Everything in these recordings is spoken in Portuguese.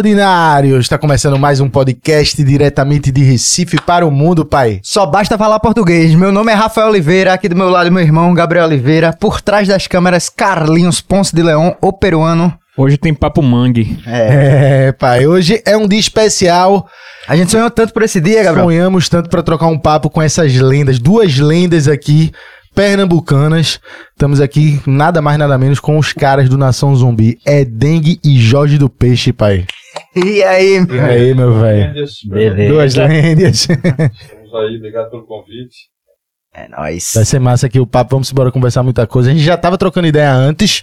Fala, ordinários! Está começando mais um podcast diretamente de Recife para o mundo, pai. Só basta falar português. Meu nome é Rafael Oliveira, aqui do meu lado meu irmão Gabriel Oliveira, por trás das câmeras Carlinhos Ponce de Leão, o peruano. Hoje tem papo mangue. É, pai, hoje é um dia especial. A gente sonhou tanto por esse dia, Gabriel. Sonhamos tanto para trocar um papo com essas lendas, duas lendas aqui pernambucanas. Estamos aqui nada mais nada menos com os caras do Nação Zumbi, é Dengue e Jorge do Peixe, pai. E aí? E aí, meu velho? Beleza. Duas lendas. Estamos aí, obrigado pelo convite. É nóis. Vai ser massa aqui o papo, vamos embora conversar muita coisa. A gente já tava trocando ideia antes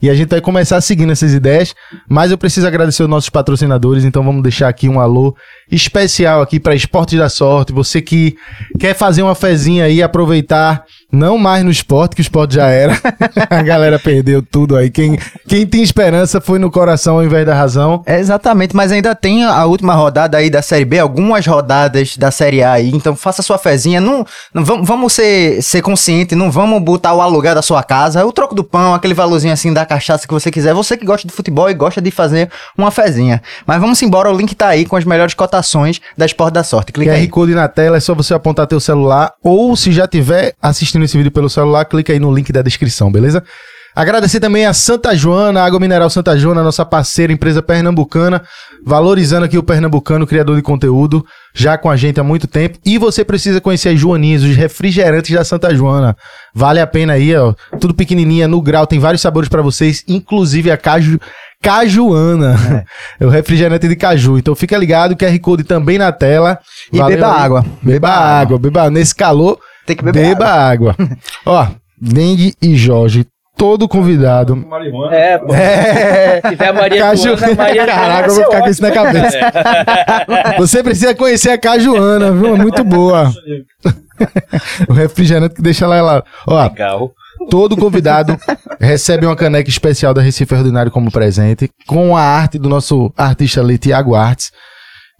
e a gente vai começar seguindo essas ideias, mas eu preciso agradecer os nossos patrocinadores, então vamos deixar aqui um alô especial aqui para Esportes da Sorte. Você que quer fazer uma fezinha aí, aproveitar não mais no esporte, que o esporte já era. a galera perdeu tudo aí. Quem, quem tem esperança foi no coração ao invés da razão. É, exatamente, mas ainda tem a última rodada aí da Série B, algumas rodadas da Série A aí, então faça sua fezinha, não, não vamos, vamos ser, ser consciente, não vamos botar o aluguel da sua casa, o troco do pão, aquele valorzinho assim da cachaça que você quiser, você que gosta de futebol e gosta de fazer uma fezinha. Mas vamos embora, o link tá aí com as melhores cotações da Esporte da Sorte, clica QR aí. Code na tela, é só você apontar teu celular ou se já tiver assistindo esse vídeo pelo celular, clica aí no link da descrição, beleza? Agradecer também a Santa Joana, Água Mineral Santa Joana, nossa parceira, empresa pernambucana, valorizando aqui o pernambucano, criador de conteúdo, já com a gente há muito tempo. E você precisa conhecer as Joaninhas, os refrigerantes da Santa Joana. Vale a pena aí, ó. Tudo pequenininha, no grau, tem vários sabores para vocês, inclusive a caju, cajuana. É. o refrigerante de caju. Então fica ligado, QR Code também na tela. E Valeu beba aí. água. Beba água, beba nesse calor. Tem que beber Beba água. Ó, Dengue e Jorge, todo convidado. Marihuana. É, pô. É. Se tiver a Maria Caju... Joana, Maria Caraca, eu vou ficar com isso na cabeça. Você precisa conhecer a cajuana, viu? É muito boa. o refrigerante que deixa lá, lá. Ó, Legal. todo convidado recebe uma caneca especial da Recife Ordinário como presente, com a arte do nosso artista ali, Tiago Artes.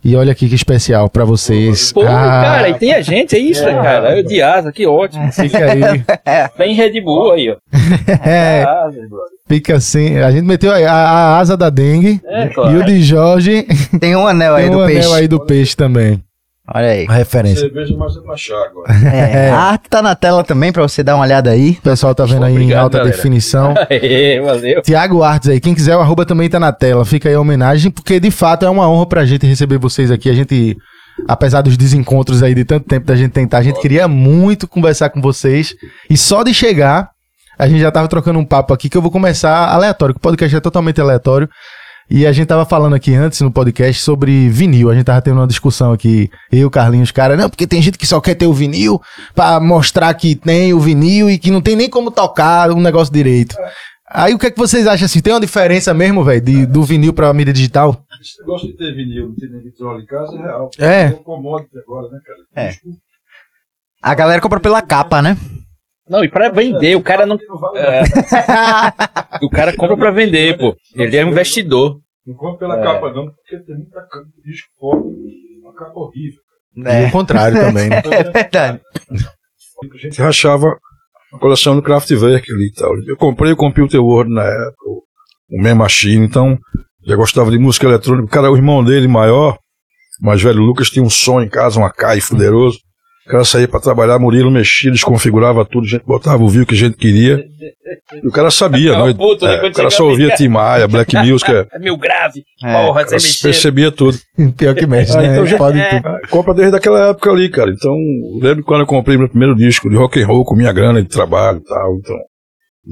E olha aqui que especial pra vocês. Pô, Ah, cara, e tem a gente, é isso, cara. Eu de asa, que ótimo. Fica aí. Bem Red Bull aí, ó. É, Asa, brother. fica assim. A gente meteu a, a- asa da dengue. É, E claro. o de Jorge Tem um anel aí tem do o peixe. anel aí do peixe também. Olha aí. A referência. Cerveja, mas é pra chá agora. É, A arte tá na tela também pra você dar uma olhada aí. O pessoal tá vendo aí em Obrigado, alta galera. definição. Aê, valeu. Tiago Artes aí, quem quiser, o arroba também tá na tela. Fica aí a homenagem, porque de fato é uma honra pra gente receber vocês aqui. A gente, apesar dos desencontros aí de tanto tempo da gente tentar, a gente queria muito conversar com vocês. E só de chegar, a gente já tava trocando um papo aqui que eu vou começar aleatório, que o podcast é totalmente aleatório. E a gente tava falando aqui antes no podcast sobre vinil. A gente tava tendo uma discussão aqui, eu, Carlinhos, cara, não, porque tem gente que só quer ter o vinil pra mostrar que tem o vinil e que não tem nem como tocar um negócio direito. Aí o que é que vocês acham assim? Tem uma diferença mesmo, velho, do vinil pra mídia digital? Esse negócio de ter vinil, não ter nem vitrola em casa é real. É. um commodity agora, né, cara? É. A galera compra pela capa, né? Não, e pra vender, o cara não. É. o cara compra pra vender, pô. Ele é um investidor. Não compra pela É. capa, não, porque tem muita capa de disco fora, uma capa horrível. E o contrário também, né? É verdade. A gente rachava a coleção do Kraftwerk ali e tal. Eu comprei o Computer World na época, o Man Machine, então já gostava de música eletrônica. O cara, o irmão dele maior, o mais velho Lucas, tinha um som em casa, um Akai fuderoso. O cara saía pra trabalhar, Murilo mexia, desconfigurava tudo, a gente botava o view que a gente queria. E o cara sabia, não, puto, né, é, o cara só ouvia Tim Maia, Black Music, é, É mil grave. É. Porra, você mexer. percebia tudo. Pior que mexe, Ah, né? então já- É. Compra desde aquela época ali, cara. Então, lembro quando eu comprei meu primeiro disco de rock and roll com minha grana de trabalho e tal. Então,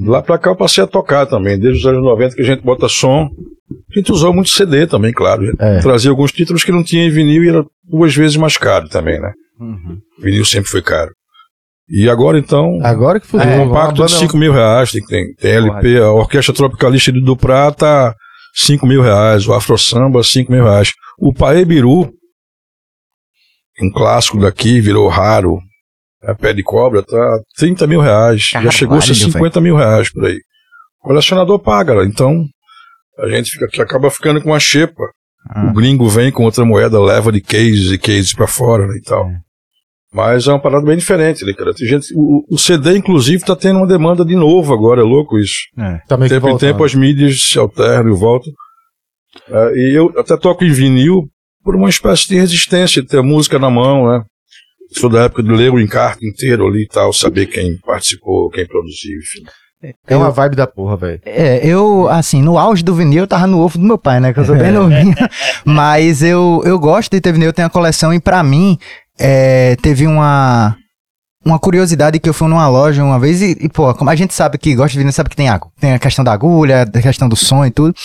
lá pra cá eu passei a tocar também. Desde os anos 90 que a gente bota som. A gente usou muito CD também, claro. É. Trazia alguns títulos que não tinha em vinil e era duas vezes mais caro também, né? Vinil sempre foi caro. E agora então. Agora que fudeu. um compacto de banda- 5 mil reais, tem, tem, tem LP, a Orquestra Tropicalista de do Prata, 5 mil reais, o Afro Samba, 5 mil reais. O Paê Biru, um clássico daqui, virou raro, é pé de cobra, tá 30 mil reais. Já chegou a ser velho. 50 mil reais por aí. O colecionador paga, então a gente fica, que acaba ficando com uma xepa. Ah. O gringo vem com outra moeda, leva de cases e cases pra fora né, e tal. Mas é uma parada bem diferente, né, cara? Tem gente, o, o CD, inclusive, tá tendo uma demanda de novo agora, é louco isso. Tá meio que tempo em tempo as mídias se alternam e voltam. É, e eu até toco em vinil por uma espécie de resistência, de ter a música na mão, né? Sou da época de ler o encarte inteiro ali e tal, saber quem participou, quem produziu, enfim. É uma vibe da porra, velho. É, eu, assim, no auge do vinil, eu tava no ovo do meu pai, né? Que eu sou bem novinho. Mas eu, eu gosto de ter vinil, eu tenho a coleção e pra mim, é, teve uma, uma curiosidade que eu fui numa loja uma vez e, e, pô, como a gente sabe que gosta de vinil, sabe que tem, a, tem a questão da agulha, a questão do som e tudo.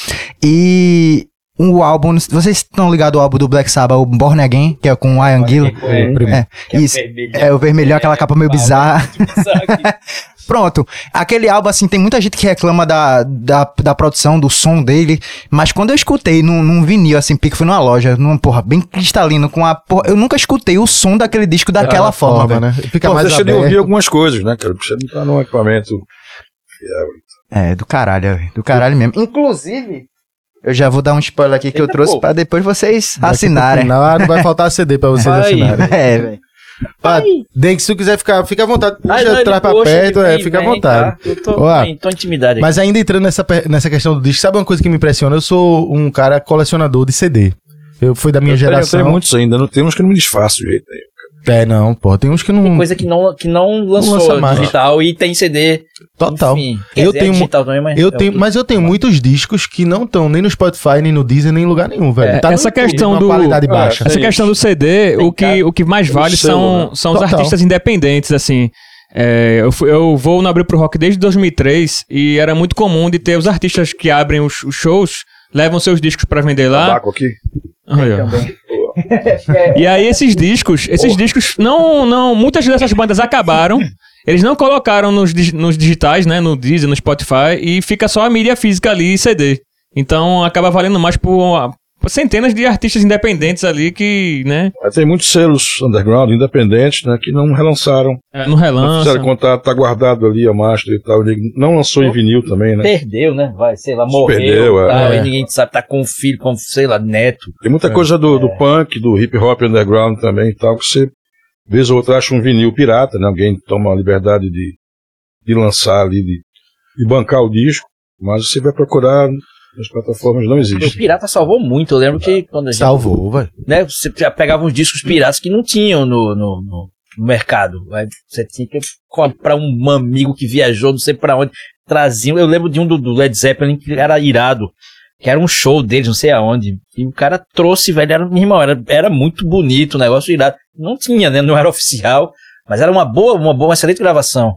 E o álbum, vocês estão ligados ao álbum do Black Sabbath, o Born Again, que é com o Ian Gillan? É, É, isso. É, o vermelhão, aquela capa meio bizarra. Pronto, aquele álbum, assim, tem muita gente que reclama da, da, da produção, do som dele, mas quando eu escutei num, num vinil, assim, pique foi numa loja, num, porra, bem cristalino, com a, porra, eu nunca escutei o som daquele disco daquela forma, velho. né? Fica Pô, mais deixa de aberto. ouvir algumas coisas, né, cara? Porque Você não tá num equipamento fiel. É, do caralho, velho, do caralho mesmo. Inclusive, eu já vou dar um spoiler aqui que eu Eita, trouxe pô. pra depois vocês Daqui assinarem. final, ah, não vai faltar CD pra vocês Vai. assinarem. É, velho. Ah, Den, se tu quiser ficar, fica à vontade. Ai, Puxa, não, traz pra poxa, perto, é, vem, fica à vontade. tá? Eu tô, Ó, bem, tô intimidade aqui. Mas ainda entrando nessa, nessa questão do disco, sabe uma coisa que me impressiona? Eu sou um cara colecionador de CD. Eu fui da minha eu geração. Eu tenho muitos ainda, não tem uns que não me desfaço de jeito nenhum. É, não, pô. Tem uns que não. Tem coisa que não, que não lançou lança mais. digital e tem CD. Total. Enfim, Eu é tenho digital também, mas Eu é tenho, mas eu tenho muitos discos que não estão nem no Spotify, nem no Deezer, nem em lugar nenhum, velho. É, Tá essa questão do- qualidade É, baixa. Essa questão do CD, Tem o que, cara- o que mais vale selo, são, né? são os Total. artistas independentes, assim. É, eu, fui- eu vou no Abril pro Rock desde 2003 e era muito comum de ter os artistas que abrem os, os shows, levam seus discos pra vender lá. Tabaco aqui. Ó. E aí esses discos, esses discos não, não, muitas dessas bandas acabaram. Eles não colocaram nos, nos digitais, né, no Deezer, no Spotify e fica só a mídia física ali e CD. Então acaba valendo mais por centenas de artistas independentes ali que, né, Mas tem muitos selos underground, independentes, né, que não relançaram. é, no Não relança. fizeram contato, tá guardado ali a master e tal. Ele Não lançou em vinil também, né? Perdeu, né? Vai, sei lá, Se morreu. perdeu, é. tal, É. E ninguém sabe, tá com um filho, com, sei lá, neto. Tem muita coisa do, do punk, do hip hop underground também e tal, que você, vez ou outra, acha um vinil pirata, né? Alguém toma a liberdade de, de lançar ali, de, de bancar o disco, mas você vai procurar nas plataformas, não O existe. pirata salvou muito. Eu lembro que quando a gente. Salvou, velho. Né, você já pegava uns discos piratas que não tinham no, no, no- no mercado. Aí você tinha que comprar um amigo que viajou, não sei pra onde. Traziam. Eu lembro de um do, do Led Zeppelin que era irado. Que era um show deles, não sei aonde. E o cara trouxe, velho. Era, irmão, era, era muito bonito o negócio irado. Não tinha, né? Não era oficial. Mas era uma boa, uma boa, uma excelente gravação.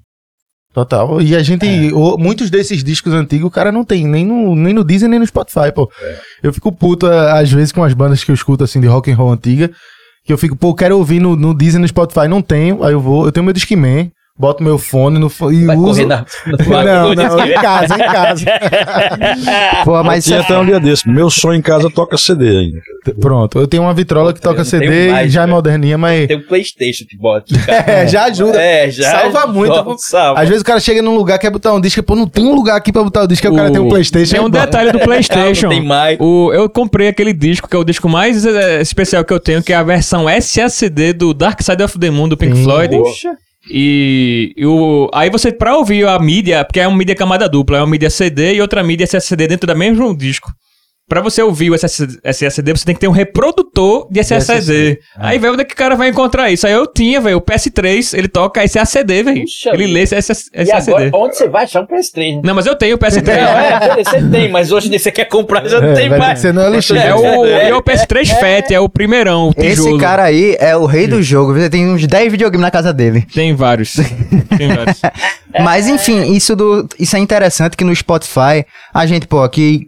Total. E a gente. o- muitos desses discos antigos o cara não tem nem no, nem no Deezer nem no Spotify, pô. Eu fico puto a- às vezes com as bandas que eu escuto assim de rock and roll antiga. Que eu fico, pô, quero ouvir no, no e no Spotify. Não tenho. Aí eu vou, eu tenho meu Discman, boto meu fone no fo- e Vai uso. correr na. Não, não, em casa, em casa. Pô, mas Tinha até um dia desse. Meu sonho em casa toca CD ainda. Pronto, eu tenho uma vitrola que toca CD mais, e já é velho. moderninha, mas. Tem um Playstation que bota. É, já ajuda. É, já. Salva muito. Salva. Às vezes o cara chega num lugar, quer botar um disco, pô, não tem um lugar aqui pra botar o disco, aí o cara tem um Playstation. Tem um detalhe do PlayStation. Não tem mais. O, eu comprei aquele disco, que é o disco mais eh, especial que eu tenho, que é a versão SSD do Dark Side of the Moon do Pink Sim. Floyd. Poxa. E, e o, aí você, pra ouvir a mídia, porque é uma mídia camada dupla, é uma mídia CD e outra mídia SSD dentro do mesmo disco. Pra você ouvir o SSD, SSD, você tem que ter um reprodutor de SSD. Aí, velho, onde é que o cara vai encontrar isso? Aí eu tinha, velho, o PS3, ele toca SSD, velho. Ele lê esse SS E SSD. agora, onde você vai achar um PS3, né? Não, mas eu tenho o PS3. Não, é, você tem, mas hoje você quer comprar, já não É, tem mais. que ser no LX. É o, É, é o PS3 Fat, é o primeirão, o tijolo. esse cara aí é o rei do jogo. Você tem uns 10 videogames na casa dele. Tem vários. Tem vários. Mas enfim, isso, do, isso é interessante que no Spotify, a gente, pô, aqui.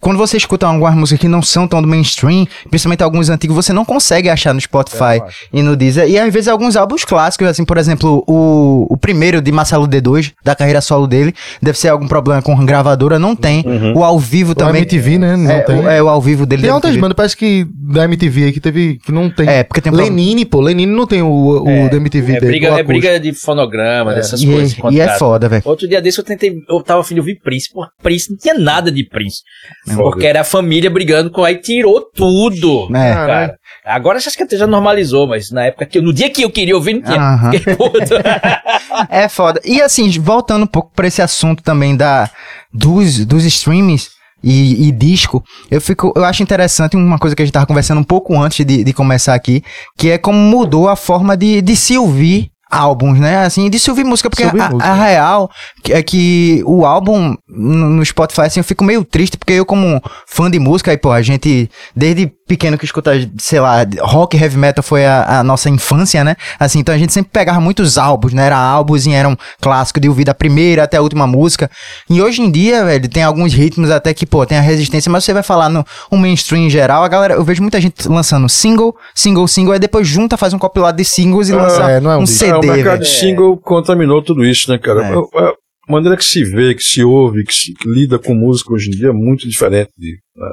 Quando você escuta algumas músicas que não são tão do mainstream, principalmente alguns antigos, você não consegue achar no Spotify e no Deezer. E às vezes alguns álbuns clássicos, assim, por exemplo, o, o primeiro de Marcelo D2, da carreira solo dele, deve ser algum problema com gravadora, não tem. O ao vivo O também. MTV, né? Não é, tem. o, é, o ao vivo dele. Tem outras bandas, parece que da MTV aí que teve. que não tem. É, porque tem. Lenine, pô. Lenine não tem o, o da MTV É dele. briga, o é briga de fonograma, dessas E, coisas. e é contrato. foda, velho. Outro dia desse eu tentei, eu tava afim de ouvir Prince. Porra, Prince não tinha nada de Prince. Foda. Porque era a família brigando com aí tirou tudo. É. Cara, agora acho que até já normalizou, mas na época que eu- no dia que eu queria ouvir, não tinha. Puto. É foda. E assim, voltando um pouco pra esse assunto também da, dos, dos streamings, e, e disco, eu fico, eu acho interessante uma coisa que a gente tava conversando um pouco antes de, de começar aqui, que é como mudou a forma de, de se ouvir álbuns, né? Assim, de se ouvir música, porque ouvir a, música. a real é que o álbum no Spotify, assim, eu fico meio triste, porque eu, como fã de música, aí, pô, a gente, desde pequeno que escuta, sei lá, rock, heavy metal foi a, a nossa infância, né? Assim, então a gente sempre pegava muitos álbuns, né? Era álbuns e era um clássico de ouvir da primeira até a última música. E hoje em dia, velho, tem alguns ritmos até que, pô, tem a resistência, mas você vai falar no um mainstream em geral, a galera, eu vejo muita gente lançando single, single, single, aí depois junta, faz um compilado de singles e lança é, é um um. CD, é, o mercado de single contaminou tudo isso, né, cara? É. A, maneira que se vê, que se ouve, que se que lida com música hoje em dia é muito diferente de, né,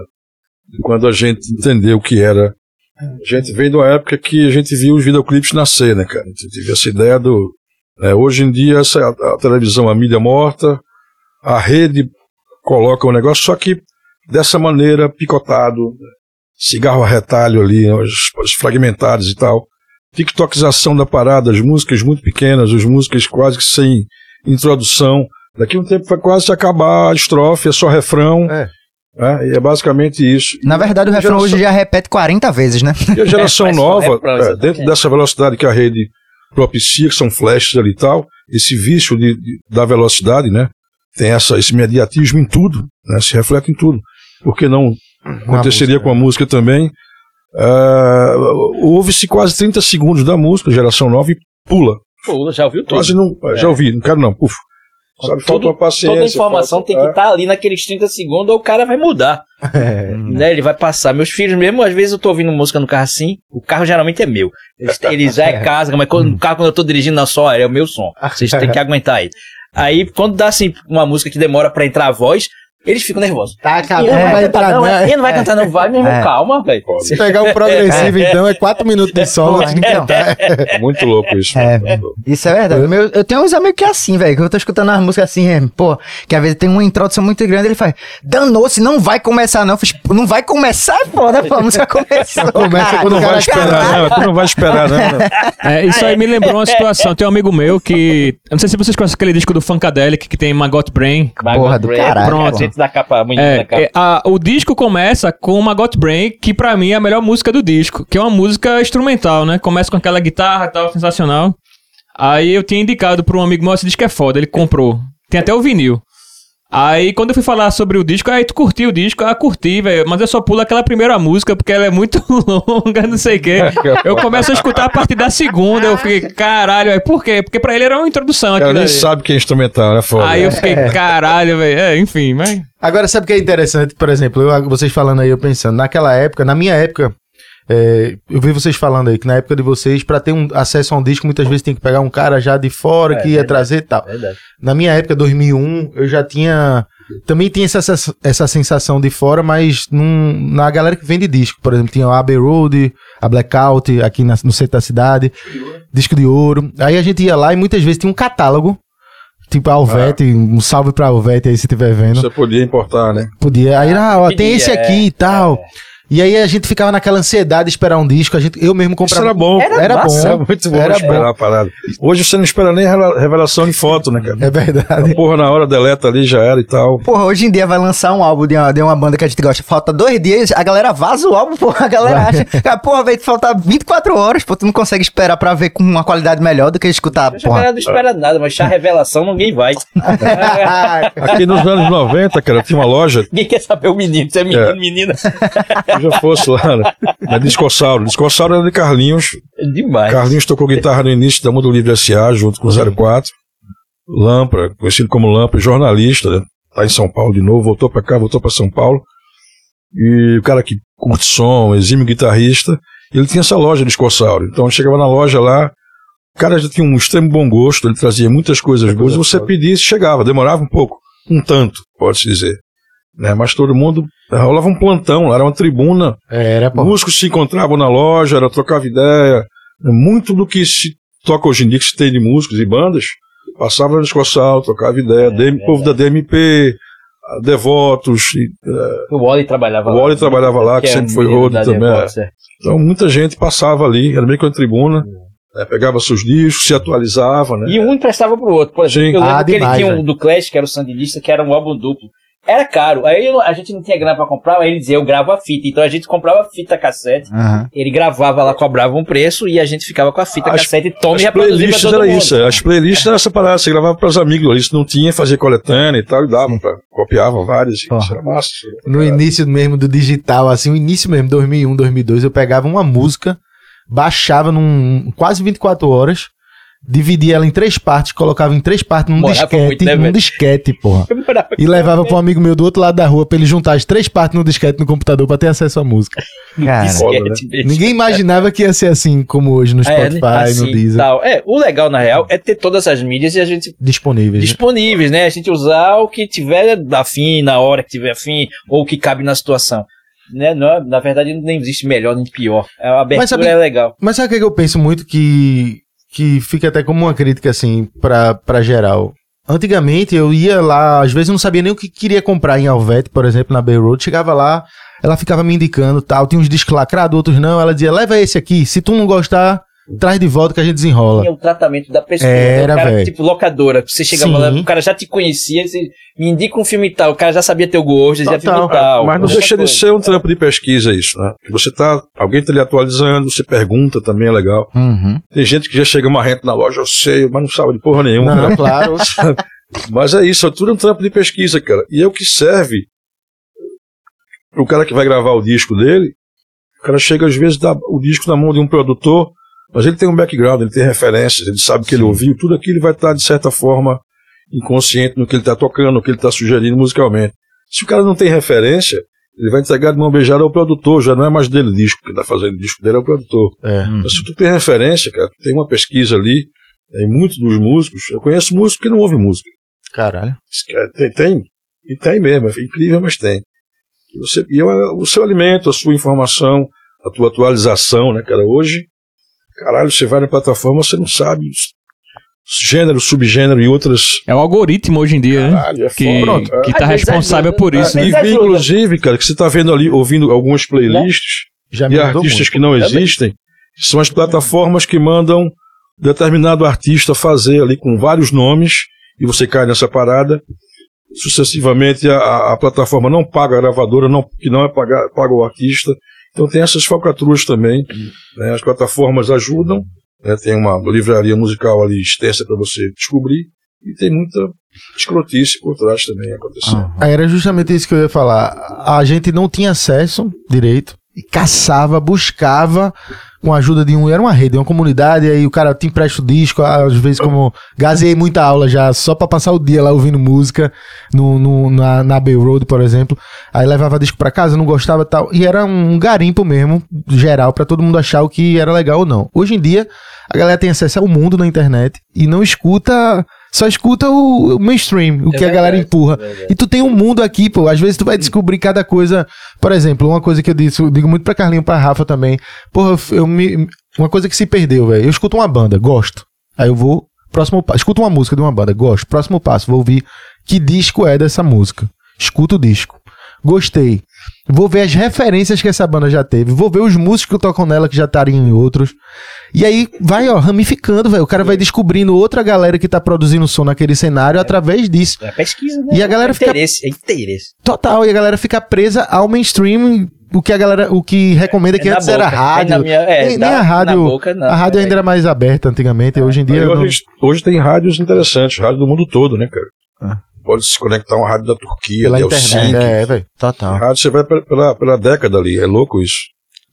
de quando a gente entendeu o que era. A gente vem de uma época que a gente viu os videoclipes nascer, né, cara? A gente teve essa ideia do. né, hoje em dia, essa, a, a televisão, a mídia morta, a rede coloca o negócio, só que dessa maneira, picotado, né, cigarro a retalho ali, os, os fragmentados e tal. TikTokização da parada, as músicas muito pequenas, as músicas quase que sem introdução. Daqui a um tempo vai quase acabar a estrofe, é só refrão. É. né, e é basicamente isso. Na verdade, o refrão geração- hoje já repete 40 vezes, né? E a geração só nova, é, exatamente. dentro dessa velocidade que a rede propicia, que são flashes ali e tal, esse vício de, de- da velocidade, né? Tem essa, esse imediatismo em tudo, né? Se reflete em tudo. Por que não aconteceria música, com a música também? Ah, Ouve-se quase 30 segundos da música, geração nova, e pula. Pô, já ouviu tudo. Quase não. Já ouvi, não quero não. Puf. Sabe, falta Todo- uma paciência. Toda informação falta- tem que é. estar ali naqueles 30 segundos ou o cara vai mudar. É. Né? Ele vai passar. Meus filhos mesmo, às vezes eu tô ouvindo música no carro assim, o carro geralmente é meu. Eles, eles já é casa, mas quando, no carro quando eu tô dirigindo na só, é o meu som. Vocês têm que aguentar aí. Aí, quando dá assim, uma música que demora pra entrar a voz, eles ficam nervosos. Tá Ele acabando, não vai cantar, não, né? ele não vai cantar, não vai, meu irmão, É. calma, velho. Se pegar um progressivo, então, é 4 minutos de solo. Pô, então. É muito louco isso. É. Isso é verdade. Meu- eu tenho uns amigos que é assim, velho. Que eu tô escutando as músicas assim, é, pô, que às vezes tem uma introdução muito grande, ele faz, danou-se, não vai começar, não. Eu fiz, "Pô, não vai começar, é foda, pô, a música começou. Começa quando Tu não vai esperar, não. Tu não vai esperar, não. É, isso aí me lembrou uma situação. Tem um amigo meu que. Eu não sei se vocês conhecem aquele disco do Funkadelic que tem Magot Brain. Porra do caralho, Pronto. Porra. da capa, É, da capa. é, a- o disco começa com Magot Brain, que pra mim é a melhor música do disco, que é uma música instrumental, né? Começa com aquela guitarra e tal, sensacional. Aí eu tinha indicado pra um amigo meu, esse disco é foda, ele comprou. Tem até o vinil. Aí quando eu fui falar sobre o disco, aí tu curtiu o disco? Ah, curti, velho. Mas eu só pulo aquela primeira música porque ela é muito longa, não sei o quê. Eu começo a escutar a partir da segunda, eu fiquei, caralho, aí por quê? Porque pra ele era uma introdução aquilo nem sabe que é instrumental, né? Foda. Aí eu fiquei, caralho, velho. É, enfim, mas. Agora, sabe o que é interessante? Por exemplo, eu- vocês falando aí, eu pensando, naquela época, na minha época, é, eu vi vocês falando aí que na época de vocês, pra ter um acesso a um disco, muitas vezes tem que pegar um cara já de fora É, que ia verdade. trazer e tal. Verdade. Na minha época, 2001, eu já tinha. Também tinha essa, essa, essa sensação de fora, mas num- na galera que vende disco. Por exemplo, tinha a Abbey Road, a Blackout, aqui na- no centro da cidade, disco de ouro. Aí a gente ia lá e muitas vezes tinha um catálogo. Tipo a Alvete, um salve pra Alvete aí se estiver vendo. Você podia importar, né? Podia. Aí, ah, ó, tem esse aqui é, e tal. E aí a gente ficava naquela ansiedade de esperar um disco. A gente, eu mesmo Isso comprava. era bom. Era, Era bom. massa, Era muito bom Era esperar a parada. Hoje você não espera nem revelação de foto, né, cara? É verdade. Porra, na hora deleta ali já era e tal. Porra, hoje em dia vai lançar um álbum de uma, de uma banda que a gente gosta. Falta dois dias, a galera vaza o álbum, porra. A galera acha. Ah, porra, velho, falta 24 horas, pô, tu não consegue esperar pra ver com uma qualidade melhor do que escutar, A porra. galera não espera nada, mas achar revelação ninguém vai. Aqui nos anos 90, cara, tinha uma loja, Ninguém quer saber o menino, se é menino, É. menina. eu já fosse lá, né? na Discossauro. Discossauro era de Carlinhos. É demais. Carlinhos tocou guitarra no início da Mundo Livre S.A., junto com o 04. Lampa, conhecido como Lampa, jornalista, né? tá em São Paulo de novo, voltou pra cá, voltou pra São Paulo. E o cara que curte som, exímio guitarrista, ele tinha essa loja de Discossauro. Então chegava na loja lá, o cara já tinha um extremo bom gosto, ele trazia muitas coisas boas, e você pedisse, chegava, demorava um pouco, um tanto, pode-se dizer. Né? Mas todo mundo, rolava um plantão, lá era uma tribuna, Era, pô. Músicos se encontravam na loja, era trocava ideia. Muito do que se toca hoje em dia, que se tem de músicos e bandas, passava no Escoçal, trocava ideia. DM, povo da DMP, Devotos. e, O Wally trabalhava O Wally trabalhava lá, que é sempre foi rodo também, Devox, é. então muita gente passava ali, era meio que uma tribuna, né, pegava seus discos, se atualizava, né? E um emprestava pro outro. Por exemplo, Sim. eu lembro Ah, que ele tinha um velho. do Clash, que era o Sandinista, que era um álbum duplo. Era caro. Aí a gente não tinha grana pra comprar, aí ele dizia, eu gravo a fita. Então a gente comprava a fita cassete, Aham. ele gravava lá, cobrava um preço e a gente ficava com a fita As- cassete e toma e As playlists todo era mundo. isso, as playlists era essa parada, você gravava pros amigos se não tinha, fazia coletânea e tal, e dava, pra, copiava várias, isso era massa. No início mesmo do digital, assim, o início mesmo, 2001, 2002, eu pegava uma música, baixava num quase 24 horas, dividia ela em três partes, colocava em três partes num Morava disquete, muito, né, num velho? disquete, porra. E levava pra um amigo meu do outro lado da rua pra ele juntar as três partes no disquete no computador pra ter acesso à música. Cara, Disquete mesmo. Ninguém imaginava que ia ser assim como hoje no É, Spotify, assim, no Deezer. tal. É, o legal, na real, é ter todas as mídias e a gente Disponíveis. né? disponíveis, né? A gente usar o que tiver afim, na hora que tiver afim, ou o que cabe na situação. Né? Não é- na verdade, nem existe melhor nem pior. A abertura Mas sabe- é legal. Mas sabe o que eu penso muito que, que fica até como uma crítica, assim, pra, pra geral? Antigamente eu ia lá, às vezes eu não sabia nem o que queria comprar em Alvete, por exemplo, na Bay Road. Chegava lá, ela ficava me indicando tal. Tinha uns discos lacrados, outros não. Ela dizia, leva esse aqui. Se tu não gostar, traz de volta que a gente desenrola. Tinha o tratamento da pessoa. Era, o cara, velho. tipo, locadora. Você chegava Sim. lá, o cara já te conhecia, você me indica um filme tal, o cara já sabia teu gosto, já filme tal. Mas não deixa de coisa. ser um trampo de pesquisa isso, né? Você tá, alguém tá lhe atualizando, você pergunta também, é legal. Uhum. Tem gente que já chega marrento na loja, eu sei, mas não sabe de porra nenhuma. Não, né? claro. Mas é isso, é tudo um trampo de pesquisa, cara. E é o que serve pro cara que vai gravar o disco dele. O cara chega, às vezes, dá o disco na mão de um produtor, mas ele tem um background, ele tem referências, ele sabe que ele ouviu, tudo aquilo vai estar, de certa forma, inconsciente no que ele está tocando, no que ele está sugerindo musicalmente. Se o cara não tem referência, ele vai entregar de mão beijada ao produtor, já não é mais dele o disco, que está fazendo o disco dele é o produtor. É. Mas se tu tem referência, cara, tu tem uma pesquisa ali, em muitos dos músicos, eu conheço músicos que não ouvem música. Caralho. É, Tem, tem, e tem mesmo, é incrível, mas tem. E, você, e é o seu alimento, a sua informação, a tua atualização, né, cara? Hoje, caralho, você vai na plataforma, você não sabe gênero, subgênero e outras. É o algoritmo hoje em dia, né? Caralho, é Que, foda. que tá responsável ajuda. por isso, É, né? E inclusive, cara, que você tá vendo ali, ouvindo algumas playlists Já e artistas muito. que não existem, são as plataformas que mandam determinado artista fazer ali com vários nomes, e você cai nessa parada. Sucessivamente, a, a- plataforma não paga a gravadora, não, que não é paga, paga o artista. Então tem essas falcatruas também. né? As plataformas ajudam, né? tem uma livraria musical ali extensa para você descobrir, e tem muita escrotice por trás também acontecendo. Aí Era justamente isso que eu ia falar. A gente não tinha acesso direito. E caçava, buscava com a ajuda de um. Era uma rede, uma comunidade. Aí o cara te empresta o disco. Às vezes, como gazei muita aula já, só pra passar o dia lá ouvindo música no, no- na, na Bay Road, por exemplo. Aí levava disco pra casa, não gostava tal. E era um garimpo mesmo, geral, pra todo mundo achar o que era legal ou não. Hoje em dia, a galera tem acesso ao mundo na internet e não escuta. Só escuta o, o mainstream, o É que a galera verdade, empurra. é verdade. E tu tem um mundo aqui, pô. Às vezes tu vai descobrir cada coisa. Por exemplo, uma coisa que eu disse, eu digo muito pra Carlinho pra Rafa também. Porra, eu me. Uma coisa que se perdeu, velho. Eu escuto uma banda, gosto. Aí eu vou. Próximo passo. Escuto uma música de uma banda, gosto. Próximo passo, vou ouvir que disco é dessa música. Escuto o disco. Gostei. Vou ver as referências que essa banda já teve. Vou ver os músicos que tocam nela que já estariam em outros. E aí vai, ó, ramificando, velho. O cara vai descobrindo outra galera que tá produzindo som naquele cenário através disso. É pesquisa, né? E a galera é fica- interesse, É interesse. Total, e a galera fica presa ao mainstream, o que a galera, o que recomenda que É na antes era boca, é rádio. na minha- é, nem, nem a rádio, boca, não. a rádio É. ainda era mais aberta antigamente, hoje em dia Aí não- hoje, hoje tem rádios interessantes, rádio do mundo todo, né, cara? Pode se conectar a uma rádio da Turquia, pela de internet, Helsinki. é, velho. Total. Rádio você vai pela, pela, década ali, é louco isso.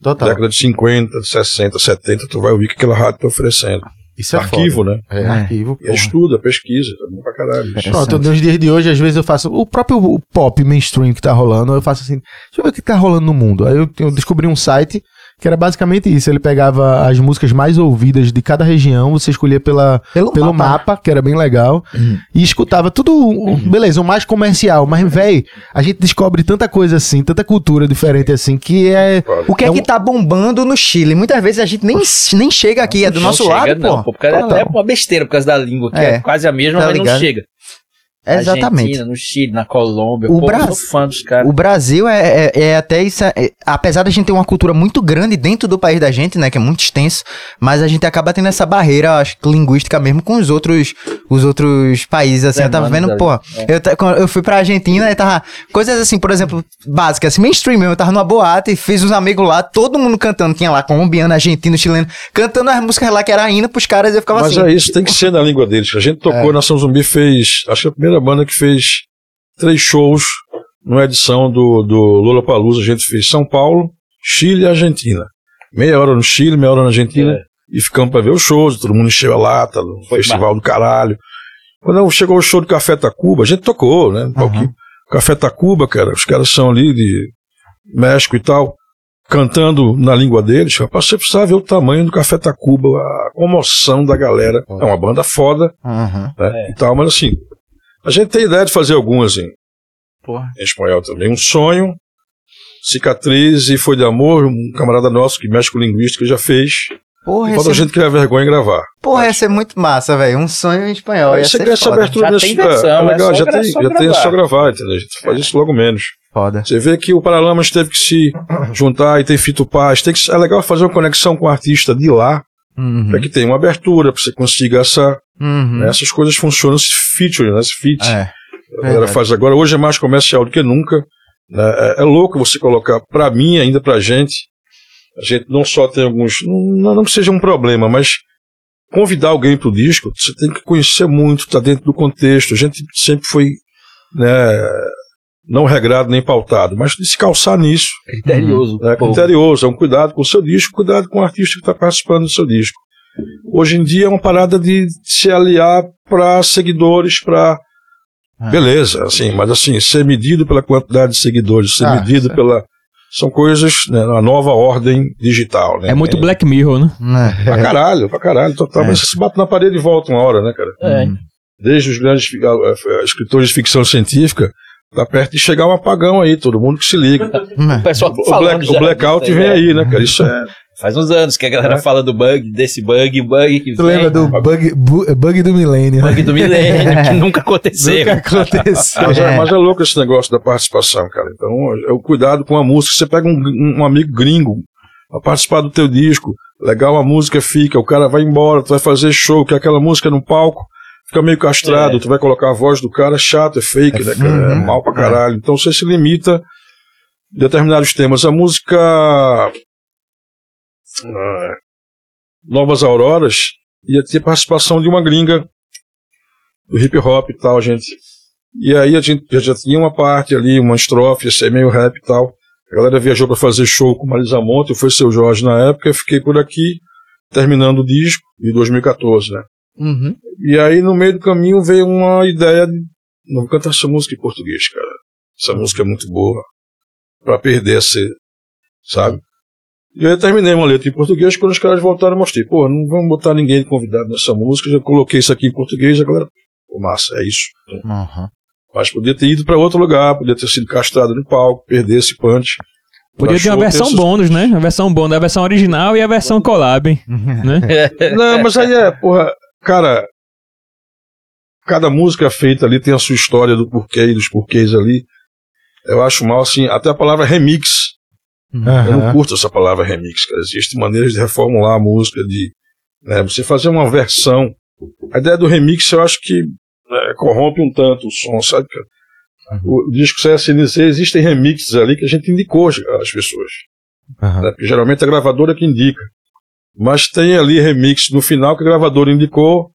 Total. Década de 50, 60, 70, tu vai ouvir o que aquela rádio tá oferecendo. Isso é Arquivo, né? foda. É, É. arquivo. E é é pesquisa, é bom pra caralho. Pronto, nos dias de hoje, às vezes eu faço o próprio o pop mainstream que tá rolando, eu faço assim, deixa eu ver o que tá rolando no mundo. Aí eu, eu descobri um site que era basicamente isso, ele pegava as músicas mais ouvidas de cada região, você escolhia pela, Pelo, pelo mapa. mapa, que era bem legal, Uhum. e escutava tudo, um- beleza, o mais comercial, mas, véi, a gente descobre tanta coisa assim, tanta cultura diferente assim, que é... O que é, É que um- tá bombando no Chile? Muitas vezes a gente nem, nem chega aqui, é do Não nosso chega, lado, não, pô. pô. Porque é é uma besteira por causa da língua, que é, É, quase a mesma, tá mas não ligado? chega. Na Exatamente. Argentina, no Chile, na Colômbia. O Pô, eu Brasil- sou fã dos caras. O Brasil é, é, é até isso. é- apesar da gente ter uma cultura muito grande dentro do país da gente, né? Que é muito extenso, mas a gente acaba tendo essa barreira, acho que linguística mesmo, com os outros, os outros países, assim. eu tava vendo, pô. ali, Eu, eu fui pra Argentina e tava. Coisas assim, por exemplo, básicas, assim, mainstream mesmo. Eu tava numa boate e fiz uns amigos lá, todo mundo cantando. Tinha lá colombiano, argentino, chileno, cantando as músicas lá que era hino pros caras e eu ficava Mas assim. é isso, tem que ser na língua deles. A gente tocou, É. Nação Zumbi fez, acho que a primeira banda que fez três shows numa edição do, do Lula Palusa. A gente fez São Paulo, Chile e Argentina. Meia hora no Chile, meia hora na Argentina. É. E ficamos pra ver os shows, todo mundo encheu a lata, no Foi festival do caralho. Quando chegou o show do Café Tacuba, a gente tocou, né? Um pouquinho. Café Tacuba, cara, os caras são ali de México e tal, cantando na língua deles. Rapaz, você precisa ver o tamanho do Café Tacuba, a comoção da galera. É uma banda foda, Aham. né? E tal, mas assim, a gente tem ideia de fazer algumas em, Porra. em espanhol também. Um sonho, cicatriz e foi de amor, um camarada nosso que mexe com linguística já fez. Porra, Falta a esse, gente criar vergonha em gravar. porra, ia ser muito massa, velho. Um sonho em espanhol. Aí você ganha essa abertura Já nesse tem versão, é, é legal, só já tem, já tem é só gravar. gravar, entendeu? A gente faz isso logo menos. Foda. Você vê que o Paralamas teve que se juntar e tem Fito Paz. Tem que, é legal fazer uma conexão com o artista de lá, Uhum. para que tenha uma abertura, para você consiga essa. Uhum. né, essas coisas funcionam, esse feature, né, esse feat. É. a galera faz agora. Hoje é mais comercial do que nunca. né, É, é louco você colocar, para mim, ainda pra gente, a gente não só tem alguns. Não, não que seja um problema, mas convidar alguém pro disco, você tem que conhecer muito, tá dentro do contexto. A gente sempre foi. Né, não regrado nem pautado, mas de se calçar nisso. Criterioso. É criterioso, é um cuidado com o seu disco, cuidado com o artista que está participando do seu disco. Hoje em dia é uma parada de se aliar para seguidores, para. Ah. Beleza, assim, mas assim, ser medido pela quantidade de seguidores, ser Ah, medido certo. pela. São coisas, né, na nova ordem digital, né? É muito Tem- Black Mirror, né? Pra caralho, pra caralho, total. É. Mas você se bate na parede e volta uma hora, né, cara? É. Desde os grandes ah, escritores de ficção científica, tá perto de chegar um apagão aí, todo mundo que se liga. O pessoal O, black- o blackout vem né? aí, né, cara? Isso é. Faz uns anos que a galera É. fala do bug, desse bug, bug que Tu vem, lembra do bug, bu- bug do milênio? bug do milênio, que nunca aconteceu. Nunca aconteceu. Mas é, É. mas é louco esse negócio da participação, cara. Então, é o cuidado com a música. Você pega um, um amigo gringo a participar do teu disco, legal, a música fica, o cara vai embora, tu vai fazer show, que aquela música no palco fica meio castrado, É. tu vai colocar a voz do cara, chato, é fake, né, cara? É Uhum. mal pra caralho. Então você se limita a determinados temas. A música ah, Novas Auroras ia ter participação de uma gringa do hip hop e tal, gente. E aí a gente já, já tinha uma parte ali, uma estrofe, ia ser meio rap e tal. A galera viajou para fazer show com Marisa Monte, foi seu Jorge na época, eu fiquei por aqui, terminando o disco, de 2014, né? Uhum. E aí no meio do caminho veio uma ideia de, não vou cantar essa música em português, cara. Essa música é muito boa, para perder essa, sabe? E aí eu terminei uma letra em português, quando os caras voltaram eu mostrei, pô, não vamos botar ninguém de convidado nessa música, já coloquei isso aqui em português, a galera, pô, massa, é isso. Uhum. Mas podia ter ido para outro lugar, podia ter sido castrado no palco, perder esse punch. Podia ter uma versão essas- bônus, né? A versão bônus, a versão original e a versão collab, né? Não, mas aí é, porra, cara. Cada música feita ali tem a sua história do porquê e dos porquês ali. Eu acho mal, assim, até a palavra remix. Eu não curto essa palavra remix, cara. Existem maneiras de reformular a música, de né, você fazer uma versão. A ideia do remix eu acho que né, corrompe um tanto o som, sabe, cara? O disco CSNC existem remixes ali que a gente indicou às pessoas. Aham. né? Porque geralmente a gravadora que indica. Mas tem ali remix no final que a gravadora indicou,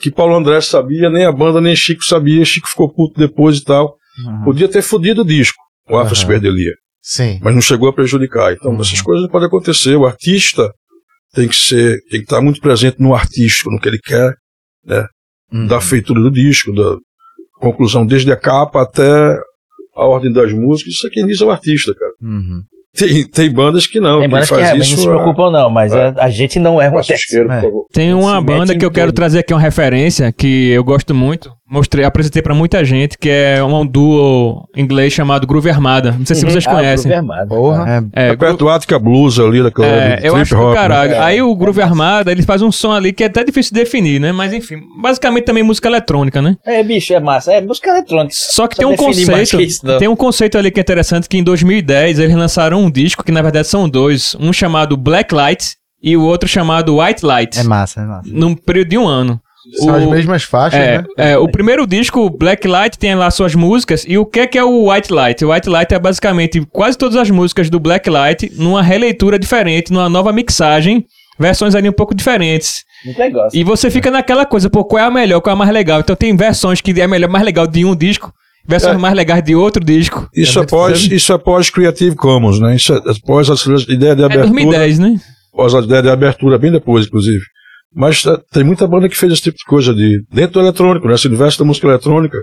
que Paulo André sabia, nem a banda, nem Chico sabia, Chico ficou puto depois e tal. Podia ter fudido o disco, o Afro Aham. Superdelia, Sim. mas não chegou a prejudicar. Então, Uhum. essas coisas podem acontecer. O artista tem que ser, tem que estar muito presente no artístico, no que ele quer, Uhum. da feitura do disco, da conclusão desde a capa até a ordem das músicas. Isso é quem diz é o artista, cara. Tem, tem bandas que não. Tem bandas que faz realmente isso não se é- preocupam, não, mas é. a, a gente não é uma por É. favor. Tem uma banda que eu quero tudo. trazer aqui uma referência que eu gosto muito, mostrei, apresentei pra muita gente, que é um duo inglês chamado Groove Armada. Não sei se vocês Ah, conhecem. Groove Armado. Porra. É, É perto do Attica Blues ali, daquela É, do eu acho hop, né? caralho. Aí o Groove Armada, ele faz um som ali que é até difícil de definir, né? Mas enfim, basicamente também música eletrônica, né? É, bicho, é massa. É música eletrônica. Só que Só tem um conceito, que isso, tem um conceito ali que é interessante que em 2010 eles lançaram um disco que na verdade são dois, um chamado Black Light e o outro chamado White Light, É massa, é massa. num período de um ano. São as O- mesmas faixas, É, né? é, o primeiro disco, Black Light, tem lá suas músicas. E o que é, que é o White Light? O White Light é basicamente quase todas as músicas do Black Light numa releitura diferente, numa nova mixagem, versões ali um pouco diferentes. Muito legal. E você fica naquela coisa, pô, qual é a melhor, qual é a mais legal? Então tem versões que é melhor, mais legal de um disco, versões É. mais legais de outro disco. Isso é, muito pós, foda. isso é pós Creative Commons, né? Isso é pós a ideia de É abertura. 2010, né? Pós a ideia de abertura, bem depois, inclusive. Mas tá- tem muita banda que fez esse tipo de coisa de dentro do eletrônico, né? Esse universo da música eletrônica.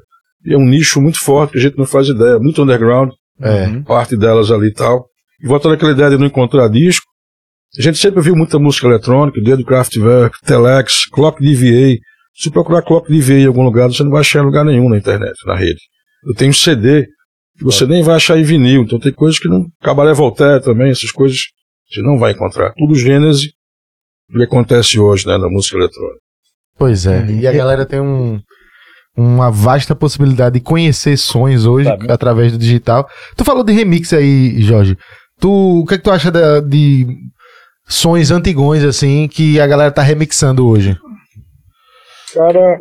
E é um nicho muito forte que a gente não faz ideia, muito underground, É. parte delas ali e tal. E voltando àquela ideia de não encontrar disco, a gente sempre viu muita música eletrônica, desde Kraftwerk, Telex, Clock DVA. Se procurar Clock DVA em algum lugar, você não vai achar em lugar nenhum na internet, na rede. Eu tenho CD que você nem vai achar em vinil, então tem coisas que não. Cabaré Voltaire também, essas coisas você não vai encontrar. Tudo gênese do que acontece hoje, né, na música eletrônica. Pois é. E a galera tem um, uma vasta possibilidade de conhecer sons hoje Sabe. através do digital. Tu falou de remix aí, Jorge. Tu, o que, é que tu acha da- de sons antigões, assim, que a galera tá remixando hoje? Cara,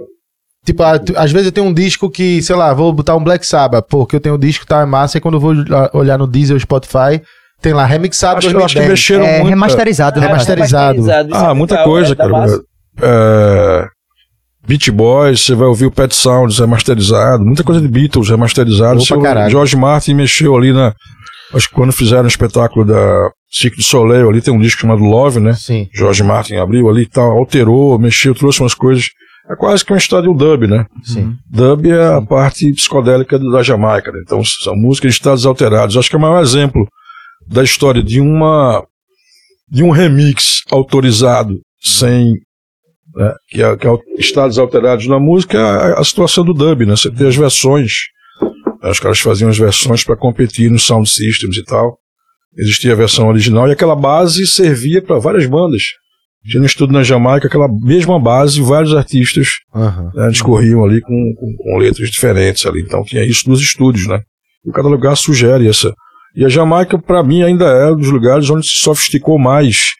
Tipo, ah, tu- às vezes eu tenho um disco que, sei lá, vou botar um Black Sabbath, pô, que eu tenho um disco que tá massa, e quando eu vou olhar- olhar no Deezer ou Spotify, tem lá remixado acho, eu acho que 2010. mexeram É muito. remasterizado, né? Remasterizado. isso Ah, é muita legal, coisa, é cara. É, Beach Boys, você vai ouvir o Pet Sounds remasterizado, muita coisa de Beatles remasterizado. Opa, Seu caralho. George Martin mexeu ali na. Acho que quando fizeram o espetáculo da Cirque du Soleil ali, tem um disco chamado Love, né? Sim. George Martin abriu ali e tal, alterou, mexeu, trouxe umas coisas. É quase que uma história do dub, né? Sim. Dub é a parte psicodélica da Jamaica, né? Então são músicas de estados alterados. Acho que é o maior exemplo da história de uma de um remix autorizado sem né, que, é, que é estados alterados na música é a, a situação do dub, né? Você tem as versões, né, os caras faziam as versões para competir nos sound systems e tal. Existia a versão original e aquela base servia para várias bandas. Tinha no estudo na Jamaica aquela mesma base, vários artistas Aham. né, discorriam ali com, com, com letras diferentes ali. Então tinha isso nos estúdios, né? E cada lugar sugere essa. E a Jamaica, para mim, ainda é um dos lugares onde se sofisticou mais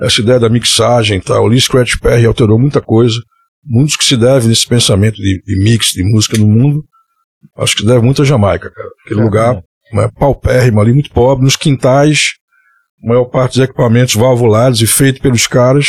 essa ideia da mixagem e tal. O Lee Scratch Perry alterou muita coisa. Muitos que se devem nesse pensamento de, de mix de música no mundo. Acho que se deve muito à Jamaica, cara. Aquele lugar né, paupérrimo ali, muito pobre, nos quintais, a maior parte dos equipamentos valvulados e feito pelos caras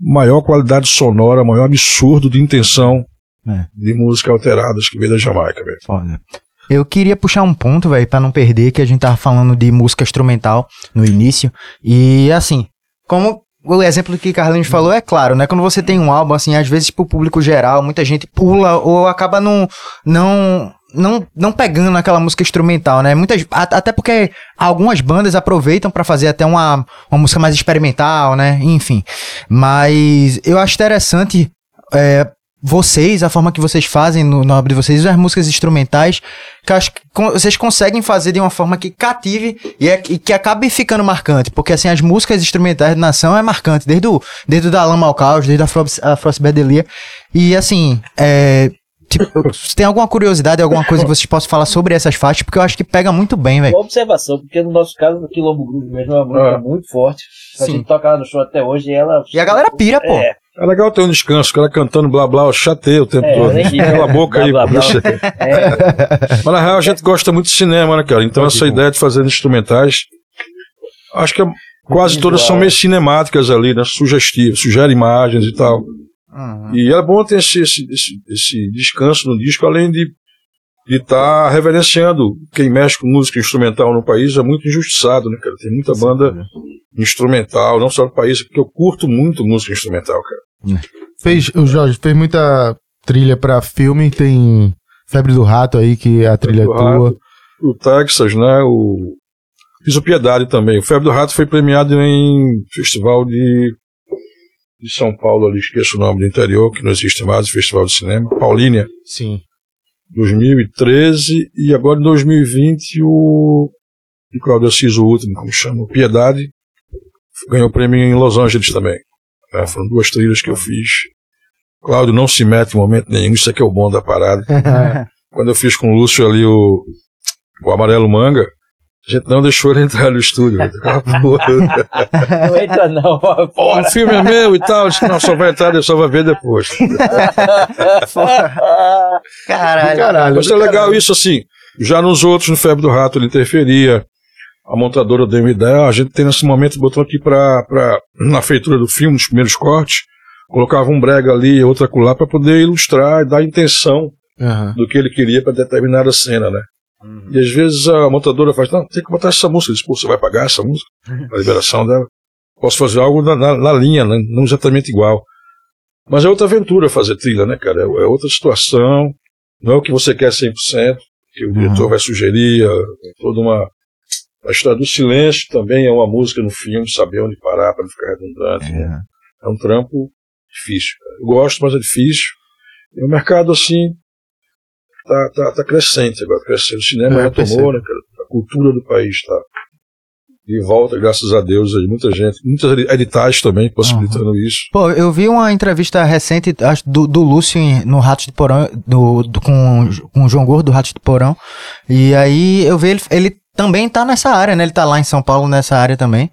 maior qualidade sonora, maior absurdo de intenção É. de música alteradas que veio da Jamaica, velho. Foda. Eu queria puxar um ponto, velho, pra não perder, que a gente tava falando de música instrumental no início. E assim, como o exemplo que Carlinhos falou é claro, né? Quando você tem um álbum, assim, às vezes pro público geral, muita gente pula ou acaba não, não, não, não pegando aquela música instrumental, né? Muitas, até porque algumas bandas aproveitam pra fazer até uma, uma música mais experimental, né? Enfim. Mas eu acho interessante é, vocês, a forma que vocês fazem no, no álbum de vocês, as músicas instrumentais, que eu acho que vocês conseguem fazer de uma forma que cative e, é- e que acabe ficando marcante. Porque, assim, as músicas instrumentais de nação é marcante, desde o, desde o da Lama ao Caos, desde a, Frost, a Frostbite Delia. E, assim, é. Tipo, se tem alguma curiosidade, alguma coisa que vocês possam falar sobre essas faixas, porque eu acho que pega muito bem, velho. Uma observação, porque no nosso caso, no Quilombo Groove mesmo, é uma música É. muito forte. A Sim. gente toca ela no show até hoje e ela. E a galera pira, pô. É, É legal ter um descanso, o cara cantando blá blá, eu chateio o tempo É, todo. a boca aí, Blá, blá, blá. é, Mas na real a gente gosta muito de cinema, né, cara? Então essa ideia de fazer instrumentais, acho que é- quase todas são meio cinemáticas ali, né? Sugestivas, sugere imagens e tal. Uhum. E é bom ter esse, esse, esse, esse descanso no disco, além de estar reverenciando quem mexe com música instrumental no país, é muito injustiçado, né, cara? Tem muita banda instrumental, não só no país, porque eu curto muito música instrumental, cara. Fez, o Jorge fez muita trilha pra filme, tem Febre do Rato aí, que é a trilha do tua. Rato. O Texas, né? O... Fiz o Piedade também. O Febre do Rato foi premiado em festival de de São Paulo, ali, esqueço o nome do interior, que não existe mais, o Festival de Cinema, Paulínia, Sim. 2013, e agora em 2020 o de Cláudio Assis, o último, como chama, o Piedade, ganhou prêmio em Los Angeles também. né? foram duas trilhas que eu fiz. Cláudio não se mete em momento nenhum, isso é que é o bom da parada. Quando eu fiz com o Lúcio ali o, o Amarelo Manga, a gente não deixou ele entrar no estúdio. Não entra, não. Pô, o filme é meu e tal. Eu disse, Não, só vai entrar, ele só vai ver depois. Caralho. Caralho. Mas é legal isso assim. Já nos outros, no Febre do Rato, ele interferia. A montadora deu uma ideia. "Ah, A gente tem nesse momento, botou aqui pra, pra, na feitura do filme, nos primeiros cortes, colocava um brega ali, outra acolá, pra poder ilustrar e dar intenção Aham. do que ele queria para determinada cena, né? E às vezes a montadora faz, não, tem que botar essa música. Eu disse, pô, você vai pagar essa música? A liberação dela. Posso fazer algo na, na- na linha, né? não exatamente igual. Mas é outra aventura fazer trilha, né, cara? É, é outra situação. Não é o que você quer 100%, que o diretor vai sugerir, é toda uma. A história do silêncio também é uma música no filme, saber onde parar para não ficar redundante. né? É um trampo difícil. cara. Eu gosto, mas é difícil. E o mercado, assim, tá, tá, tá crescente agora. Crescendo. O cinema É, retomou, percebo. né, cara? A cultura do país tá de volta, graças a Deus. Aí, muita gente, muitas editais também possibilitando isso. Pô, eu vi uma entrevista recente acho, do, do Lúcio no Ratos de Porão, do, do- com, com o João Gordo do Ratos de Porão. E aí eu vi ele, ele também tá nessa área, né? Ele tá lá em São Paulo nessa área também.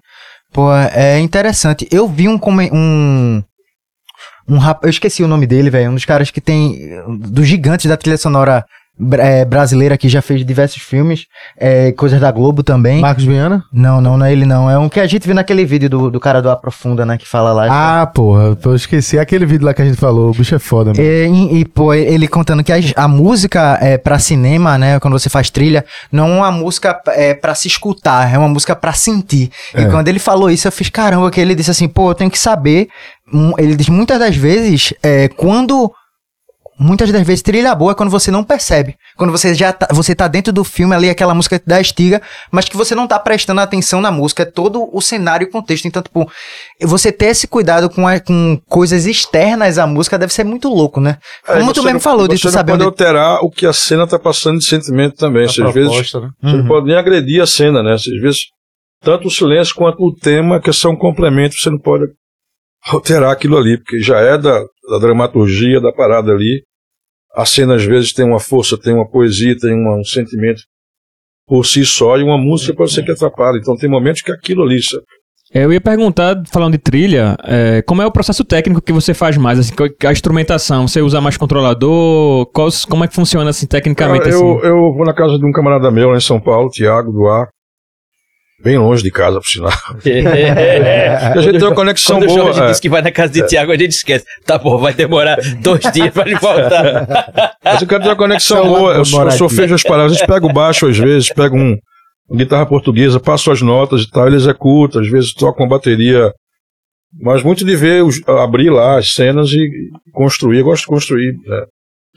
Pô, é interessante. Eu vi um um um rap, eu esqueci o nome dele, velho, um dos caras que tem dos gigantes da trilha sonora é, brasileira que já fez diversos filmes, é, coisas da Globo também. Marcos Viana? Não, não, não é ele não. É um que a gente viu naquele vídeo do, do cara do Aprofunda, né? Que fala lá. Ah, porra, eu esqueci aquele vídeo lá que a gente falou. O bicho é foda, mano. E, e, e, pô, ele contando que a, a música é para cinema, né? Quando você faz trilha, não é uma música é para se escutar, é uma música para sentir. É. E quando ele falou isso, eu fiz caramba, que ele disse assim, pô, eu tenho que saber. Ele diz muitas das vezes, é, quando muitas das vezes trilha boa é quando você não percebe. Quando você já tá, você tá dentro do filme ali, aquela música da estiga, mas que você não tá prestando atenção na música, é todo o cenário e o contexto. Então, tipo, você ter esse cuidado com, a- com coisas externas à música deve ser muito louco, né? Aí Como tu você mesmo não- falou, de tu saber pode onde... alterar o que a cena tá passando de sentimento também. Às vezes né? Você não pode nem agredir a cena, né? Às vezes, tanto o silêncio quanto o tema, que são complementos, você não pode alterar aquilo ali, porque já é da, da dramaturgia da parada ali. A cena, às vezes, tem uma força, tem uma poesia, tem uma- um sentimento por si só, e uma música pode ser que atrapalhe. Então, tem momentos que aquilo ali. sabe? Eu ia perguntar, falando de trilha, é, como é o processo técnico que você faz mais? Assim, qual- a instrumentação, você usa mais controlador? Quais- como é que funciona assim, tecnicamente? Cara, eu, assim? eu vou na casa de um camarada meu lá em São Paulo, Tiago, do Ar. Bem longe de casa, por sinal. a gente tem uma conexão Quando o boa. Jorge é. disse que vai na casa de Tiago, a gente esquece. Tá bom, vai demorar dois dias pra ele voltar. Mas eu quero ter uma conexão boa. Eu, eu feio as palavras. A gente pega o baixo às vezes, pega um, uma guitarra portuguesa, passo as notas e tal, ele executa, às vezes toca uma bateria. Mas muito de ver, os- abrir lá as cenas e construir. Eu gosto de construir. né?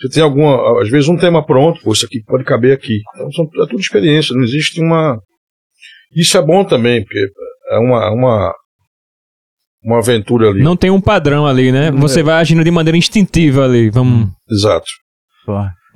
Você tem alguma, às vezes um tema pronto, pô, isso aqui pode caber aqui. Então são, é tudo experiência, não existe uma. Isso é bom também, porque é uma, uma, uma aventura ali. Não tem um padrão ali, né? Você vai agindo de maneira instintiva ali. Vamos. Exato.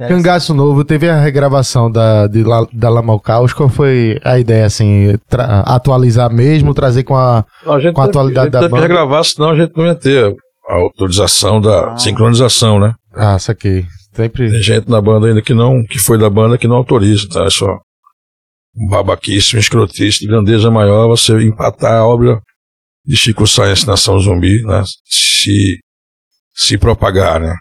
Cangaço Novo teve a regravação da, de La, da Lama ao Caos. Qual foi a ideia, assim? tra- atualizar mesmo, trazer com a. Não, a gente Com a teve- atualidade a gente da teve que banda. regravar, senão a gente não ia ter a autorização da sincronização, né? Ah, saquei. Sempre. Tem gente na banda ainda que não, que foi da banda que não autoriza, tá? É só babaquice, um escrotice de grandeza maior você empatar a obra de Chico Science Nação Zumbi, né? Se, se propagar, né?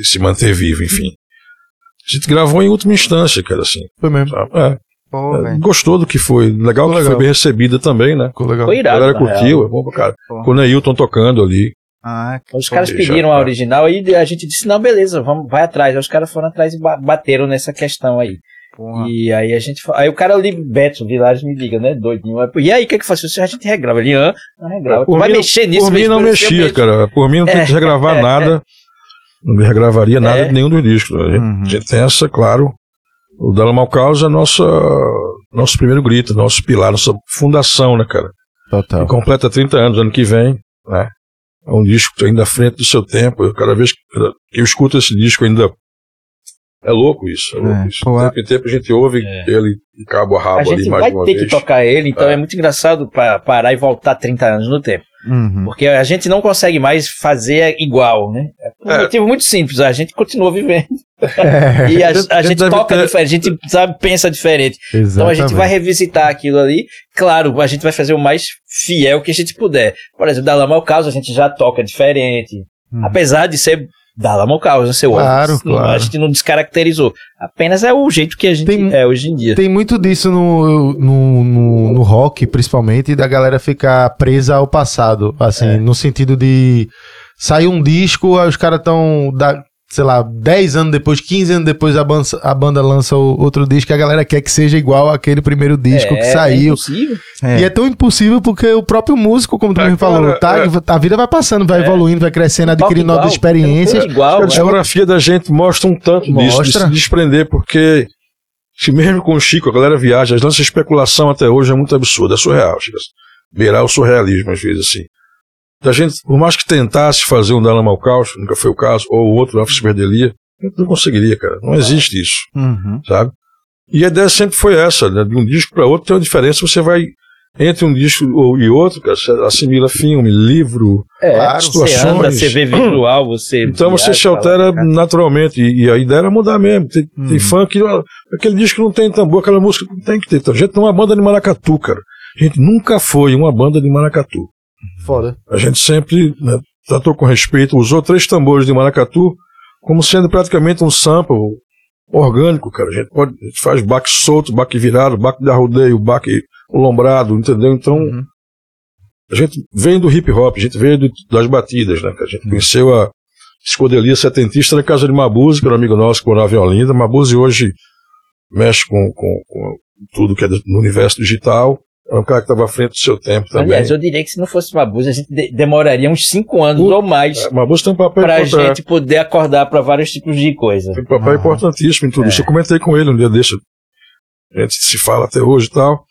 E se manter vivo, enfim. A gente gravou em última instância, cara, assim. Foi mesmo. sabe? É, Pô, é, gostou do que foi. Legal que Legal. foi bem recebida também, né? Ficou legal. Foi A irado. galera na curtiu, real. é bom pra cara. Pô. Com o Neilton tocando ali. Ah, Os caras pediram a original e a gente disse, não, beleza, vamos, vai atrás. Aí os caras foram atrás e ba- bateram nessa questão aí. Porra. E aí a gente. Aí o cara ali, Beto Vilares, me liga, né? Doidinho. E aí, o que que faz? Se a gente regrava. Ele, ah, não regrava. Tu vai mim, mexer nisso Por mim não mexia, cara. Por mim não tem que regravar nada. Não regravaria nada É. de nenhum dos discos. A gente, Uhum. a gente tem essa, claro. O Dalla Mal Causa é nossa, nosso primeiro grito, nosso pilar, nossa fundação, né, cara? Total. Que completa 30 anos ano que vem, né? É um disco ainda à frente do seu tempo. Cada vez que eu escuto esse disco ainda. É louco isso. É louco É, isso. pô, tempo em tempo a gente ouve É. ele de cabo a rabo A ali gente mais vai de uma ter vez. que tocar ele, então É. é, muito engraçado pa- parar e voltar 30 anos no tempo. Uhum. Porque a gente não consegue mais fazer igual, né? É por um É. motivo muito simples, a gente continua vivendo. É, E a, A gente- toca ter- diferente, a gente sabe, pensa diferente. Então a gente vai revisitar aquilo ali. Claro, a gente vai fazer o mais fiel que a gente puder. Por exemplo, da Lama ao Caos a gente já toca diferente. Uhum. Apesar de ser da Caos, né, seu Claro, claro. A gente não descaracterizou. Apenas é o jeito que a gente Tem- é hoje em dia. Tem muito disso no, no, no, no rock, principalmente, da galera ficar presa ao passado. Assim, É. no sentido de sair um disco, aí os caras estão, sei lá, 10 anos depois, 15 anos depois, a banda, a banda lança o- outro disco e a galera quer que seja igual àquele primeiro disco é, que É saiu. impossível. É. E é tão impossível porque o próprio músico, como tu É, mesmo falou, cara, tá, a vida vai passando, vai É. evoluindo, vai crescendo, adquirindo igual, novas experiências. toca Igual, a discografia da gente mostra um tanto disso, de Mostra. se desprender, porque se mesmo com o Chico a galera viaja, as nossas especulação até hoje é muito absurda, é surreal, a beirar o surrealismo às vezes assim. Da gente, por mais que tentasse fazer um Dala Malcaus, nunca foi o caso, ou o outro Anfis Perdelia, não conseguiria, cara. Não existe isso, Uhum. sabe? E a ideia sempre foi essa, né? De um disco para outro tem uma diferença, você vai entre um disco ou- e outro, cara, você assimila filme, livro, É, Claro, você situações. anda, você vê visual, você. então você se altera naturalmente. E, e a ideia era mudar mesmo. Tem, Uhum. tem funk, aquele disco não tem tambor, aquela música não tem que ter. Então, a gente não é uma banda de maracatu, cara. A gente nunca foi uma banda de maracatu. Foda. A gente sempre né, tratou com respeito, usou três tambores de maracatu como sendo praticamente um sample orgânico, cara. A gente, pode, a gente faz baque solto, baque virado, baque de arrodeio, baque lombrado, entendeu? Então, Uhum. a gente vem do hip hop, a gente veio do- das batidas, né? A gente conheceu a escodelia setentista na casa de Mabuse, que era um amigo nosso que morava em Olinda. Mabuse hoje mexe com, com, com tudo que é do- no universo digital. É um cara que estava à frente do seu tempo também. Aliás, eu diria que se não fosse Mabuse, a gente de- demoraria uns 5 anos Uh, ou mais É, Mabuse tem um papel pra importante. gente poder acordar pra vários tipos de coisa. Tem um papel Ah. importantíssimo em tudo É. isso. Eu comentei com ele um dia desse. A gente se fala até hoje e tal.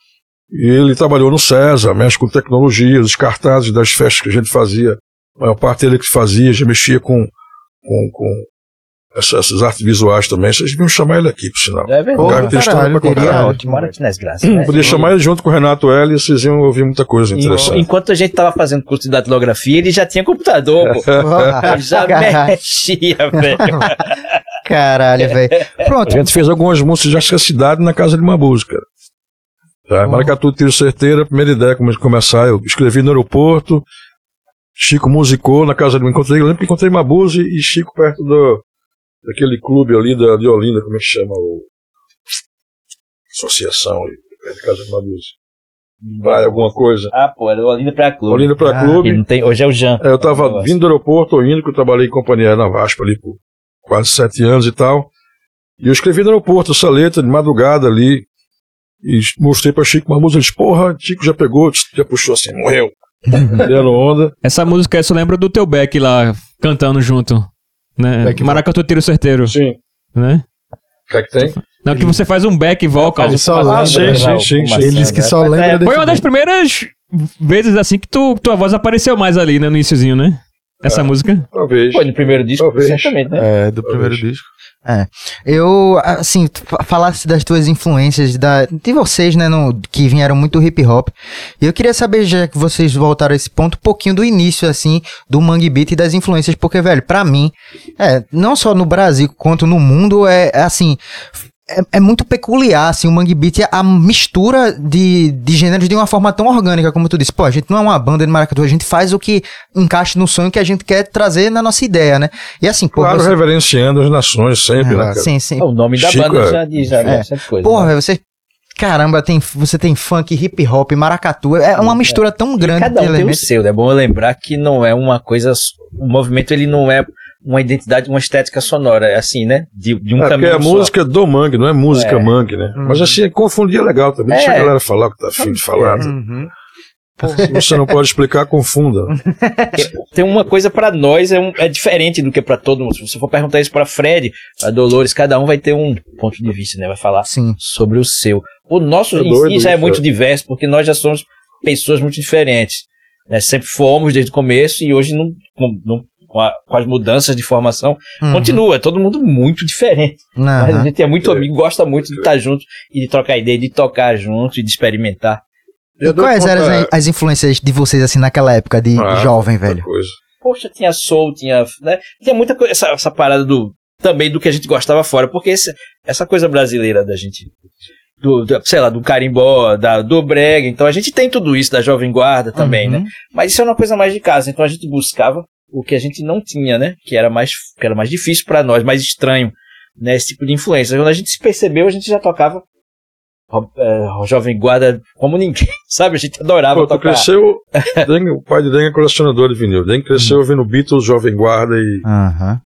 E ele trabalhou no César, mexe com tecnologia, os cartazes das festas que a gente fazia. A maior parte dele que fazia, já mexia com, com, com essas artes visuais também. Vocês deviam chamar ele aqui, por sinal. É verdade. O cara tem história pra contar. É ótimo, nas graças. né? Podia chamar ele junto com o Renato L e vocês iam ouvir muita coisa interessante. Enquanto a gente tava fazendo curso de datilografia, ele já tinha computador, pô. Ele já mexia, velho. Caralho, velho. A Pronto. gente fez algumas músicas de a cidade na casa de Mabuse, cara. Tá? Maracatu Tiro Certeira, a primeira ideia como de começar, eu escrevi no aeroporto, Chico musicou na casa de encontrei, eu lembro que encontrei Mabuse e Chico perto do, daquele clube ali da, de Olinda, como é que chama? O, associação ali, perto da casa de Mabuse. Vai alguma coisa. Ah, pô, era o Olinda pra Clube. Olinda pra Ah, clube. Não tem, hoje é o Jean. É, eu tava vindo do aeroporto, ou indo, que eu trabalhei em companhia na Vaspa ali por quase sete anos e tal. E eu escrevi no aeroporto essa letra de madrugada ali. E mostrei pra Chico uma música. Ele disse, porra, Chico já pegou, já puxou assim, morreu. Dando onda. Essa música aí, você lembra do teu Beck lá cantando junto. Né? Back Maracatu Tiro Certeiro. Sim. Né? O que é que tem? Não, que você faz um back vocal. Ele só Ah, lembra. sim, sim, sim, sim. Ele disse que só lembra É, Foi uma das primeiras vezes assim que tu, tua voz apareceu mais ali, né? No iníciozinho, né? Essa É. música. Talvez. Foi no primeiro disco, Talvez. certamente, né? É, do primeiro Talvez. disco. Eu, assim, falasse das tuas influências, da, de vocês, né, no, que vieram muito do hip hop. E eu queria saber, já que vocês voltaram a esse ponto, um pouquinho do início, assim, do Mangue Beat e das influências, porque, velho, pra mim, é, não só no Brasil quanto no mundo, é, é assim. É, é muito peculiar, assim, o Mangue Beat, a mistura de, de gêneros de uma forma tão orgânica, como tu disse. Pô, a gente não é uma banda de maracatu, a gente faz o que encaixa no sonho que a gente quer trazer na nossa ideia, né? E assim, pô, Claro, você- reverenciando as nações sempre, né, cara? sim, sim. O nome da Chico banda é- já diz, já É. bastante coisa. Porra, né? velho, você. Caramba, tem, você tem funk, hip hop, maracatu. É uma mistura tão grande Cada de um tem o seu, é bom lembrar que não é uma coisa. O movimento ele não é uma identidade, uma estética sonora, é assim, né? De, de um É, porque caminho é só. música do mangue, não é música É. mangue, né? Uhum. Mas assim, confundir é legal também. Deixa É. a galera falar o que tá afim de falar. Uhum. Se você não pode explicar, confunda. Tem uma coisa pra nós é, um- é diferente do que pra todo mundo. Se você for perguntar isso pra Fred, pra Dolores, cada um vai ter um ponto de vista, né? Vai falar Sim. sobre o seu. O nosso É doido si já é muito é. diverso, porque nós já somos pessoas muito diferentes. né? Sempre fomos desde o começo e hoje não, não- não- com, a- com as mudanças de formação Uhum. continua. É todo mundo muito diferente. Mas a gente é muito amigo, gosta muito de estar junto e de trocar ideia, de tocar junto e de experimentar. E quais eram as, as influências de vocês, assim, naquela época de Ah, jovem, velho? Coisa. Poxa, tinha soul, tinha, né? Tinha muita coisa, essa, essa parada do, também do que a gente gostava fora, porque esse- essa coisa brasileira da gente, do, do- sei lá, do carimbó, da, do brega, então a gente tem tudo isso da Jovem Guarda também, Uhum. né? Mas isso é uma coisa mais de casa, então a gente buscava o que a gente não tinha, né? Que era mais, que era mais difícil pra nós, mais estranho, né? Esse tipo de influência. Quando a gente se percebeu, a gente já tocava é, Jovem Guarda como ninguém, sabe? A gente adorava Pô, tocar. cresceu. Dengue, o pai de Dengue é colecionador de vinil. Dengue cresceu Uhum. ouvindo Beatles, Jovem Guarda e. A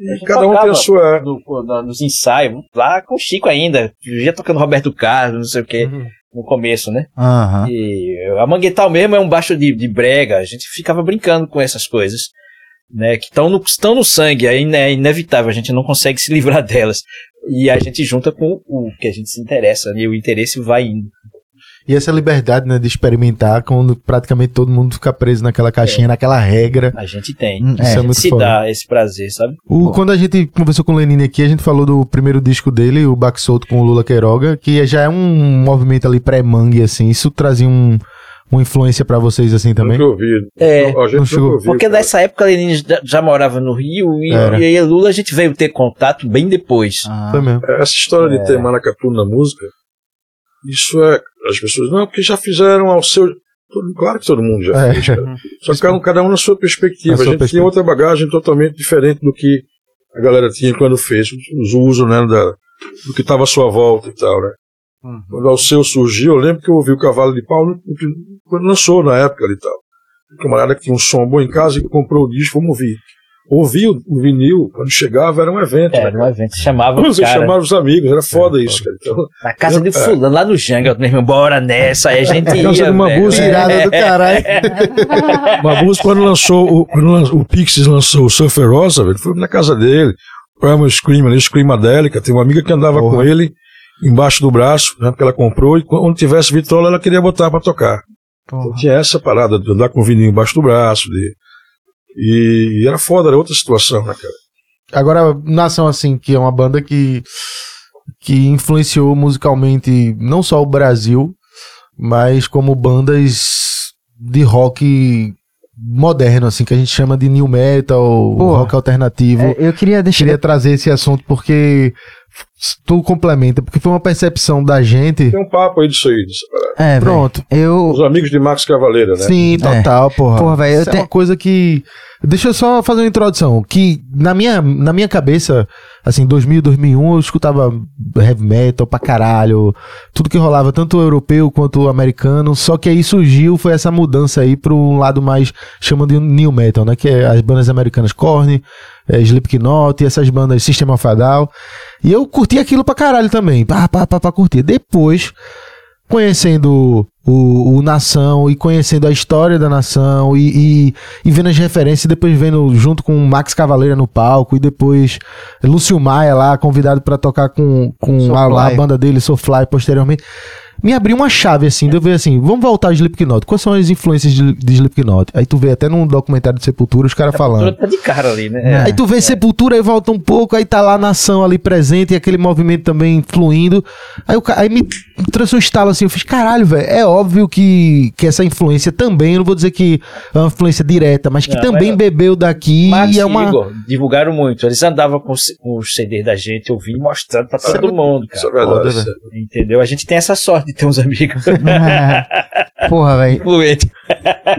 e gente cada um tem a sua. no- no- nos ensaios, lá com o Chico ainda, já tocando Roberto Carlos, não sei o que, no começo, né? Aham. E a Manguetal mesmo é um baixo de, de brega, a gente ficava brincando com essas coisas, né? Que estão no, no sangue, é ine- é inevitável, a gente não consegue se livrar delas. E a gente junta com o que a gente se interessa, e o interesse vai indo. E essa liberdade, né, de experimentar quando praticamente todo mundo fica preso naquela caixinha, naquela regra. A gente tem. Hum, Isso é. é a gente se foda. dá esse prazer, sabe? O, quando a gente conversou com o Lenine aqui, a gente falou do primeiro disco dele, o Baque Solto com o Lula Queiroga, que já é um movimento ali pré-mangue, assim. Isso trazia um, uma influência pra vocês, assim, também? Nunca ouvi. É. A gente Não ouviu, Porque cara. nessa época a Lenine já, já morava no Rio e, Era. e aí a Lula a gente veio ter contato bem depois. Ah. Foi mesmo. Essa história É. de ter maracatu na música, isso é. As pessoas, não, porque já fizeram ao seu. Claro que todo mundo já É. fez, cara. Só que cada um, cada um na sua perspectiva. Na sua a gente perspectiva. tinha outra bagagem totalmente diferente do que a galera tinha quando fez. Os usos, né, da, do que estava à sua volta e tal, né. Uhum. Quando o seu surgiu, eu lembro que eu ouvi o Cavalo de Pau quando lançou na época ali e tal. Um camarada que tinha um som bom em casa e comprou o disco, vamos ouvir. Ouvir o vinil, quando chegava, era um evento. né, Era um evento, chamava Você o cara chamava os amigos, era foda isso, cara. Então, na casa de É. fulano, lá no Janga, meu irmão, bora nessa, aí a gente ia, Casa de uma música. Tirada do caralho. Uma música, quando lançou, o, quando o Pixies lançou o Surfer Rosa, velho, foi na casa dele, Primal Scream ali, Screamadélica, tem uma amiga que andava Porra. com ele embaixo do braço, né, porque ela comprou, e quando tivesse vitrola, ela queria botar pra tocar. Então, tinha essa parada de andar com o vinil embaixo do braço, de, e, e era foda, era outra situação, né, cara? Agora, Nação, assim, que é uma banda que, que influenciou musicalmente não só o Brasil, mas como bandas de rock moderno, assim, que a gente chama de new metal, Porra. rock alternativo. É, eu queria deixar. Queria trazer esse assunto porque tu complementa, porque foi uma percepção da gente. Tem um papo aí disso aí, parada. É. Pronto. Eu. Os amigos de Max Cavaleira, né? Sim, total, porra. Porra, velho, é uma coisa que. Deixa eu só fazer uma introdução. Que na minha, na minha cabeça, assim, 2000, 2001, eu escutava heavy metal pra caralho. Tudo que rolava, tanto europeu quanto americano. Só que aí surgiu, foi essa mudança aí pro um lado mais, chamam de new metal, né? Que é as bandas americanas Korn, é, Slipknot e essas bandas System of a Down. E eu curti aquilo pra caralho também. Pá, pá, pá, pá, curtir. Depois, conhecendo o, o Nação e conhecendo a história da Nação e, e, e vendo as referências, e depois vendo junto com o Max Cavaleira no palco e depois Lúcio Maia lá, convidado pra tocar com, com a, a banda dele, Soulfly, posteriormente. Me abriu uma chave assim, de eu ver assim, vamos voltar ao Slipknot. Quais são as influências de, de Slipknot? Aí tu vê até num documentário de Sepultura os caras falando. Tá de cara ali, né? É. Aí tu vê Sepultura e volta um pouco, aí tá lá a nação ali presente e aquele movimento também fluindo. Aí, o ca- aí me trouxe um estalo assim, eu fiz, caralho, velho, é óbvio que, que essa influência também, eu não vou dizer que é uma influência direta, mas que Não, também mas- bebeu daqui Max e é uma... Igor divulgaram muito. Eles andavam com, os- com os CDs da gente, ouvindo e mostrando pra é todo mundo, Isso é cara. verdade. Foda, isso é- Entendeu? A gente tem essa sorte de ter uns amigos Porra, velho.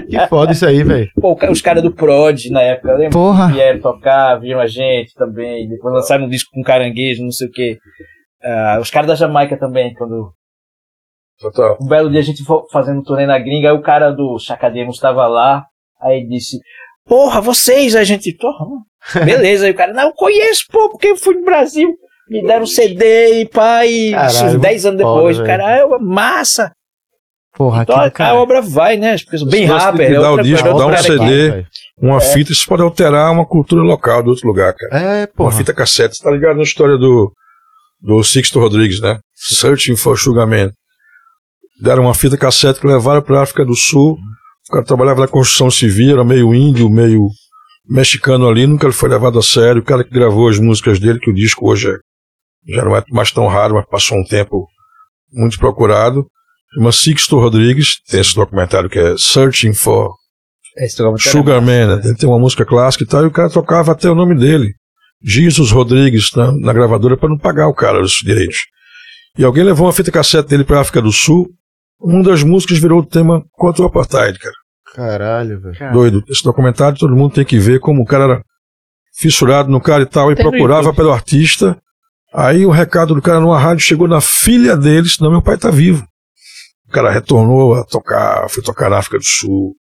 Que foda isso aí, velho. Pô, os caras do Prod na época, lembra? Porra. Que vieram tocar, viram a gente também. Depois lançaram um disco com caranguejo, não sei o quê. Ah, os caras da Jamaica também, quando Total. um belo dia a gente foi fazendo um turnê na gringa, aí o cara do Chacademos estava lá, aí disse, porra, vocês, a gente, porra, beleza, aí o cara, não, eu conheço, pô, porque eu fui no Brasil, me deram um CD e e Caralho, uns 10 anos foda, depois, cara, é massa, Porra, então que a, obra vai, né, as pessoas, bem rapper, é dar o disco, dar um CD. velho. Uma fita, isso pode alterar uma cultura local de outro lugar, cara. É, Uma porra. fita cassete. Você tá ligado na história do, do Sixto Rodrigues, né? Searching for Sugar Man. Deram uma fita cassete que levaram pra África do Sul. O cara trabalhava na construção civil, era meio índio, meio mexicano ali, nunca foi levado a sério. O cara que gravou as músicas dele, que o disco hoje é, já não é mais tão raro, mas passou um tempo muito procurado. Chama Sixto Rodrigues, tem esse documentário que é Searching for Esse documentário- Sugar Man, né? Ele tem uma música clássica e tal, e o cara tocava até o nome dele. Jesus Rodrigues, na, na gravadora, para não pagar o cara os direitos. E alguém levou uma fita cassete dele para África do Sul. Uma das músicas virou o tema contra o apartheid, cara. Caralho, velho. Doido. Esse documentário todo mundo tem que ver como o cara era fissurado no cara e tal, e procurava pelo artista. Aí o recado do cara numa rádio chegou na filha dele, senão meu pai tá vivo. O cara retornou a tocar, foi tocar na África do Sul.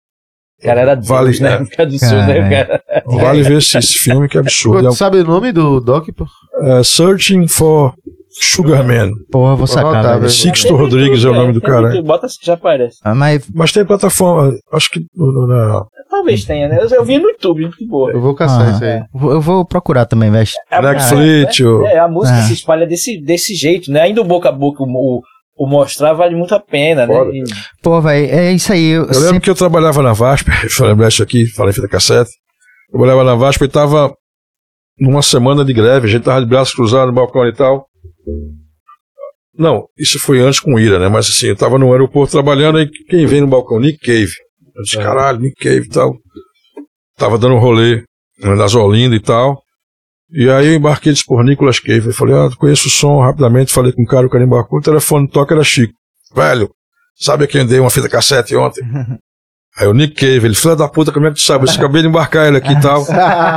O cara era Deus, Vale, né? é. África do Sul, né, cara? Vale ver esse, esse filme que é absurdo. Tu sabe o nome do Doc, pô? É, Searching for Sugar Man. Porra, vou sacar, velho. velho. Sixto Rodrigues é o nome do cara. muito, Bota assim que já aparece. Ah, Mas, Mas tem plataforma, acho que no- no- na Talvez tenha, né? Eu, vi no YouTube, muito boa. Eu vou caçar Ah, isso aí. eu vou procurar também, velho. A Netflix. música, ou- É, a música É. se espalha desse, desse jeito, né? Ainda o boca a boca, o, o, o mostrar vale muito a pena, né? Foda. E- Pô, velho, é isso aí. Eu, Eu lembro sempre... que eu trabalhava na VASP, lembrar isso aqui, falei fita cassete. Eu trabalhava na VASP e tava numa semana de greve, a gente tava de braços cruzados no balcão e tal. Não, isso foi antes com ira, né? Mas assim, eu tava no aeroporto trabalhando aí quem vem no balcão? Nick Cave. Eu disse, caralho, Nick Cave e tal. Tava dando um rolê nas Olinda e tal. E aí eu embarquei disse, por Nicolas Cave. Eu falei, ah, conheço o som rapidamente, falei com o cara, o cara embarcou, o telefone toca, era Chico. Velho, sabe a quem dei uma fita cassete ontem? Aí o Nick Cave, ele, filho da puta, como é que tu sabe? Eu acabei de embarcar ele aqui e tal.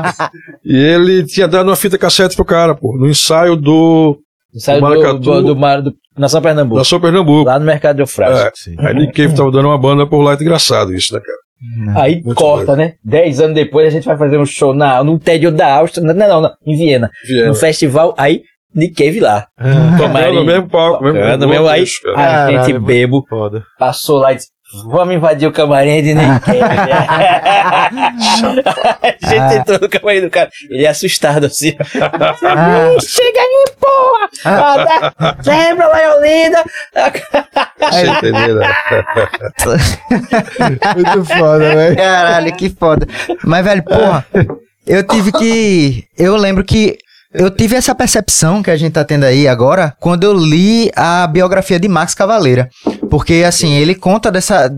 e ele tinha dado uma fita cassete pro cara, pô, no ensaio do Saiu do, Maracatu. do, do, mar- do Nação Pernambuco. Nação Pernambuco. Lá no Mercado de Eufrates. É. Aí Nick Cave tava dando uma banda por lá, é engraçado isso, né, cara? Aí Muito corta, né? Dez anos depois a gente vai fazer um show na, no interior da Áustria. Não, não, não, em Viena. Viena. No festival, aí Nick Cave lá. Tocando no mesmo palco, mesmo Tocando mesmo, aí cara. a gente Caralho, bebo, Foda. passou lá e disse, vamos invadir o camarim de Nick Cave. a gente entrou no camarim do cara, ele é assustado assim. Ah, Chega aí, porra! Ah, dá- Lembra lá em Olinda? Você entendeu, né? Muito foda, velho. Caralho, que foda. Mas, velho, porra, eu tive que. Eu lembro que. Eu tive essa percepção que a gente tá tendo aí agora quando eu li a biografia de Max Cavaleira. Porque, assim, ele conta dessa.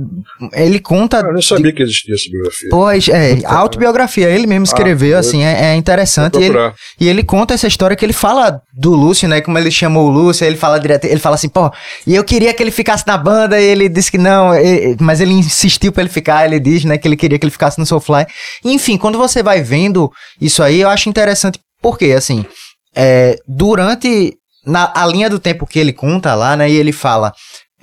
Ele conta. Eu nem sabia que existia essa biografia. Pois, é, autobiografia, ele mesmo escreveu, Ah, assim, é, é interessante. E ele, e ele conta essa história que ele fala do Lúcio, né? Como ele chamou o Lúcio, aí ele fala direto, ele fala assim, pô, e eu queria que ele ficasse na banda, e ele disse que não, e- mas ele insistiu pra ele ficar, ele diz, né, que ele queria que ele ficasse no Soulfly. Enfim, quando você vai vendo isso aí, eu acho interessante, porque, assim, é, durante na, a linha do tempo que ele conta lá, né, e ele fala.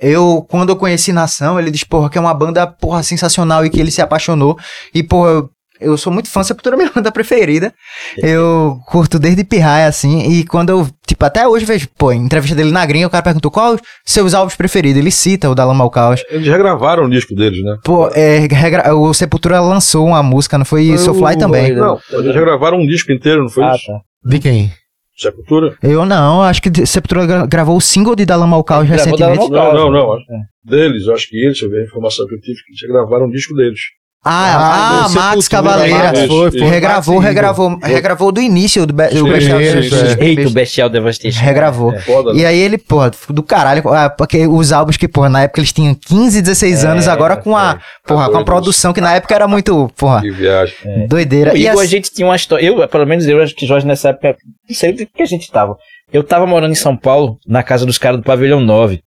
Eu, quando eu conheci Nação, ele diz, porra, que é uma banda, porra, sensacional e que ele se apaixonou. E, porra, eu, eu sou muito fã, Sepultura é minha banda preferida. Eu curto desde pirraia, assim, e quando eu, tipo, até hoje vejo, pô, em entrevista dele na gringa, o cara perguntou qual os seus álbuns preferidos. Ele cita o da Lama ao Caos. Eles regravaram o disco deles, né? Pô, é, regra- o Sepultura lançou uma música, não foi? E Soulfly também. Não, eles regravaram um disco inteiro, não foi Ah, isso? tá. De quem? Sepultura? Eu não, acho que de- Sepultura gra- gravou o single de Da Lama ao Caos recentemente. ao Caos. Não, não, não. É. Deles, eu acho que eles, deixa eu ver a informação que eu tive, que eles regravaram um disco deles. Ah, ah, do Max Cavaleira. Max, Foi, foi. Regravou, Max regravou, regravou do início do, Be Sim, Bestial sim, Devastation. Eita, o Bestial Devastation. Regravou. É foda, né? E aí ele, porra, do caralho, ah, porque os álbuns que, porra, na época eles tinham 15, 16 É, anos, agora com a, porra, com a produção que na época era muito, porra, Que viagem. doideira. O E Igor, a assim- gente tinha uma história. Eu, pelo menos eu, acho que Jorge nessa época. Não sei do que a gente tava. Eu tava morando em São Paulo, na casa dos caras do Pavilhão 9.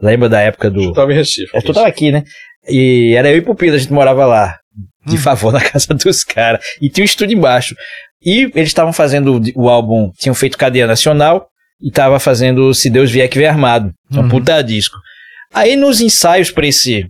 Lembra da época do. Eu tava em Recife. É, tu tava aqui, né? E era eu e Pupila, a gente morava lá. De favor, na casa dos caras. E tinha um estúdio embaixo. E eles estavam fazendo o, álbum, tinham feito Cadeia Nacional. E tava fazendo Se Deus Vier Que Vier Armado. Um Uhum. puta disco. Aí nos ensaios pra esse,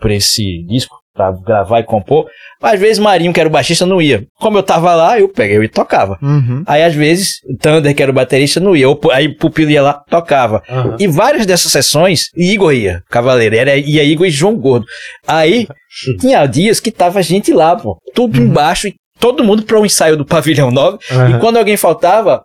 pra esse disco, pra gravar e compor, às vezes Marinho, que era o baixista, não ia. Como eu tava lá, eu peguei e tocava. Uhum. Aí às vezes Thunder, que era o baterista, não ia. Ou, aí Pupilo ia lá, tocava. E várias dessas sessões, Igor ia, Cavaleiro. Era, ia Igor e João Gordo. Aí tinha dias que tava gente lá, pô. Tudo embaixo e todo mundo para o ensaio do Pavilhão 9. E quando alguém faltava,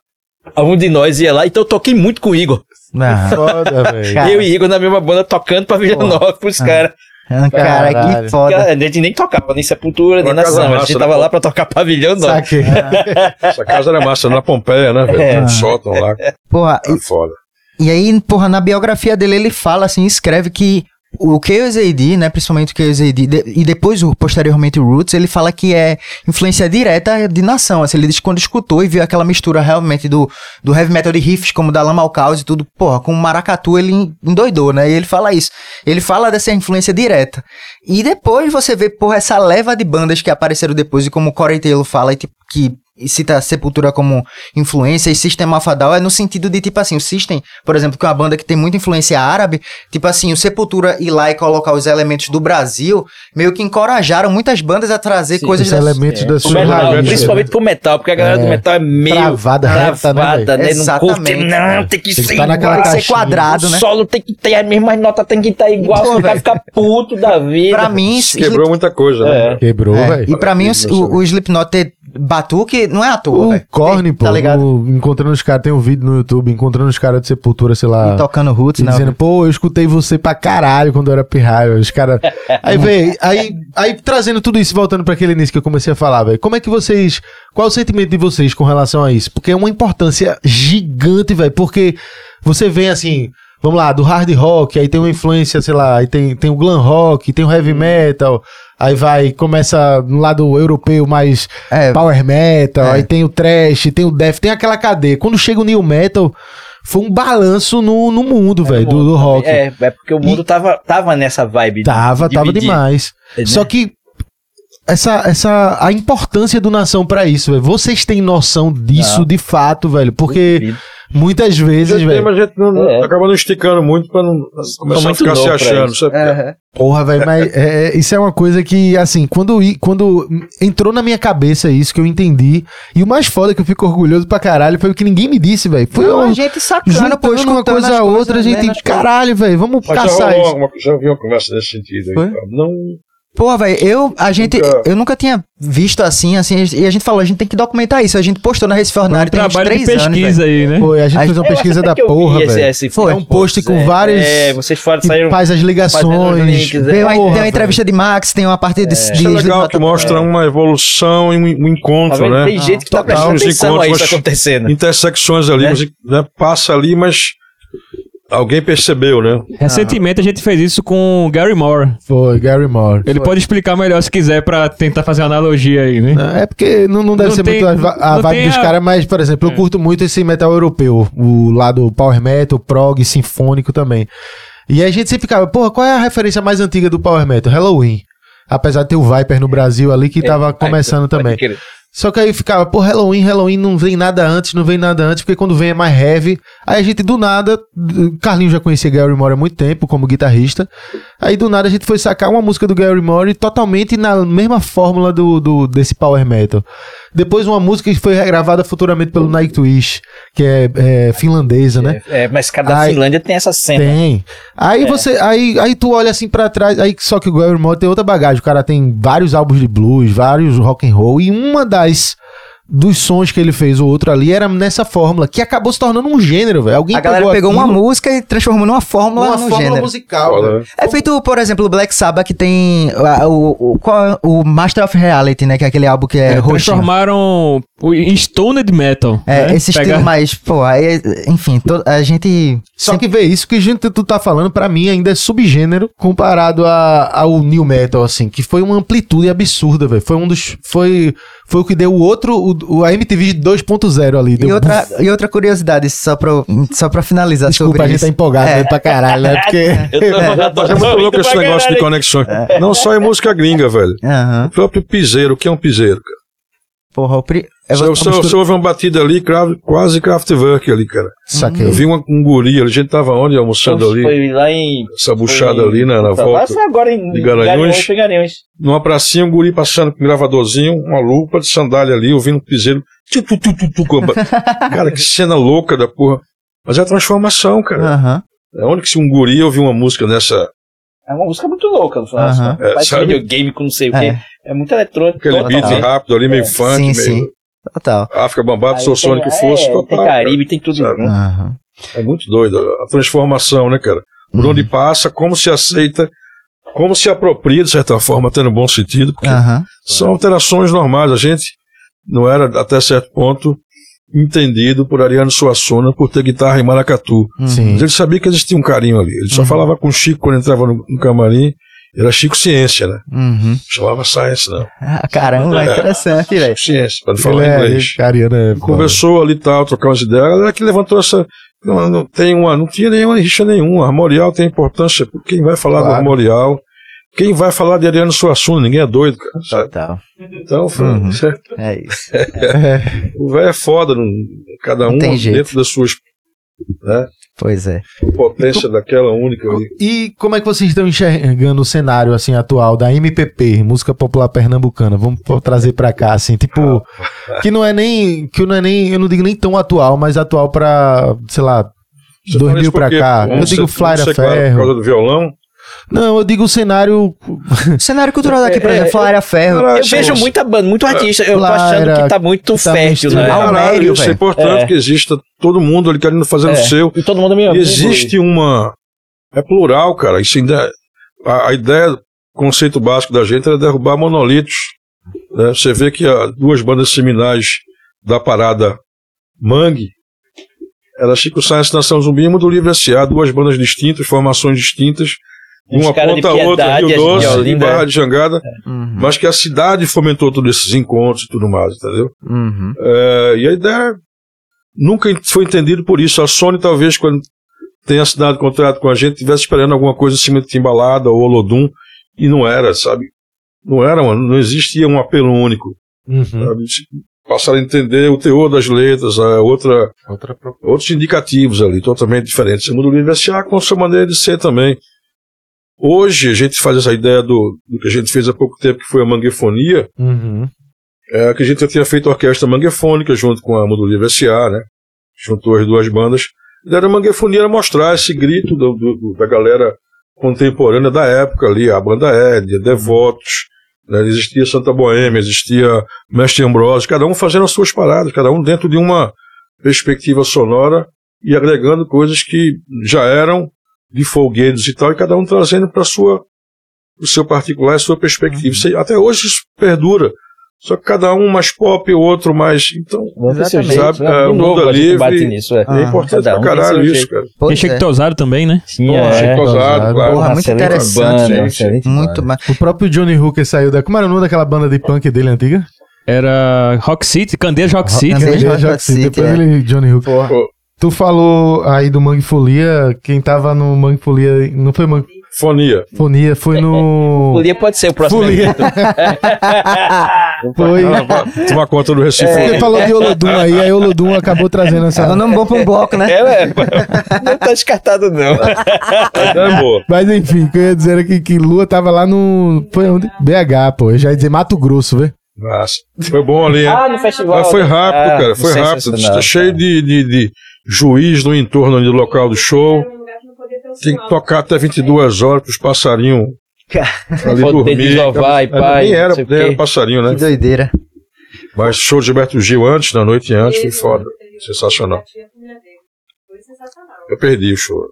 um de nós ia lá. Então eu toquei muito com o Igor. Ah. Foda, velho. Eu e Igor na mesma banda tocando Pavilhão 9 pros caras. Cara, Caralho. que foda. A gente nem tocava, nem Sepultura, nem nação. A gente né, tava pô? lá pra tocar pavilhão, não. Saquei. Essa casa era massa, na Pompeia, né, velho? É. No sótão lá. Porra, Tá foda. E aí, porra, na biografia dele, ele fala assim, escreve que o AD, né, principalmente o AD, de- e depois, posteriormente, o Roots, ele fala que é influência direta de nação, assim, ele diz quando escutou e viu aquela mistura realmente do, do heavy metal de riffs, como da Lama ao Caos e tudo, porra, com o Maracatu ele endoidou, né, e ele fala isso, ele fala dessa influência direta. E depois você vê, porra, essa leva de bandas que apareceram depois, e como o Corey Taylor fala, e, tipo, que e cita Sepultura como influência e System of a Down é no sentido de, tipo assim, o System, por exemplo, que é uma banda que tem muita influência árabe, tipo assim, o Sepultura ir lá e colocar os elementos do Brasil, meio que encorajaram muitas bandas a trazer Sim, coisas Os das- elementos da O sua metal, raiz, principalmente né? pro metal, porque a galera do É. metal é meio Travada, reta, né, travada, né? Não curte, Exatamente. não, tem que Tem que ser estar naquela igual. Tem que ser quadrado, O né? solo tem que ter as mesmas notas, tem que estar igual, Pô, o cara velho. fica puto da vida. Pra mim, Quebrou muita coisa, né? É. Quebrou, É, velho. e pra mim, o, o, o Slipknot ter batuque não é à toa, O velho. Korn, pô, Tá ligado? no- encontrando os caras, tem um vídeo no YouTube, encontrando os caras de Sepultura, sei lá, E tocando roots, e né? dizendo, pô, eu escutei você pra caralho quando eu era pirralho. Os caras. Aí, velho, aí, aí trazendo tudo isso, voltando pra aquele início que eu comecei a falar, velho. Como é que vocês. Qual o sentimento de vocês com relação a isso? Porque é uma importância gigante, velho. Porque você vem assim. Vamos lá, do hard rock, aí tem uma influência, sei lá, aí tem, tem o glam rock, tem o heavy metal, aí vai, começa no lado europeu mais É, power metal, É. aí tem o trash, tem o death, tem aquela cadeia. Quando chega o new metal, foi um balanço no, no mundo, velho, do, do rock. É, é porque o mundo tava, tava nessa vibe. de Tava, tava dividir, demais. né? Só que essa, essa a importância do nação pra isso, velho. Vocês têm noção disso Não. de fato, velho? Porque muitas vezes, Tem, velho. mas a gente não, É. acaba não esticando muito pra não começar a ficar se achando. Sabe? é, Porra, velho, mas é, é- isso é uma coisa que, assim, quando, quando entrou na minha cabeça isso, que eu entendi, e o mais foda que eu fico orgulhoso pra caralho foi o que ninguém me disse, velho. Foi Não, eu a gente sacando, pô, juntando uma coisa a coisas, outra, a gente, caralho, velho, vamos Mas já, caçar rolou isso. uma, já vi uma conversa nesse sentido aí. Não, Pô, velho, eu, a gente, eu nunca tinha visto assim, assim, e a gente falou, a gente tem que documentar isso. A gente postou na Recife Ordinário tem uns trabalho de três anos, pesquisa aí, né? Foi, a gente fez uma pesquisa da porra, velho. Foi um post com vários. É, vocês foram, que saíram. faz as ligações. links, é. Veio uma- Porra, tem uma entrevista de Max, tem uma parte de, de isso é legal, Slipknot- que mostra uma evolução e um, um Tá encontro, vendo? né? Tem gente que tá prestando os atenção a encontros, isso acontecendo. Intersecções ali, Né? você, né, passa ali, mas alguém percebeu, né? Recentemente a gente fez isso com o Gary Moore. Foi, Gary Moore. Ele pode explicar melhor se quiser pra tentar fazer uma analogia aí, né? É porque não, não deve Não ser tem- muito a, a não vibe dos a- caras, mas, por exemplo, eu curto muito esse metal europeu, o lado power metal, prog, sinfônico também. E aí a gente sempre ficava, porra, qual é a referência mais antiga do power metal? Halloween. Apesar de ter o Viper no Brasil ali que tava começando Pode também. Só que aí ficava, pô, Halloween, Halloween não vem nada antes, não vem nada antes, porque quando vem é mais heavy. Aí a gente, do nada, Carlinho já conhecia Gary Moore há muito tempo como guitarrista. Aí do nada a gente foi sacar uma música do Gary Moore totalmente na mesma fórmula do, do- desse power metal. Depois uma música que foi regravada futuramente pelo Nightwish, que é, é finlandesa, né? É, mas cada Ai, Finlândia tem essa cena. Tem. Aí É. você, aí, aí tu olha assim pra trás, aí só que o Gary Moore tem outra bagagem. O cara tem vários álbuns de blues, vários rock and roll e uma das dos sons que ele fez o outro ali era nessa fórmula que acabou se tornando um gênero, velho. Alguém A galera pegou uma aquilo, música e transformou numa fórmula uma no fórmula gênero. musical. Né? É feito, por exemplo, o Black Sabbath que tem o, o, qual é? o Master of Reality, né? Que é aquele álbum que é, É, roxinho. transformaram o- em Stoned Metal. É, né? esse Pega- estilo mais, pô, aí, enfim, to- a gente... Só que vê isso que a gente tu tá falando pra mim ainda é subgênero comparado a, ao new metal assim, que foi uma amplitude absurda, velho. Foi um dos foi foi o que deu o outro o, o a MTV 2.0 ali, deu E outra, e outra curiosidade, só pra, só pra finalizar Desculpa, sobre a gente isso. tá empolgado É. né, pra caralho, né? Porque Eu tô é muito louco esse negócio de conexões. Não só em música gringa, velho. Aham. O próprio piseiro, o que é um piseiro? cara? Porra, o pri... é Você, uma você, mistura- você ouve uma batida ali, quase Kraftwerk ali, cara. saquei. Eu vi uma- um guri ali, a gente tava onde? Almoçando ali, Foi lá em. essa buchada foi- ali na, na Tá, volta. Foi agora em de Garanhuns. foi Garanhuns. Numa pracinha, um guri passando com um gravadorzinho, uma lupa de sandália ali, ouvindo um piseiro. Tu, tu, tu, tu, tu, comba. cara, que cena louca da porra. Mas é a transformação, cara. É onde que se um guri ouvir uma música dessa, É uma música muito louca, no final. Assim, Faz É, sabe? videogame com não sei o quê. É muito eletrônico. aquele total. beat rápido ali, meio funk, Sim, meio sim. Total. África Bambata, sou Sônico que fosse, é, total. Tem cara. Caribe, tem tudo. Aham. É muito doido a transformação, né, cara? Por onde passa, como se aceita como se apropria, de certa forma, até no bom sentido, porque Aham. são alterações normais. A gente não era, até certo ponto, entendido por Ariano Suassuna por ter guitarra em maracatu. Uhum. Sim. Mas ele sabia que existia um carinho ali. Ele só falava com o Chico quando entrava no, no camarim. Era Chico Ciência, né? Uhum. Chamava Science, não. Ah, caramba, É. interessante, velho. Chico Ciência, para falar é, inglês. Ariana é. Conversou ali e tal, trocar umas ideias. A galera que levantou essa. Não, não, tem uma, não tinha nenhuma rixa nenhuma. Armorial tem importância. Quem vai falar do Claro. Armorial? Quem vai falar de Ariano Suassuna? Ninguém é doido, cara. Então, foi, Uhum. É isso. o velho é foda, não- cada um jeito. dentro das suas né, Pois é. potência daquela única ali. E como é que vocês estão enxergando o cenário assim atual da MPP, música popular pernambucana? Vamos trazer pra cá assim, tipo, que não é nem que não é nem, eu não digo nem tão atual, mas atual pra, sei lá, Você 2000 fala isso pra porque, cá. Eu vamos digo Flyer claro, Ferro. Por causa do violão. Não, eu digo o cenário O cenário cultural daqui, por É, exemplo, Flávia Ferro. Cara, Eu vejo muita banda, muito artista. Eu tô Lara, achando que tá muito tá fértil, muito né? Ah, Caralho, isso é importante É. que exista todo mundo ali querendo fazer É. o seu. E todo mundo me E existe uma. É plural, cara. Isso ainda. A, a ideia, o conceito básico da gente era derrubar monolitos. né? Você vê que as duas bandas seminais da parada Mangue era Chico Science Nação Zumbi e Mundo Livre S.A., duas bandas distintas, formações distintas. Uma ponta a outra, Rio Doce de e Olinda. Barra de Jangada, Uhum. mas que a cidade fomentou todos esses encontros e tudo mais, entendeu? Uhum. É, e a ideia nunca foi entendido por isso. A Sony, talvez, quando tenha assinado contrato com a gente, estivesse esperando alguma coisa em cima de Timbalada ou Olodum, e não era, sabe? Não era, mano. Não existia um apelo único. Uhum. Sabe? Passaram a entender o teor das letras, a outra, outra outros indicativos ali, totalmente diferentes. O mundo livre S.A. com a sua maneira de ser também. Hoje, a gente faz essa ideia do, do que a gente fez há pouco tempo, que foi a manguefonia, Uhum. é, que a gente já tinha feito a orquestra manguefônica junto com a Mundo Livre S.A., né? Juntou as duas bandas. A ideia da manguefonia era mostrar esse grito do- do- da galera contemporânea da época ali, a banda Ed, Devotos, né? existia Santa Boêmia, existia Mestre Ambrosio, cada um fazendo as suas paradas, cada um dentro de uma perspectiva sonora e agregando coisas que já eram de folguedos e tal, e cada um trazendo para sua o seu particular, a sua perspectiva. Isso aí, até hoje isso perdura. Só que cada um mais pop, o outro mais. Então, Exatamente. sabe, é, o de novo, mundo a gente livre. bate nisso, é. Ah, é importante cada pra um tem caralho isso, jeito. cara. Tem Pois Chico é. Tosado também, né? Sim, Pô, é. Chico Tosado, Porra, claro. muito excelente interessante, banda, gente. excelente Muito mais. O próprio Johnny Hooker saiu da. Como era o nome daquela banda de punk dele antiga? Era Rock City, Candeias Rock City. Candeias Ele Rock City, Depois é. ele, Johnny Hooker. Porra. Tu falou aí do Mangue Folia, quem tava no Mangue Folia, não foi Mangue Fonia. Folia, foi no... Folia pode ser o próximo. Folia. Foi. Ah, Tomar conta do Recife. Você falou de Olodum aí, aí Olodum acabou trazendo É essa... um nome bom pra um bloco, né? É, é, não tá descartado, não. É boa. Mas enfim, o que eu ia dizer aqui que Lua tava lá no... Foi onde? BH, pô. Eu já ia dizer Mato Grosso, vê? Nossa. Foi bom ali, hein? Ah, no festival. Mas foi rápido, Ah, cara. Foi rápido. Tá cheio de, de, de juiz no entorno ali do local do show. Tem que tocar até 22 horas pros passarinhos ali dormir. desovar e É, pai, Nem era, nem era passarinho, né? Que doideira. Mas show de Gilberto Gil antes, na noite antes, foi foda. Sensacional. Eu perdi o show.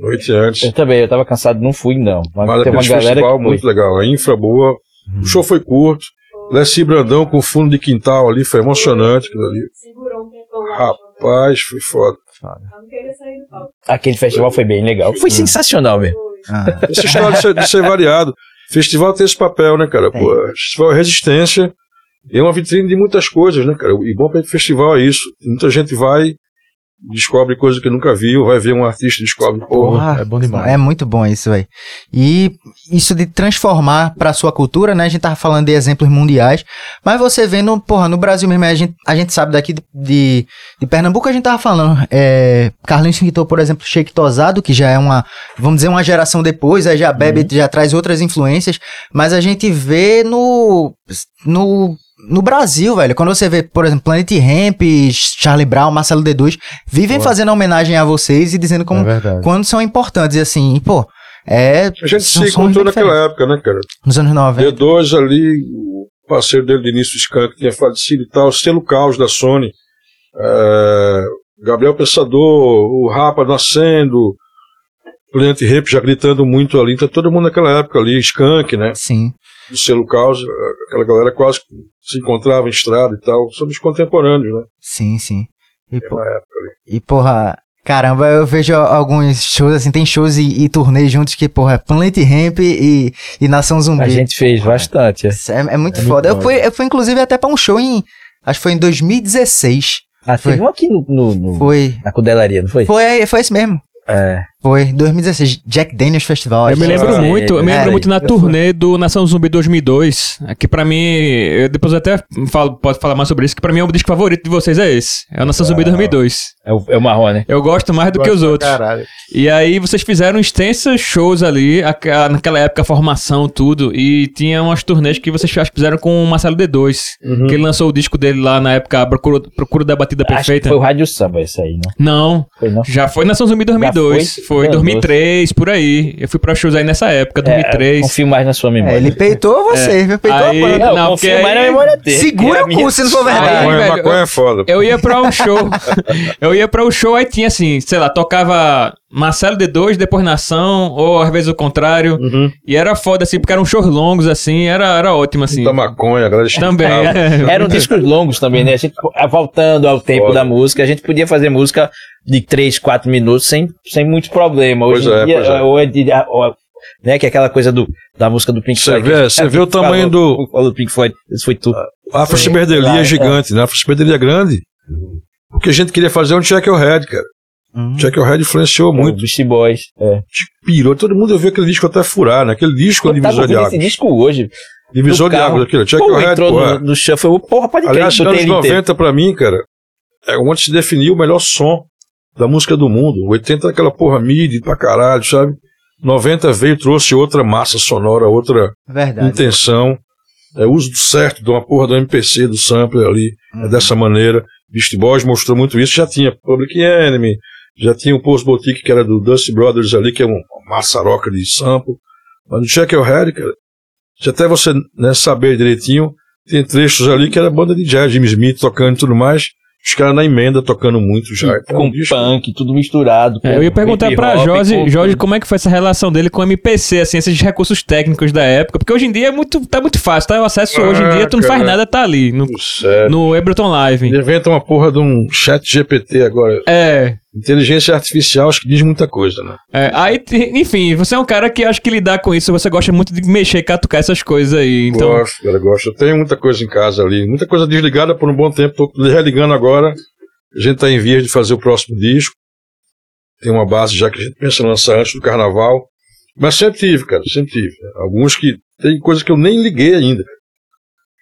Noite antes. Eu também, eu tava cansado, não fui, não. Mas, Mas tem uma galera festival muito legal. A infra boa. O show foi curto. Lessi Brandão com fundo de quintal ali, foi emocionante aquilo ali. Rapaz, foi foda. Aquele festival foi bem legal. Foi sensacional mesmo. Ah, Essa história de ser, de ser variado. Festival tem esse papel, né, cara? Pô, festival é resistência. É uma vitrine de muitas coisas, né, cara? E bom para festival é isso. Muita gente vai, descobre coisa que nunca viu, vai ver um artista e descobre, porra. porra, é bom demais. É muito bom isso, velho. E isso de transformar pra sua cultura, né? A gente tava falando de exemplos mundiais, mas você vendo, porra, no Brasil mesmo, a gente, a gente sabe daqui de, de, de Pernambuco, a gente tava falando, é, Carlinhos citou, por exemplo, Shake Tosado, que já é uma, vamos dizer, uma geração depois, aí já bebe, já traz outras influências, mas a gente vê no, no, no Brasil, velho, quando você vê, por exemplo, Planet Ramp, Charlie Brown, Marcelo D2, vivem fazendo homenagem a vocês e dizendo como É quando são importantes, e assim, e, pô, é. A gente se encontrou naquela época, né, cara? Nos anos 90. D2 ali, o parceiro dele de início Skank tinha falecido e tal, selo caos da Sony, é, Gabriel Pensador, o Rapa nascendo, Planet Ramp já gritando muito ali, então todo mundo naquela época ali, Skank, né? Sim. Do selo Caos, aquela galera quase se encontrava em estrada e tal. Somos contemporâneos, né? Sim, sim. E, ali. e, porra, caramba, eu vejo alguns shows, assim, tem shows e, e turnês juntos que, porra, Planet Ramp e, e Nação Zumbi. A gente fez bastante. é. É, é muito foda. eu, fui, eu fui, inclusive, até pra um show em. Acho que foi em 2016. Ah, teve Foi. um aqui no, no- no- Foi. na Cudelaria, não foi? Foi, foi esse mesmo. É. Foi, 2016. Jack Daniels Festival. Eu me lembro Ah, muito, eu me é, lembro é, muito na turnê do Nação Zumbi 2002, que pra mim, eu depois eu até falo, pode falar mais sobre isso, que pra mim é o disco favorito de vocês é esse, é o Nação Zumbi 2002. É o, é o marrom, né? Eu gosto mais do que os Gosto outros. Caralho. E aí vocês fizeram extensos shows ali, a- a- naquela época, a formação, tudo, e tinha umas turnês que vocês acho fizeram com o Marcelo D2, que ele lançou o disco dele lá na época, Procura, Procura da Batida Acho que Perfeita. foi o Rádio Samba esse aí, não? Não, Foi não? já foi Nação Zumbi 2002, foi? foi, Meu 2003, por aí. Eu fui pra shows aí nessa época, 2003. É, confio mais na sua memória. É, ele peitou você, viu? Peitou Aí- a banda. Não, Não, confio porque mais aí- na memória dele. Segura É o cu, se não for verdade. Aí, Maconha, velho, maconha é foda. Eu ia pra um show. eu ia pra um show, aí tinha assim, sei lá, tocava Marcelo D2, depois Nação, ou às vezes o contrário. Uhum. E era foda, assim, porque eram shows longos, assim, era, era ótimo, assim. Muita maconha, a galera Também. é. Eram discos longos também, né? A gente, voltando ao tempo Foda. da música, a gente podia fazer música de 3, 4 minutos sem, sem muito problema. Hoje Pois em é, dia, pois é. ou é de, ou- né, que é aquela coisa do, da música do Pink Você Floyd. vê- você vê o tamanho do- Falou do Pink Floyd, isso foi tudo. A afro-ciberdelia Claro, é gigante, né? A afro-ciberdelia é grande. O que a gente queria fazer é um check your head, cara. Hum. Check your head influenciou Muito. muito. Beastie Boys. É. Pirou. Todo mundo ouviu aquele disco até furar, né? Aquele disco é Eu tava divisor de águas. esse disco hoje. Divisor de águas aquilo. Check Pô, your head, entrou pô. no, é. no shuffle. Porra, pode crer, Aliás, botei anos ele inteiro. 90 pra mim, cara, é onde se definiu o melhor som da música do mundo. 80 é aquela porra MIDI pra caralho, sabe? 90 veio, trouxe outra massa sonora, outra Verdade. intenção. É uso certo de uma porra do MPC, do sampler ali, é dessa maneira. Beast Boys mostrou muito isso. Já tinha Public Enemy, já tinha o Post Boutique, que era do Dusty Brothers ali, que é uma maçaroca de sample. Mas no Check Your Head, cara, se até você né, saber direitinho, tem trechos ali que era banda de jazz, Jimmy Smith tocando e tudo mais. Os caras na emenda tocando muito já. Então, com disco- punk, tudo misturado. É, eu ia perguntar pra Jorge, com- Jorge como é que foi essa relação dele com o MPC, assim, esses recursos técnicos da época, porque hoje em dia é muito, tá muito fácil, tá? O acesso hoje em dia, tu não faz nada, tá ali, no, no Ableton Live. Inventa uma porra de um chat GPT agora. É, Inteligência artificial, acho que diz muita coisa, né? é, aí, enfim, você é um cara que acho que lidar com isso, você gosta muito de mexer, catucar essas coisas aí, então... Gosto, cara, gosto. Eu tenho muita coisa em casa ali. Muita coisa desligada por um bom tempo. Tô religando agora. A gente tá em vias de fazer o próximo disco. Tem uma base já que a gente pensa em lançar antes do carnaval. Mas sempre tive, cara, sempre tive. Alguns que. Tem coisas que eu nem liguei ainda.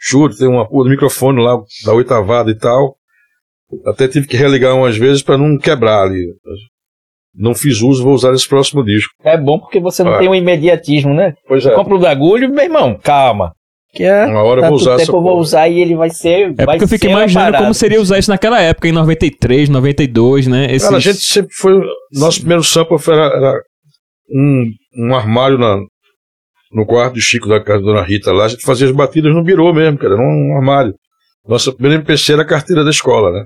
Juro, tem uma porra do microfone lá da oitavada e tal. Até tive que religar umas vezes para não quebrar ali. Não fiz uso, vou usar esse próximo disco. É bom porque você não É. tem um imediatismo, né? Pois é. Compra o bagulho, meu irmão, calma. Que é, Uma hora eu vou usar tempo essa eu vou usar e ele vai ser. É vai porque eu fico imaginando parada. como seria usar isso naquela época, em 93, 92, né? Esses... Cara, a gente sempre foi. Nosso primeiro sample foi- era, era um, um armário na, no quarto de Chico da casa da Dona Rita lá. A gente fazia as batidas no birô mesmo, cara. Era um, um armário. Nossa primeira MPC era a carteira da escola, né?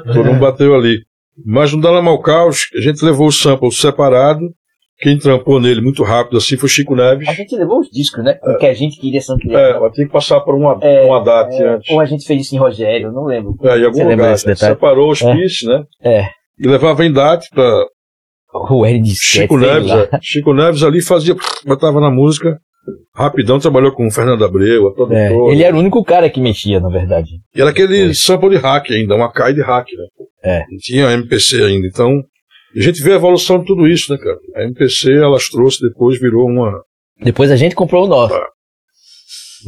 Todo mundo bateu ali. Mas no Dalamal Caos, a gente levou o sample separado. Quem trampou nele muito rápido assim foi Chico Neves. A gente levou os discos, né? Porque a gente queria samplear. É, mas tinha que passar por uma, É, uma data É, antes. ou a gente fez isso em Rogério, não lembro. É, em algum Você lugar. desse né? detalhe? Separou os É. né? É. E levava em date pra, O Chico Neves, é. Chico Neves ali fazia, botava na música, rapidão, trabalhou com o Fernando Abreu, a É, produtora. ele era o único cara que mexia, na verdade. E era aquele sample de hack ainda, uma CAI de hack, né? É. Não tinha MPC ainda, então... A gente vê a evolução de tudo isso, né, cara? A MPC, elas trouxe, depois virou uma... Depois a gente comprou o nosso. Tá.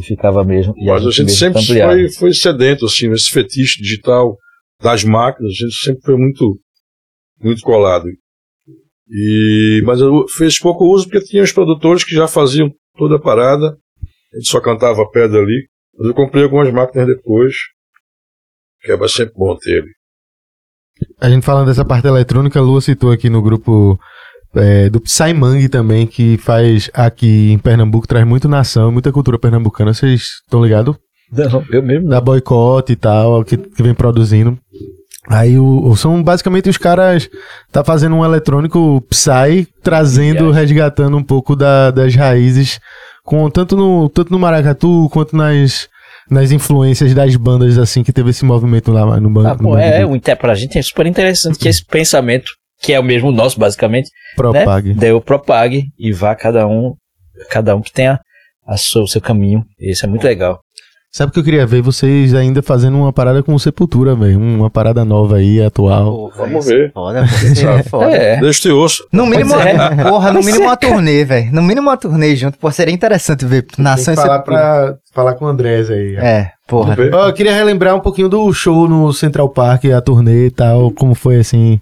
E ficava mesmo. e Mas a gente mesmo sempre sampleava. foi, foi sedento, assim, nesse fetiche digital das máquinas, a gente sempre foi muito, muito colado. E, mas eu fiz pouco uso porque tinha os produtores que já faziam toda parada, a gente só cantava a pedra ali. Mas eu comprei algumas máquinas depois, que é sempre bom ter. ali. A gente falando dessa parte eletrônica, a Lua citou aqui no grupo é, do Psymang também, que faz aqui em Pernambuco, traz muito nação, muita cultura pernambucana. Vocês estão ligados? Não, eu mesmo não. Da boicote e tal, que, que vem produzindo. Aí o, são basicamente os caras tá fazendo um eletrônico Psy, trazendo, resgatando um pouco da- das raízes, com tanto no, tanto no maracatu quanto nas, nas influências das bandas assim que teve esse movimento lá no banco. Ah, pô, é, inter- pra gente é super interessante que esse pensamento, que é o mesmo nosso, basicamente, Propague. né? Deu propague e vá cada um, cada um que tenha a sua- o seu caminho. Isso é muito legal. Sabe o que eu queria ver vocês ainda fazendo uma parada com Sepultura, velho, uma parada nova aí, atual. Vamos ver. Foda, pô. É foda. É. Deixa eu te ouço. No mínimo, é. porra, no mínimo é, uma turnê, velho. No mínimo uma turnê junto. Pô, seria interessante ver nação e falar, Sepultura. pra, falar com o Andrés aí. É, porra. Eu queria relembrar um pouquinho do show no Central Park, a turnê e tal, como foi assim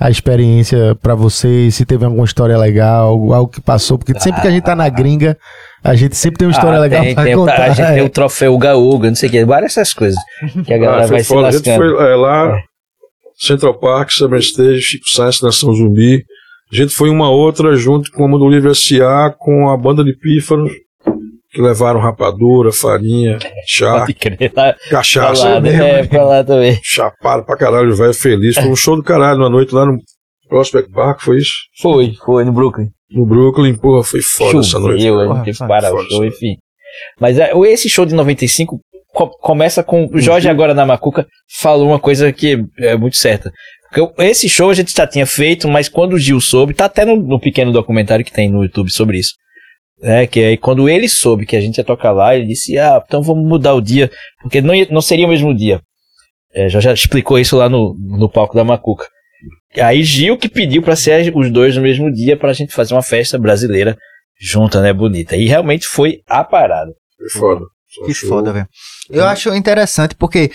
a experiência pra vocês, se teve alguma história legal, algo que passou, porque sempre que a gente tá na gringa, a gente sempre tem uma história Ah, legal tem, pra tem contar. a gente é. tem o troféu Uga, não sei o que, várias essas coisas que a galera Ah, foi vai se foda. A gente lascando. foi é, lá, Central Park, Summer Stage, Chico Sainz, Nação Zumbi. A gente foi uma outra junto com o Mundo Livre S.A., com a banda de pífaros, que levaram rapadura, farinha, chá, crer, lá, pra cachaça. lá, né? é, pra lá também. Chapado pra caralho, velho, feliz. Foi um show do caralho, uma noite lá no Prospect Park, foi isso? Foi, foi no Brooklyn. No Brooklyn, porra, foi foda essa noite. Choveu, a gente teve que foi parar o show, enfim. Mas é, esse show de 95 co- começa com. O Jorge agora na Macuca falou uma coisa que é muito certa. Esse show a gente já tinha feito, mas quando o Gil soube, tá até no, no pequeno documentário que tem no YouTube sobre isso. É, que aí quando ele soube que a gente ia tocar lá, ele disse: Ah, então vamos mudar o dia, porque não, ia- não seria o mesmo dia. É, já, já explicou isso lá no, no palco da Macuca. Aí Gil que pediu pra ser os dois no mesmo dia pra gente fazer uma festa brasileira junta, né, bonita. E realmente foi a parada. Foi foda. Que foda, velho. Eu acho interessante porque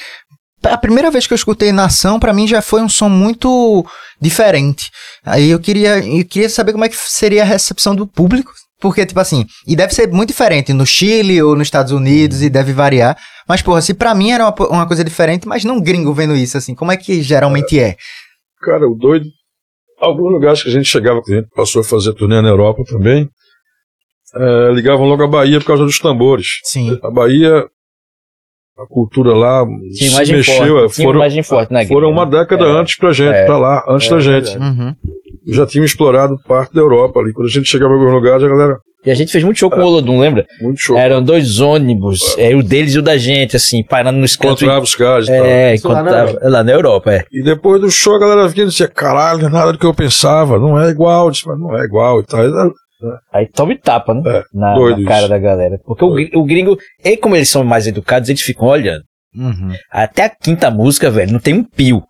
a primeira vez que eu escutei Nação, pra mim já foi um som muito diferente. Aí eu queria, eu queria saber como é que seria a recepção do público. Porque, tipo assim, e deve ser muito diferente no Chile ou nos Estados Unidos e deve variar. Mas, porra, se pra mim era uma, uma coisa diferente, mas não gringo vendo isso, assim, como é que geralmente é? Cara, o doido. Alguns lugares que a gente chegava, que a gente passou a fazer turnê na Europa também, eh, ligavam logo a Bahia por causa dos tambores. Sim. A Bahia, a cultura lá Tinha se imagem mexeu. forte. Tinha foram, imagem forte na foram gringa, uma né? década É. antes pra gente, É. pra lá, antes É, da gente. verdade. Uhum. Já tinham explorado parte da Europa ali. Quando a gente chegava em alguns lugares, a galera, E a gente fez muito show com o Olodum, lembra? muito show. Eram dois ônibus, é, o deles e o da gente, assim, parando nos cantos. Encontrava os caras e. É, Isso lá na encontrava, lá na Europa, é. E depois do show, a galera vinha e dizia, caralho, não é nada do que eu pensava, não é igual. Eu disse, mas não é igual e tal. E, Aí toma e tapa, né? É, na, doido na cara da galera. Porque o, o gringo, e como eles são mais educados, eles ficam olhando. Uhum. Até a quinta música, velho, não tem um pio.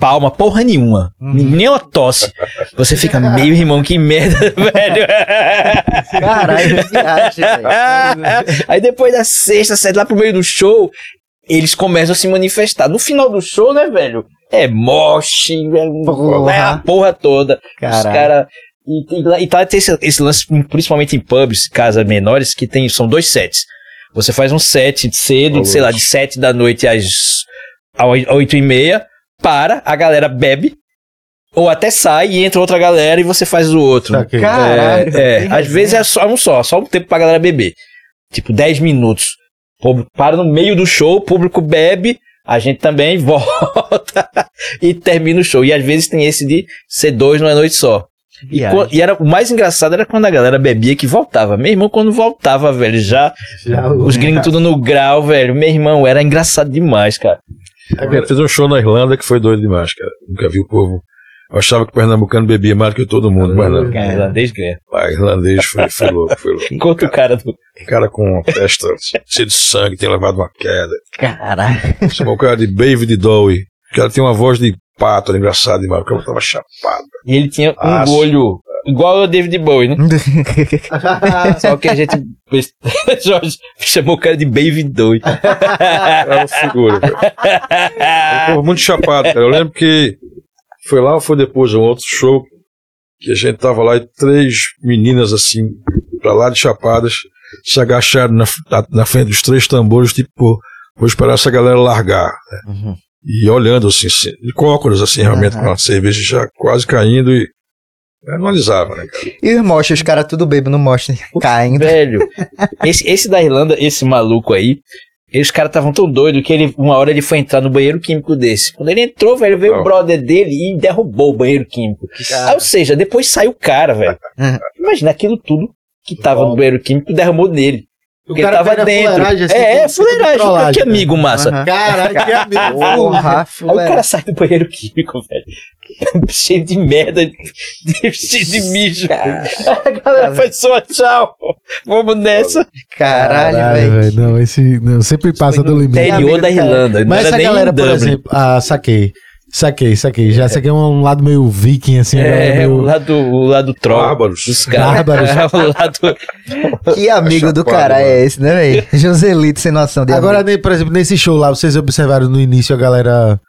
Palma, porra nenhuma. Uhum. Nem uma tosse. Você fica meio irmão, que merda, velho. Caralho, viagem, velho. Aí depois da sexta, sétima, lá pro meio do show, eles começam a se manifestar. No final do show, né, velho? É moche, Porra. é a porra toda. Os Caralho. E, e, e tá tem esse, esse lance, principalmente em pubs, casas menores, que tem, são dois sets. Você faz um set cedo, sei lá, de sete da noite às oito e meia, para, a galera bebe, ou até sai e entra outra galera e você faz o outro. Saquei. Caralho. É, é, às vezes é só um só, só um tempo pra galera beber. Tipo, 10 minutos. Público para no meio do show, o público bebe, a gente também volta e termina o show. E às vezes tem esse de ser dois numa noite só. E, co- e era, o mais engraçado era quando a galera bebia que voltava. Meu irmão, quando voltava, velho, já Já os gringos tudo no grau, velho. Meu irmão, era engraçado demais, cara. Eu fiz um show na Irlanda que foi doido demais, cara. Nunca vi o povo. Eu achava que o pernambucano bebia mais do que todo mundo, mas não. O irlandês ganha. Ah, irlandês foi, foi louco, foi louco. Enquanto o cara do. O cara com uma testa cheia de sangue, tem levado uma queda. Caralho. Chamou o cara de David Dowie. O cara tem uma voz de pato, era engraçado demais. O cara tava chapado. E ele tinha um olho igual ao David Bowie, né? Só que a gente. Jorge chamou o cara de Baby Bowie. Era uma figura, cara. Povo muito chapado, cara. Eu lembro que foi lá ou foi depois, um outro show, que a gente tava lá e três meninas assim, pra lá de chapadas, se agacharam na, na, na frente dos três tambores, tipo, pô, vou esperar essa galera largar. né? Uhum. E olhando assim, assim, de cócoras, assim, realmente, com a cerveja já quase caindo e. Eu analisava, né, cara? E os mochos, os caras tudo bebo no mocho, caindo. Velho, esse, esse da Irlanda, esse maluco aí, E os caras estavam tão doidos que ele, uma hora ele foi entrar no banheiro químico desse. Quando ele entrou, velho, veio Não. o brother dele e derrubou o banheiro químico. Ah, ou seja, depois saiu o cara, velho. Imagina aquilo tudo que tava no banheiro químico derramou nele. Porque ele tava dentro. assim, é, é, como- fuleiragem. trollagem. Que amigo massa. Caralho, que amigo. Porra, Aí o cara sai do banheiro químico, velho. cheio de merda, de- cheio de mijo. A galera faz só tchau. Vamos nessa. Caralho, velho. Não, esse não, sempre passa do limite. Interior da Irlanda. Mas essa galera, por exemplo, ah, saquei. Saquei, saquei. Já saquei um lado meio viking, assim. É, meio... o lado, o lado troll Bárbaros. dos caras. Bárbaros. É, o lado... Que amigo do cara mano. é esse, né, velho? Joselito sem noção de Agora, amigo. ne- por exemplo, nesse show lá, vocês observaram no início a galera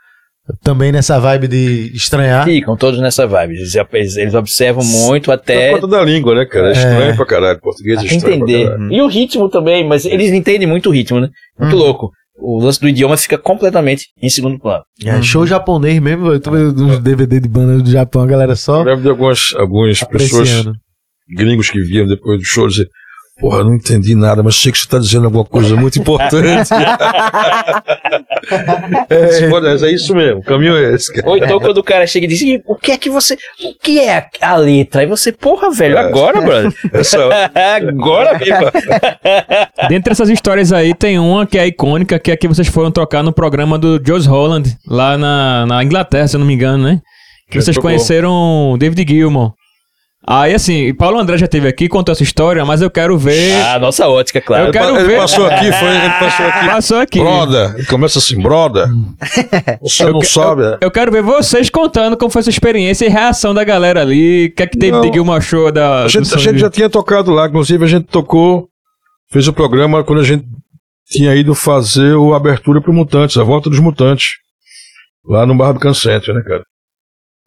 também nessa vibe de estranhar. Ficam todos nessa vibe. Eles, eles- observam muito É até por conta da língua, né, cara? É estranho pra caralho. Português é estranho entender. pra caralho. E o ritmo também, mas eles entendem muito o ritmo, né? Muito louco. O lance do idioma fica completamente em segundo plano. É, show japonês mesmo, eu tô vendo uns DVD de banda do Japão, a galera só Eu lembro de algumas, algumas pessoas, gringos que viam depois do show dizer Porra, não entendi nada, mas sei que você está dizendo alguma coisa muito importante. é, é isso mesmo, o caminho é esse, cara. Ou então quando o cara chega e diz, "E o que é que você. O que é a, letra? Aí você, porra, velho, agora, brother. Essa, agora mesmo. Dentre essas histórias aí, tem uma que é icônica, que é que vocês foram tocar no programa do Josh Holland, lá na, na Inglaterra, se eu não me engano, né? Que Já vocês conheceram o David Gilmour. Aí, assim, Paulo André já esteve aqui, contou essa história, mas eu quero ver... Ah, nossa ótica, claro. Eu quero ele ver. passou aqui, foi, ele passou aqui. Passou aqui. Broda, ele começa assim, broda. Você não que- sabe, é? Eu quero ver vocês contando como foi essa experiência e reação da galera ali. O que é que David Não. Gilmour achou da. A gente, a gente de- já tinha tocado lá, inclusive a gente tocou, fez o programa quando a gente tinha ido fazer o abertura pro Mutantes, a volta dos Mutantes, lá no Barra do Cancentro, né, cara?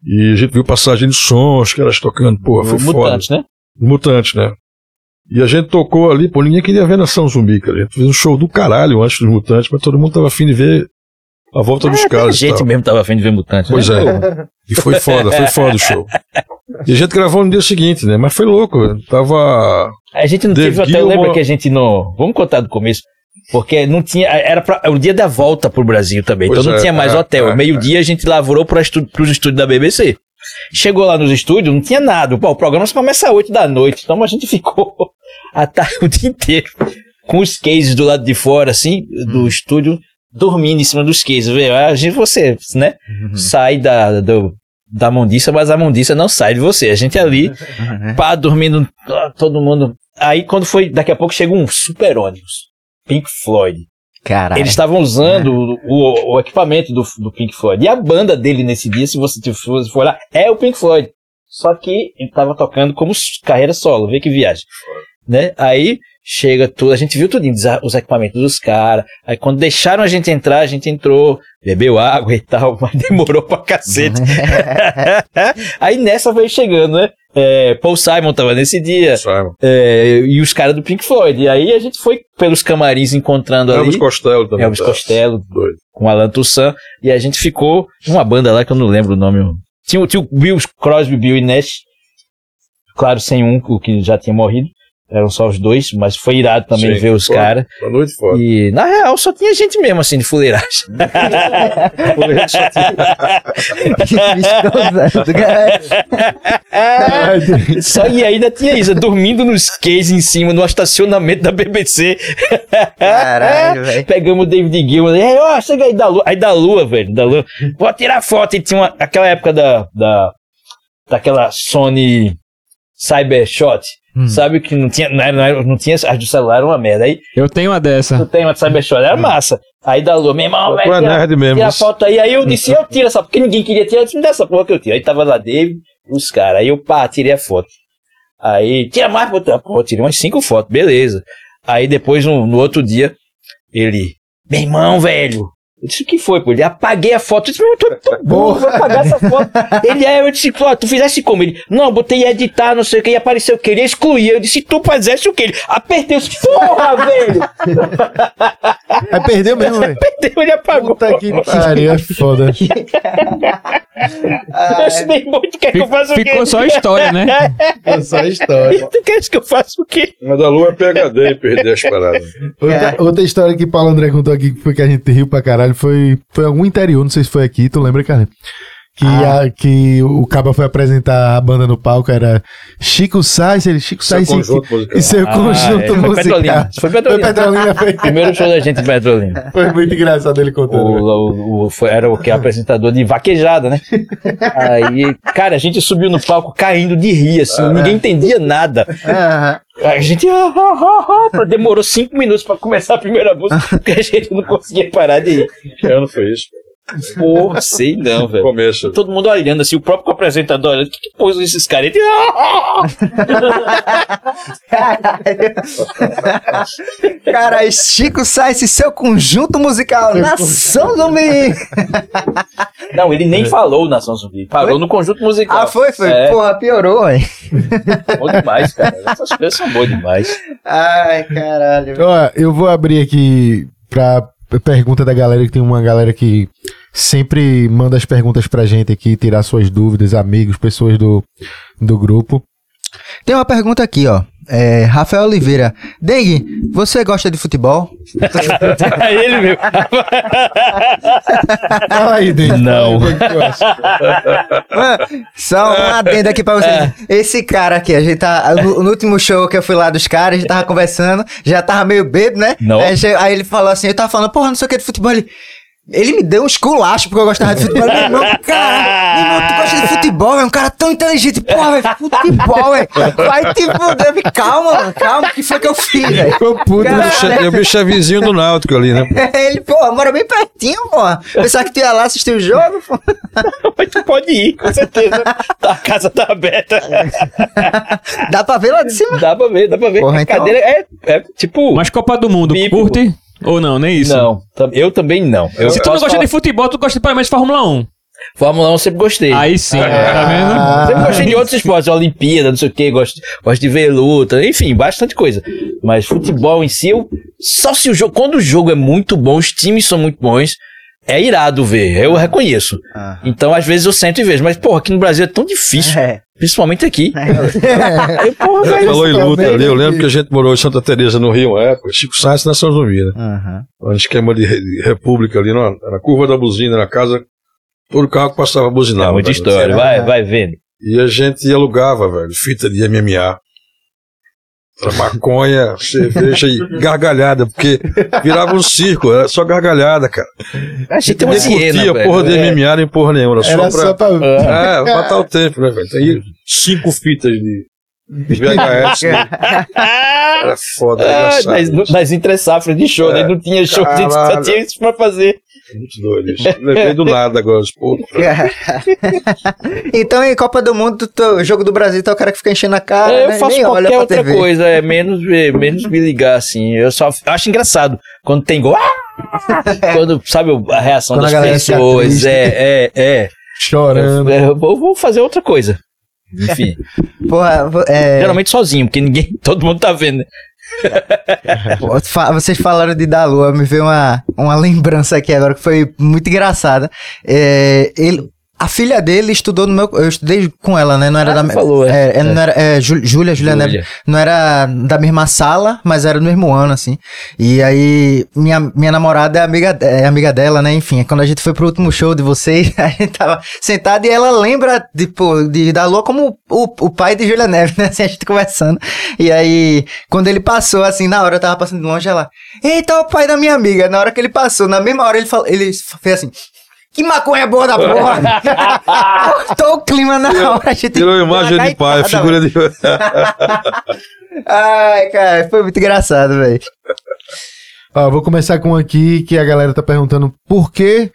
E a gente viu passagem de som, os caras tocando, pô, foi foda. Mutante, né? Mutante, né? E a gente tocou ali, pô, ninguém queria ver Nação Zumbi, cara. A gente fez um show do caralho antes dos Mutantes, mas todo mundo tava afim de ver a volta dos A caras. e gente tal. mesmo tava afim de ver Mutante. Pois né? é. E foi foda, foi foda o show. E a gente gravou no dia seguinte, né? Mas foi louco. Tava. A gente não teve, até Gilmour- lembra que a gente não. Vamos contar do começo. Porque não tinha. Era pra, o dia da volta pro Brasil também. Pois então não é, tinha mais é, hotel. é, Meio-dia a gente lavorou para estu, pros estúdios da BBC. Chegou lá nos estúdios, não tinha nada. Pô, o programa só começa às 8 da noite. Então a gente ficou a tarde, o dia inteiro com os cases do lado de fora, assim, do estúdio, dormindo em cima dos cases. Vê, A gente, você, né? Sai da, do, da mundiça, mas a mundiça não sai de você. A gente ali pá, dormindo, todo mundo. Aí quando foi, daqui a pouco chega um super ônibus, Pink Floyd. Caralho. Eles estavam usando o, o- o equipamento do, do Pink Floyd. E a banda dele nesse dia, se você te- se você for lá, é o Pink Floyd. Só que ele tava tocando como carreira solo, vê que viagem. Né? Aí chega tudo, a gente viu tudo, os equipamentos dos caras. Aí quando deixaram a gente entrar, a gente entrou, bebeu água e tal, mas demorou pra cacete. Aí nessa veio chegando, né? É, Paul Simon tava nesse dia. Simon. é, e os caras do Pink Floyd. E aí a gente foi pelos camarins encontrando ali. Elvis Costello também. Elvis tá. Costello, Doido. com Alan Toussaint. E a gente ficou numa banda lá que eu não lembro o nome. Tinha, o- tinha o Bill Crosby, Bill e Nash. Claro, sem um, o que já tinha morrido. Eram só os dois, mas foi irado também Sim, ver os caras. Uma noite fora. E na real só tinha gente mesmo assim de fuleiragem. Do caralho. Só e ainda tinha isso, dormindo nos cases em cima, no estacionamento da BBC. Caralho, velho. Pegamos o David Gilmour, aí, ó, chega aí da lua, aí da lua, velho, da lua. Vou tirar foto. E tinha uma, aquela época da, da, daquela Sony Cybershot, sabe que não tinha, não, era- não, era- não tinha, as do celular era uma merda. Aí Eu tenho uma tu dessa. tem uma Cybershot, era massa. Aí da lua, meu irmão, Tu velho, tira, nerd mesmo. tira a foto aí. Aí eu disse, eu tiro essa, porque ninguém queria tirar, eu disse, me dá essa porra que eu tiro. Aí tava lá David, os caras, aí eu, pá, tirei a foto. Aí, tira mais, pô, pô, tirei umas cinco fotos, beleza. Aí depois, no, no outro dia, ele, meu irmão, velho, Eu disse, o que foi, pô? Ele, apaguei a foto. Eu disse, eu tô, tô burro, vou apagar essa foto. Ele, é, eu disse, pô, tu fizesse como? Ele, não, botei editar, não sei o que, e apareceu o que, ele ia excluir. Eu disse, tu fizesse o que? Ele, apertei, eu disse, porra, velho! Aí perdeu mesmo, velho. Apertei, ele apagou. Puta que pariu, é foda. Eu disse, meu irmão, tu quer que eu faça o quê? Ficou só a história, né? É só a história. Tu quer que eu faça o quê? Mas da lua é PHD e perder as paradas. Outra, outra história que Paulo André contou aqui, que foi que a gente riu pra caralho, foi, foi algum interior, não sei se foi aqui, tu lembra, cara? Que, a- que o Caba foi apresentar a banda no palco, era Chico Sainz, ele, Chico Sainz e- e seu Ah, conjunto é, foi musical. Petrolina. Foi Foi Petrolina. Petrolina, foi, Primeiro show da gente em Petrolina. foi muito engraçado ele O, contando. o- o- foi- era o que apresentador de vaquejada, né? Aí, cara, a gente subiu no palco caindo de rir, assim, ninguém entendia nada. Aham. A gente ah, ah, ah, ah, demorou cinco minutos pra começar a primeira música, porque a gente não conseguia parar de rir. Que ano foi isso? Porra, sei não, velho. Começo. Todo mundo olhando assim, o próprio apresentador olhando, o que, que pôs esses caras? Ele, ah. Cara, Chico Sainz e seu conjunto musical, Nação Zumbi! Não, ele nem falou Nação Zumbi, parou no conjunto musical. Ah, foi, foi. É, Porra, piorou, velho. bom demais, cara. Essas coisas são boas demais. Ai, caralho. Ó, eu vou abrir aqui pra pergunta da galera, que tem uma galera que sempre manda as perguntas pra gente aqui, tirar suas dúvidas, amigos, pessoas do, do grupo. Tem uma pergunta aqui, ó. É, Rafael Oliveira. Dengue, você gosta de futebol? ele mesmo. Fala aí, Denis. Não. Mano, Só um adendo aqui pra vocês. Esse cara aqui, a gente tá. No, no último show que eu fui lá dos caras, a gente tava conversando, já tava meio bêbado, né? Não. Aí, aí ele falou assim: eu tava falando, porra, não sei o que de futebol. Ele. Ele me deu um esculacho porque eu gostava de futebol. Meu irmão, cara, meu irmão, tu gosta de futebol, é um cara tão inteligente. Porra, velho, futebol, velho. Vai te fuder. Eu falei, Calma, mano, calma, o que foi que eu fiz, velho? Ficou puto. O bicho é- vizinho do Náutico ali, né? Ele, pô, mora bem pertinho, porra. Pensava que tu ia lá assistir o jogo, pô. Mas tu pode ir, com certeza. A casa tá aberta. Dá pra ver lá de cima. Dá pra ver, dá pra ver. Porra, a então. cadeira é, é tipo. Mas Copa do Mundo, Bíblico. curte? Ou não, nem isso? Não, eu também não. Eu Se tu não gosta falar- de futebol, tu gosta de pelo menos de Fórmula 1. Fórmula 1 eu sempre gostei. Aí sim, tá vendo? Ah, Sempre gostei de outros esportes, Olimpíada, não sei o que, gosto, gosto de ver luta, enfim, bastante coisa. Mas futebol em si, eu, só se o jogo, quando o jogo é muito bom, os times são muito bons, é irado ver, eu reconheço. Então, às vezes eu sento e vejo, mas, porra, aqui no Brasil é tão difícil, É. principalmente aqui. Eu, porra, Ele velho, falou em luta também ali, eu lembro que a gente morou em Santa Teresa no Rio, uma época, Chico Sainz na São Zumbi, né? Aham. Um esquema de, re- de república ali, na, na curva da buzina, na casa, todo carro que passava é buzinava. muita né? história, vai, vai vendo. E a gente alugava, velho, fita de MMA. Era maconha, cerveja e gargalhada, porque virava um circo, era só gargalhada, cara. A gente tem uma hiena, curtia velho. porra de É. MMA nem porra nenhuma, era, Era só só pra. pra... É, matar o tempo, né, velho? Tem cinco fitas de de VHS, né? Era foda, Ah, engraçado. nas, nas entre safras de show, né? Não tinha show, a gente só tinha isso pra fazer. Muito doido isso. Lembrei do nada agora, os pô, então, em Copa do Mundo, o jogo do Brasil, é o cara que fica enchendo a cara. É, eu né? faço Nem qualquer outra TV. coisa, é menos, menos me ligar, assim. Eu só acho engraçado quando tem gol. Ah! Quando, sabe, a reação Quando a das fica pessoas. É, é, é. Chorando. Eu, eu vou vou fazer outra coisa. Enfim, Porra, é, geralmente sozinho, porque ninguém, todo mundo tá vendo. Vocês falaram de da Lua, me veio uma, uma lembrança aqui agora que foi muito engraçada. É, ele, a filha dele estudou no meu. Eu estudei com ela, né? Não era Ah, da falou, é. é, é, não era, é, Jú- Júlia, Júlia, né? Júlia. Não era da mesma sala, mas era do mesmo ano, assim. E aí, minha, minha namorada é amiga, é amiga dela, né? Enfim, quando a gente foi pro último show de vocês, a gente tava sentado e ela lembra, tipo, de, da Lua como o, o pai de Júlia Neves, né? Assim, a gente conversando. E aí, quando ele passou, assim, na hora eu tava passando de longe, ela, eita, o pai da minha amiga. Na hora que ele passou, na mesma hora ele, falou, ele fez assim. Que maconha boa da porra! Cortou o clima na hora. A gente Tirou a imagem de pai, Gaitada, figura de. Ai, cara, foi muito engraçado, velho. Ó, vou começar com um aqui que a galera tá perguntando por que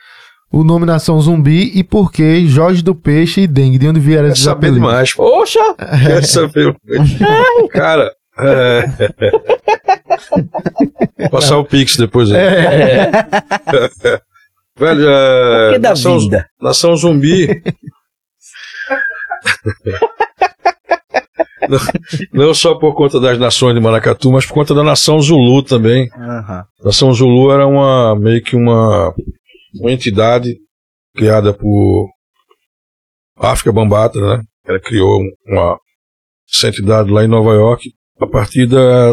o nome Nação Zumbi e por que Jorge do Peixe e Dengue. De onde vieram esses apelidos? demais, pô. Oxa! Quer saber. Cara, é. Vou Passar o Pix depois aí. É. Velho, é, que da nação, vida? nação zumbi. não, não só por conta das nações de Maracatu, mas por conta da nação Zulu também. A nação Zulu era uma meio que uma, uma entidade criada por África Bambata, né? Ela criou um- uma essa entidade lá em Nova York a partir da,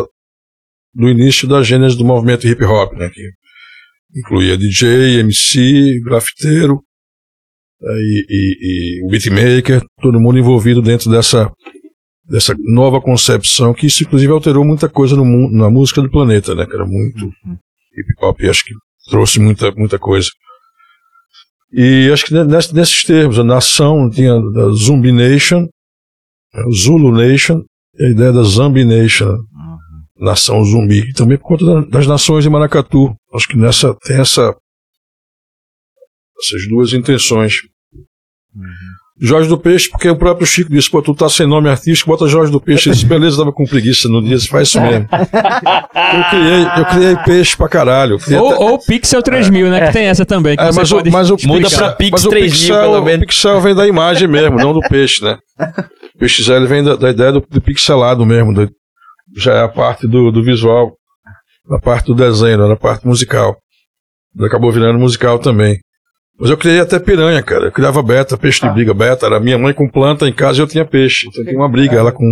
do início da gênese do movimento hip hop, né? Que incluía DJ, MC, grafiteiro eh, e, e, e beatmaker, todo mundo envolvido dentro dessa dessa nova concepção que isso inclusive alterou muita coisa no na música do planeta, né? Que era muito hip hop, acho que trouxe muita muita coisa. E acho que ness- nesses termos, a nação tinha a Zumbi Nation, a Zulu Nation, a ideia da Zambi Nation, nação zumbi, e também por conta da- das nações de Maracatu. Acho que nessa tem essa essas duas intenções. Jorge do Peixe, porque o próprio Chico disse, pô, tu tá sem nome artístico, bota Jorge do Peixe. Ele disse, beleza, tava com preguiça no dia, faz isso mesmo. Eu criei, eu criei peixe pra caralho. Criei até- Ou, ou Pixel 3000, né? Que tem essa também. Que é, você mas, o, pode mas o Muda pixel- pra Pix mas o 3000 pixel, pelo o menos. pixel vem da imagem mesmo, não do peixe, né? O peixe ele vem da, da ideia do, do pixelado mesmo, do- já é a parte do, do visual, a parte do desenho, não, a parte musical. Acabou virando musical também. Mas eu criei até piranha, cara. Eu criava beta, peixe de briga. Beta era minha mãe com planta em casa e eu tinha peixe. Então tinha uma briga, ela com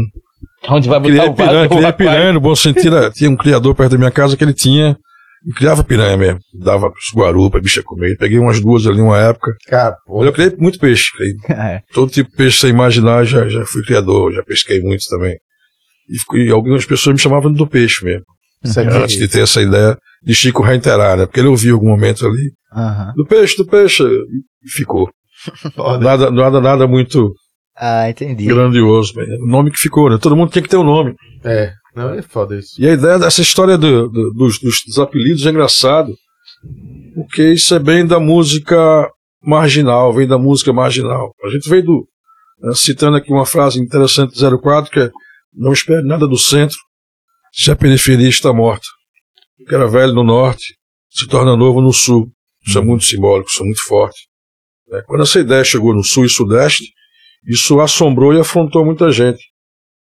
Onde vai botar Criei piranha, criei piranha no bom sentido. Tinha um criador perto da minha casa que ele tinha. E criava piranha mesmo. Dava os guarupa, bicha comer. Peguei umas duas ali uma época. Cara, Mas eu criei muito peixe. criei É. todo tipo de peixe você imaginar, já, já fui criador, já pesquei muito também. E, e algumas pessoas me chamavam do peixe mesmo. Antes de ter essa ideia de Chico reiterar, né? Porque ele ouviu em algum momento ali. Aham. Do peixe, do peixe. E ficou. Nada, nada, nada muito Ah, entendi. grandioso. O nome que ficou, né? Todo mundo tinha que ter um nome. É, não, é foda isso. E a ideia dessa história do- do- dos, dos- dos apelidos é engraçado, porque isso é bem da música marginal, vem da música marginal. A gente veio do. né, citando aqui uma frase interessante do 04, que é: Não espere nada do centro, se a periferia está morta. O que era velho no norte se torna novo no sul. Isso é muito simbólico, isso é muito forte. né? Quando essa ideia chegou no sul e sudeste, isso assombrou e afrontou muita gente.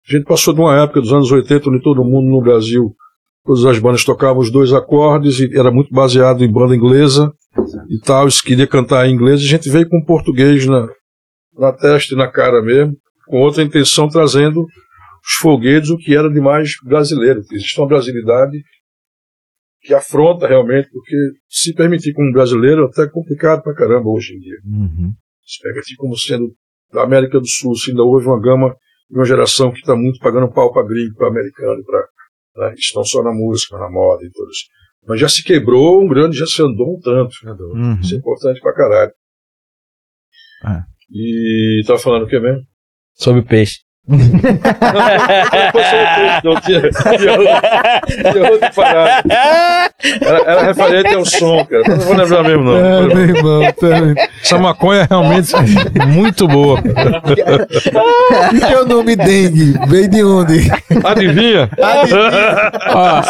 A gente passou de uma época dos anos 80, onde todo mundo no Brasil, todas as bandas tocavam os dois acordes e era muito baseado em banda inglesa e tal. Se queria cantar em inglês, a gente veio com português na, na testa e na cara mesmo, com outra intenção, trazendo os foguetes, o que era de mais brasileiro. Existe uma brasilidade que afronta realmente, porque se permitir como brasileiro é até complicado pra caramba hoje em dia. Uhum. Se pega assim como sendo da América do Sul, se ainda houve uma gama de uma geração que está muito pagando pau para gringo, para americano, para né, que estão só na música, na moda e tudo isso. Mas já se quebrou um grande, já se andou um tanto. Uhum. Isso é importante pra caralho. É. E tava falando o que mesmo? Sobre o peixe. Não tinha, tinha, outra- tinha outra parada. Era, referente ao som, cara. Não vou lembrar mesmo, não. É, meu irmão, também. Essa maconha é realmente muito boa. E teu nome dengue? Veio de onde? Adivinha? Ó,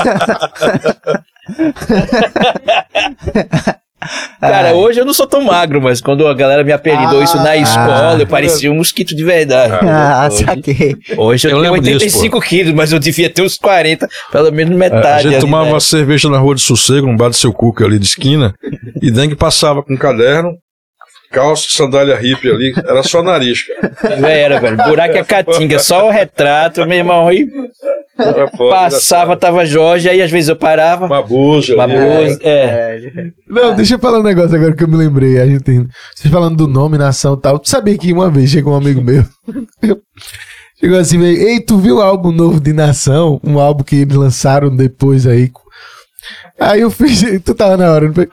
Cara, hoje eu não sou tão magro, mas quando a galera me apelidou Ah, isso na escola, eu parecia um mosquito de verdade. Ah, hoje, saquei. hoje eu, Eu tenho lembro disso, 85 quilos, mas eu devia ter uns 40, pelo menos É, metade. a gente ali, tomava né? uma cerveja na rua de sossego, num bar de seu cuca ali de esquina, e Dengue passava com um caderno, calça, sandália hippie ali, era só nariz, cara. Era, velho. Buraco é caatinga, só o retrato, meu irmão. Aí Era foda, passava, tava Jorge, aí às vezes eu parava. Uma buja. Uma ali. boa, é. Não, deixa eu falar um negócio agora que eu me lembrei. A gente tem. Vocês falando do nome, nação e tal. Tu sabia que uma vez chegou um amigo meu. chegou assim, meio, ei, tu viu o álbum novo de Nação? Um álbum que eles lançaram depois aí. Aí eu fiz. Tu tava na hora, não foi?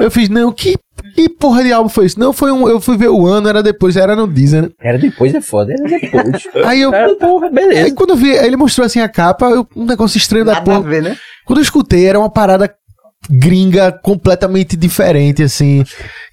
Eu fiz, não, que, que porra de álbum foi isso? Não, foi um. Eu fui ver o ano, era depois, era no Deezer, né? Era depois, é foda, era depois. Aí eu. Era, porra, Aí beleza. quando eu vi, aí ele mostrou assim a capa, eu- um negócio estranho da Nada a porra. ver, né? Quando eu escutei, era uma parada gringa completamente diferente, assim.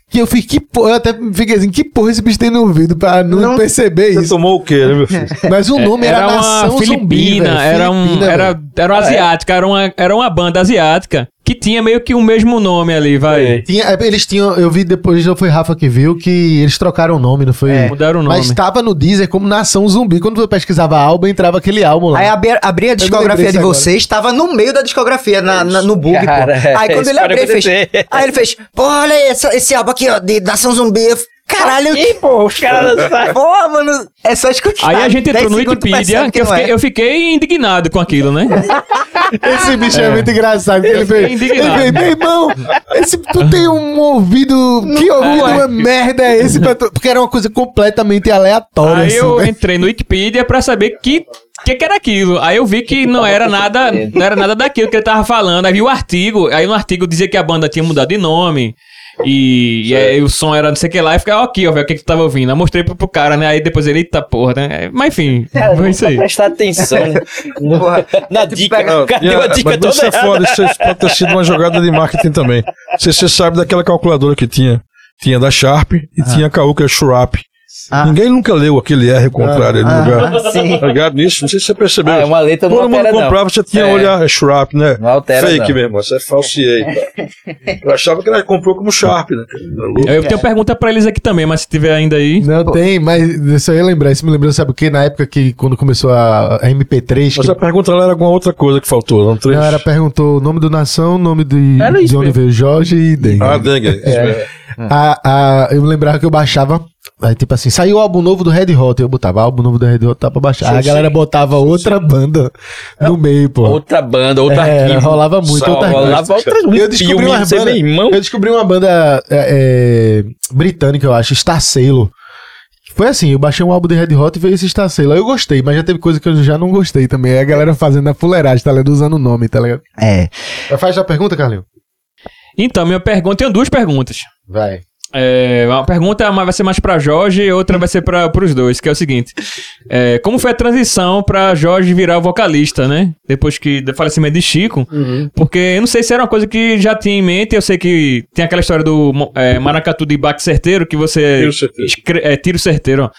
Que eu fiquei, que porra, eu até fiquei assim, que porra esse bicho tem no ouvido pra não, Não- perceber Você isso. tomou o quê, né, meu filho? Mas o nome era, era uma Nação Zumbi, Filipina, era, um, Filipina, era, era uma asiática, era uma, era uma banda asiática que tinha meio que o mesmo nome ali, vai. Tinha, é, eles tinham, eu vi depois, não foi Rafa que viu, que eles trocaram o nome, não foi? É. Mudaram o nome. Mas tava no Deezer como Nação Zumbi. Quando eu pesquisava álbum, entrava aquele álbum lá. Aí abri, abri a discografia de vocês, tava no meio da discografia, na, na- no bug, Cara, pô. Aí quando ele abriu, fez. Aí ele fez, pô, olha aí, esse, esse álbum aqui, ó, de Nação Zumbi. Eu, Caralho, Ih, pô, os caras dançaram. Pô, mano, é só escutar. Aí a gente 10 entrou no Wikipedia, percebe que eu não fiquei, é. eu fiquei indignado com aquilo, né? Esse bicho é, muito engraçado. Ele fez, ele fez, meu irmão, esse, tu tem um ouvido. Que ouvido uma merda é esse? pra tu?" Porque era uma coisa completamente aleatória. Aí assim, eu né? entrei no Wikipedia pra saber que que, que era aquilo. Aí eu vi que não era nada, não era nada daquilo que ele tava falando. Aí vi o artigo, aí no artigo dizia que a banda tinha mudado de nome. E, e aí o som era não sei o que lá, e fica, ó, aqui, ó, velho, o que, que tu tava ouvindo? Aí mostrei pro, pro cara, né? Aí depois ele, eita porra, né? Mas enfim, foi isso aí. Prestar atenção no- Porra, na dica. pega- a dica mas toda isso é errada. foda, isso pode ter sido uma jogada de marketing também. Você, você sabe daquela calculadora que tinha. Tinha da Sharp e tinha a é Shrap. Ah. Ninguém nunca leu aquele R contrário ali no lugar. Ah, sim. Tá ligado nisso? Não sei se você percebeu. Ah, é uma letra não Todo mundo altera, não. comprava, você tinha É. olhar, é Shrap, né? Não altera, Fake, não. meu irmão, você é falsiei. Eu achava que ele comprou como Sharp, né? Eu tenho pergunta pra eles aqui também, mas se tiver ainda aí. Não tem, mas isso aí eu lembrar. Isso me lembrou, sabe o que? Na época que quando começou a, a MP3, Mas que a pergunta lá era alguma outra coisa que faltou, não três. a galera perguntou o nome do Nação, o nome de, de onde mesmo. veio Jorge e Dengue. Ah, dengue. isso mesmo. A, a, eu me lembrava que eu baixava. Aí, tipo assim, saiu o álbum novo do Red Hot. Eu botava álbum novo do Red Hot, tá pra baixar. Aí a galera botava outra banda no meio, pô. Outra banda, outro É, arquivo. rolava muito, Só outra rolava outra, Eu descobri filme, uma banda-. Eu descobri uma banda é, é, britânica, eu acho, Star Sailor. Foi assim, eu baixei um álbum de Red Hot e veio esse Star Sailor. Eu gostei, mas já teve coisa que eu já não gostei também. É a galera fazendo a fuleiragem, tá ligado? Usando o nome, tá ligado? É. Faz a pergunta, Carlinhos? Então, minha pergunta, tenho duas perguntas. Vai. É, uma pergunta uma vai ser mais pra Jorge e outra vai ser para os dois, que é o seguinte: é, como foi a transição pra Jorge virar vocalista, né? Depois que do falecimento de Chico, porque eu não sei se era uma coisa que já tinha em mente. Eu sei que tem aquela história do é, Maracatu de Baque Certeiro que você Tiro certeiro. escre- é, tiro certeiro, ó,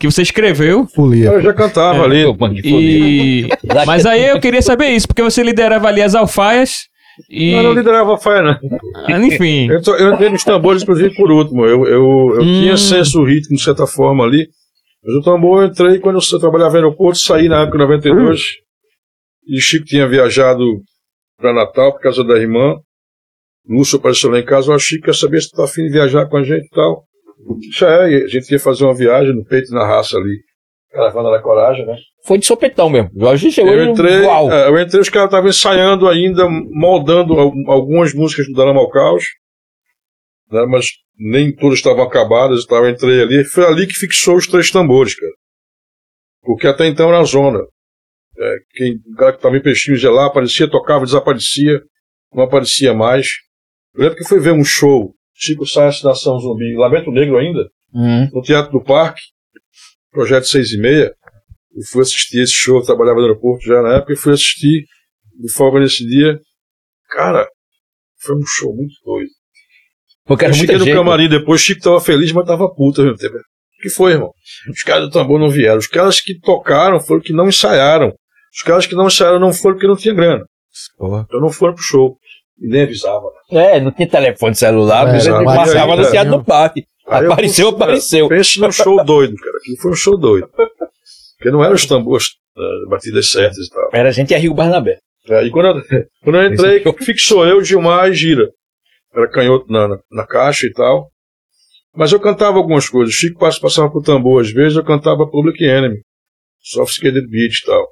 que você escreveu. Folia. Eu já cantava ali. Mano, de foder. E mas aí eu queria saber isso, porque você liderava ali as alfaias e Mas não liderava a faia, né? enfim. Eu, eu entrei nos tambores, inclusive, por último. Eu, eu, eu Hum. tinha senso ritmo, de certa forma, ali. Mas o tambor eu entrei quando eu trabalhava no aeroporto, saí na época de 92. E Chico tinha viajado para Natal por causa da irmã. Lúcio apareceu lá em casa. Ó, Chico, quer saber se tu tá afim de viajar com a gente e tal. Já é, a gente ia fazer uma viagem no peito e na raça ali. Caravana da Coragem, né? Foi de sopetão mesmo. Jorge chegou Eu entrei, igual. é, eu entrei, os caras estavam ensaiando ainda, moldando al- algumas músicas do Darama ao Caos, né, mas nem todas estavam acabadas, eu entrei ali. Foi ali que fixou os três tambores, cara. Porque até então era a zona. É, quem, o cara que estava em peixinhos ia lá, aparecia, tocava, desaparecia, não aparecia mais. Eu lembro que fui ver um show, Chico Sainz Nação Zumbi, Lamento Negro ainda, Hum. no Teatro do Parque, projeto seis e meia. Eu fui assistir esse show, eu trabalhava no aeroporto já na época, e fui assistir de folga nesse dia. Cara, foi um show muito doido. Porque Eu era cheguei no gente. camarim depois, Chico tava feliz, mas tava puto ao mesmo tempo. O que foi, irmão? Os caras do tambor não vieram. Os caras que tocaram foram que não ensaiaram. Os caras que não ensaiaram não foram porque não tinha grana. Porra. Então não foram pro show. E nem avisava. É, não tinha telefone celular, É, aí, no teatro do parque. Aí eu Apareceu, apareceu. Pense num show doido, cara. Aquilo foi um show doido. Porque não eram os tambores, eh, batidas certas e tal. Era a gente e a Rio Barnabé. É, e quando eu, quando eu entrei, fixou eu, Gilmar e Gira. Era canhoto na, na, na caixa e tal. Mas eu cantava algumas coisas. Chico pass- passava pro tambor às vezes, eu cantava Public Enemy. Soft Skated Beat e tal.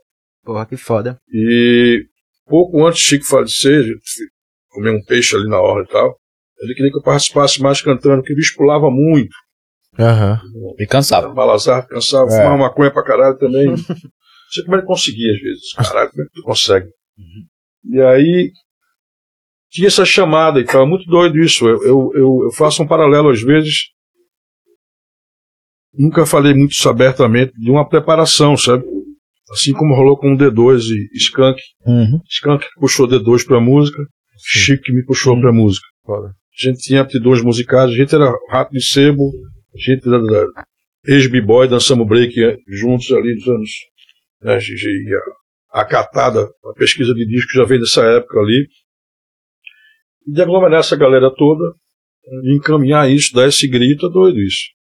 Porra, que foda. E pouco antes de Chico falecer, comeu um peixe ali na hora e tal. Ele queria que eu participasse mais cantando, porque o bicho pulava muito. Aham. Me cansava. Balazar, cansava, É. fumava maconha pra caralho também. Não sei como ele conseguia às vezes. Caralho, como é que tu consegue? E aí, tinha essa chamada e tal. É muito doido isso. Eu, eu, eu, eu faço um paralelo às vezes. Nunca falei muito isso abertamente de uma preparação, sabe? Assim como rolou com o D2 e Skank. Uhum. Skank puxou D2 pra música, Chico que me puxou pra música. Foda. A gente tinha aptidões musicais, a gente era rato de sebo, a gente era da ex-b-boy, dançamos break juntos ali nos anos. Né, e a, a catada, a pesquisa de disco já veio dessa época ali. E de aglomerar essa galera toda, encaminhar isso, dar esse grito, é doido isso.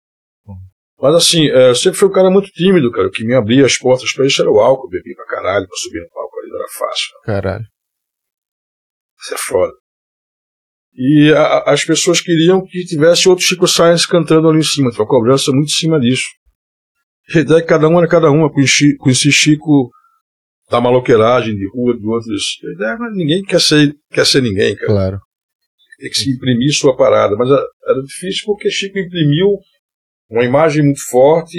Mas assim, é, sempre fui um cara muito tímido, cara. O que me abria as portas pra isso era o álcool, bebi pra caralho, pra subir no palco ali não era fácil. Caralho. Isso é foda. E a- as pessoas queriam que tivesse outro Chico Science cantando ali em cima. Então a cobrança muito em cima disso. E a ideia é que cada um era cada um. Eu conheci, conheci Chico da maloqueiragem, de rua, de outros. A ideia era ninguém quer ser, quer ser ninguém, cara. Claro. Tem que se imprimir sua parada. Mas a- era difícil porque Chico imprimiu uma imagem muito forte.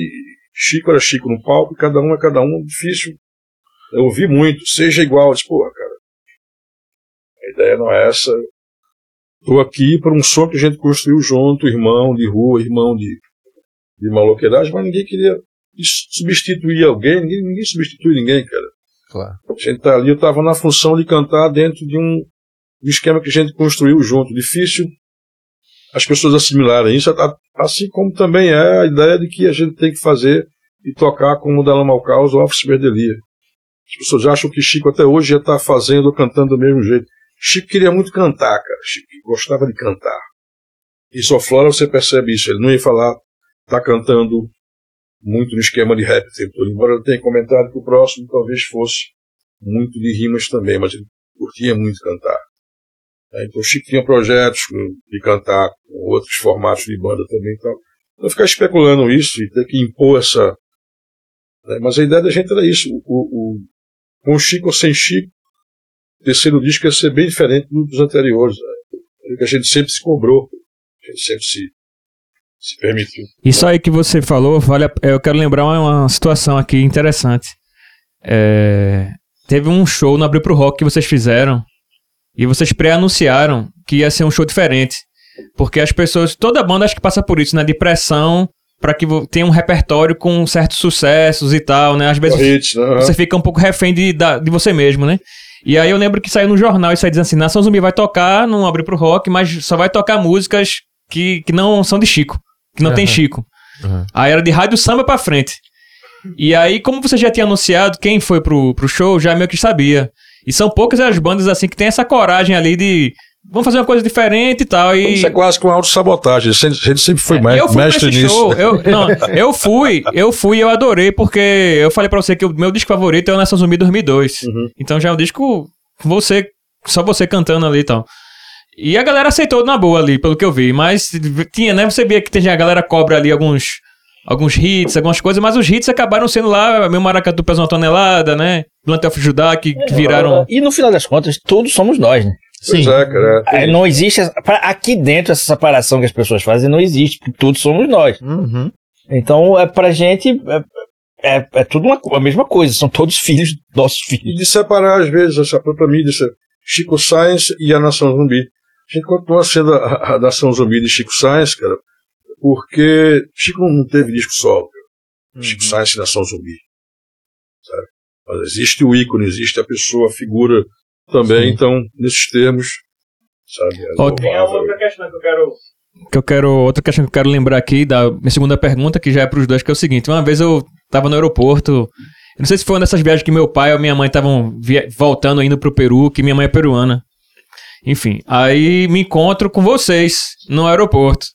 Chico era Chico no palco, cada um é cada um. Difícil. Eu ouvi muito, seja igual. Eu disse, porra, cara. A ideia não é essa. Estou aqui para um som que a gente construiu junto, irmão de rua, irmão de, de maloqueiragem, mas ninguém queria substituir alguém, ninguém, ninguém substitui ninguém, cara. Claro. A gente tá ali, eu estava na função de cantar dentro de um, um esquema que a gente construiu junto. Difícil as pessoas assimilarem isso, assim como também é a ideia de que a gente tem que fazer e tocar como o Dalama Caos ou Office Berdelia. As pessoas acham que Chico até hoje já está fazendo ou cantando do mesmo jeito. Chico queria muito cantar, cara. Chico gostava de cantar. E só Flora você percebe isso. Ele não ia falar, tá cantando muito no esquema de rap. Embora ele tenha comentado que o próximo talvez fosse muito de rimas também, mas ele curtia muito cantar. É, Então o Chico tinha projetos de cantar com outros formatos de banda também. Então, não ficar especulando isso e ter que impor essa. né, Mas a ideia da gente era isso. O, o, com Chico ou sem Chico, o terceiro disco ia ser bem diferente dos anteriores. Que a gente sempre se cobrou. A gente sempre se, se permitiu. Isso aí que você falou, vale a- eu quero lembrar uma, uma situação aqui interessante. É, teve um show no Abril pro Rock que vocês fizeram e vocês pré-anunciaram que ia ser um show diferente. Porque as pessoas, toda banda acho que passa por isso, né? De pressão pra que tenha um repertório com certos sucessos e tal, né? Às vezes Hits, né? você fica um pouco refém de, de você mesmo, né? E aí eu lembro que saiu no jornal isso aí dizendo assim, Nação Zumbi vai tocar, não abre pro rock, mas só vai tocar músicas que, que não são de Chico, que não tem Aham. Chico. Aham. Aí era de rádio samba pra frente. E aí, como você já tinha anunciado, quem foi pro, pro show já meio que sabia. E são poucas as bandas assim que tem essa coragem ali de vamos fazer uma coisa diferente e tal. E Isso é quase que uma autossabotagem. A gente a gente sempre foi me- eu fui mestre nisso. show. Eu, não, eu fui, eu fui e eu adorei, porque eu falei pra você que o meu disco favorito é o Nação Zumbi 2002. Uhum. Então já é um disco com você, só você cantando ali e tal. E a galera aceitou na boa ali, pelo que eu vi. Mas tinha, né? Você via que tem, a galera cobra ali alguns, alguns hits, algumas coisas, mas os hits acabaram sendo lá, meu maracatu pesa uma tonelada, né? Plantel Judá, que, que viraram. E no final das contas, todos somos nós, né? Pois é, cara. É, não existe. aqui dentro, essa separação que as pessoas fazem não existe, porque todos somos nós. Uhum. Então, é, pra gente, é, é, é tudo uma, a mesma coisa, são todos filhos, nossos E filhos. de separar, às vezes, essa própria mídia, essa Chico Science e a Nação Zumbi. A gente continua sendo a, a Nação Zumbi de Chico Science, cara, porque Chico não teve disco solo, cara. Chico Science e Nação Zumbi. Sabe? Mas existe o ícone, existe a pessoa, a figura também, então, nesses termos, sabe? é Ó, louvável. questão que eu quero. Que eu quero. Outra questão que eu quero lembrar aqui, da minha segunda pergunta, que já é pros dois, que é o seguinte: uma vez eu tava no aeroporto. Eu não sei se foi uma dessas viagens que meu pai ou minha mãe estavam voltando, indo pro Peru, que minha mãe é peruana. Enfim, aí me encontro com vocês no aeroporto.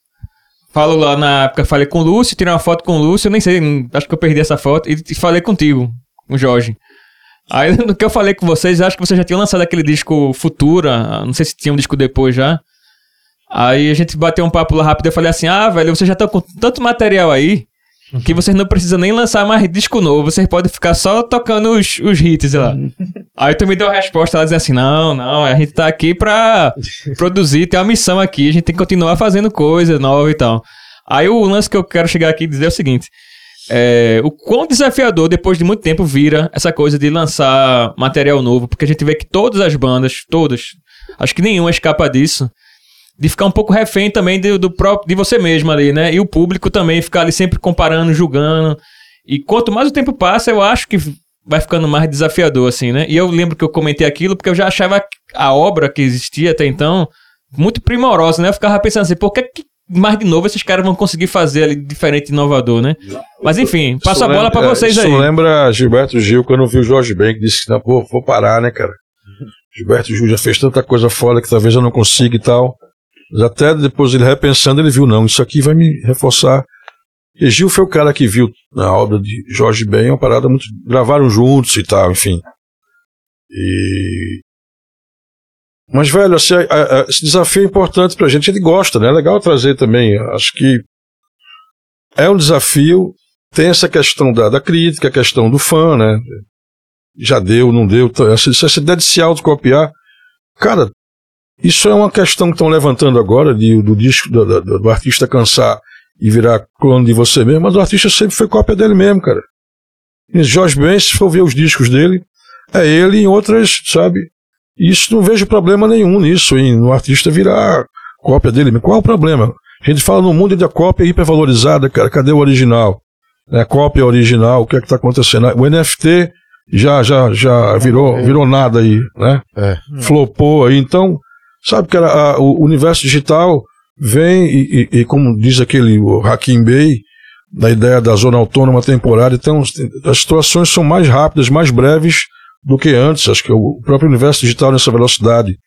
Falo lá na época, falei com o Lúcio, tirei uma foto com o Lúcio, eu nem sei, acho que eu perdi essa foto, e e falei contigo, com o Jorge. Aí no que eu falei com vocês, acho que vocês já tinham lançado aquele disco Futura, não sei se tinha um disco depois já. Aí a gente bateu um papo lá rápido e eu falei assim: Ah, velho, vocês já estão com tanto material aí que vocês não precisam nem lançar mais disco novo, vocês podem ficar só tocando os, os hits lá. aí tu me deu a resposta lá dizendo assim: Não, não, a gente tá aqui pra produzir, tem uma missão aqui, a gente tem que continuar fazendo coisa nova e tal. Aí o lance que eu quero chegar aqui e dizer é o seguinte: é, o quão desafiador depois de muito tempo vira essa coisa de lançar material novo, porque a gente vê que todas as bandas, todas, acho que nenhuma escapa disso, de ficar um pouco refém também do, do próprio, de você mesmo ali, né? E o público também ficar ali sempre comparando, julgando. E quanto mais o tempo passa, eu acho que vai ficando mais desafiador, assim, né? E eu lembro que eu comentei aquilo porque eu já achava a obra que existia até então muito primorosa, né? Eu ficava pensando assim, por que, mais de novo esses caras vão conseguir fazer ali diferente e inovador, né? Mas enfim, passo a Isso bola pra lembra- vocês isso aí. lembra Gilberto Gil quando viu o Jorge Ben que disse que não, pô, vou parar, né, cara? Gilberto Gil já fez tanta coisa fora que talvez eu não consiga e tal. Mas até depois ele repensando, ele viu, não, isso aqui vai me reforçar. E Gil foi o cara que viu na obra de Jorge Ben uma parada muito. gravaram juntos e tal, enfim. E. Mas, velho, assim, a- a- esse desafio é importante pra gente, a gente gosta, né? É legal trazer também. Acho que é um desafio, tem essa questão da, da crítica, a questão do fã, né? Já deu, não deu. tá, Essa, essa ideia de se autocopiar. Cara, isso é uma questão que estão levantando agora, de, do disco, do, do- do artista cansar e virar clone de você mesmo, mas o artista sempre foi cópia dele mesmo, cara. E Jorge Ben, se for ver os discos dele, é ele em outras, sabe? Isso não vejo problema nenhum nisso, em no artista virar cópia dele. Qual é o problema? A gente fala no mundo da cópia hipervalorizada, cara. Cadê o original? Né? Cópia original, o que é que está acontecendo? O NFT já, já, já virou, virou nada aí, né? É. Flopou aí. Então, sabe, cara, a- o universo digital vem e, e- e como diz aquele Hakim Bey, da ideia da zona autônoma temporária, então as situações são mais rápidas, mais breves do que antes. Acho que o próprio universo digital nessa velocidade,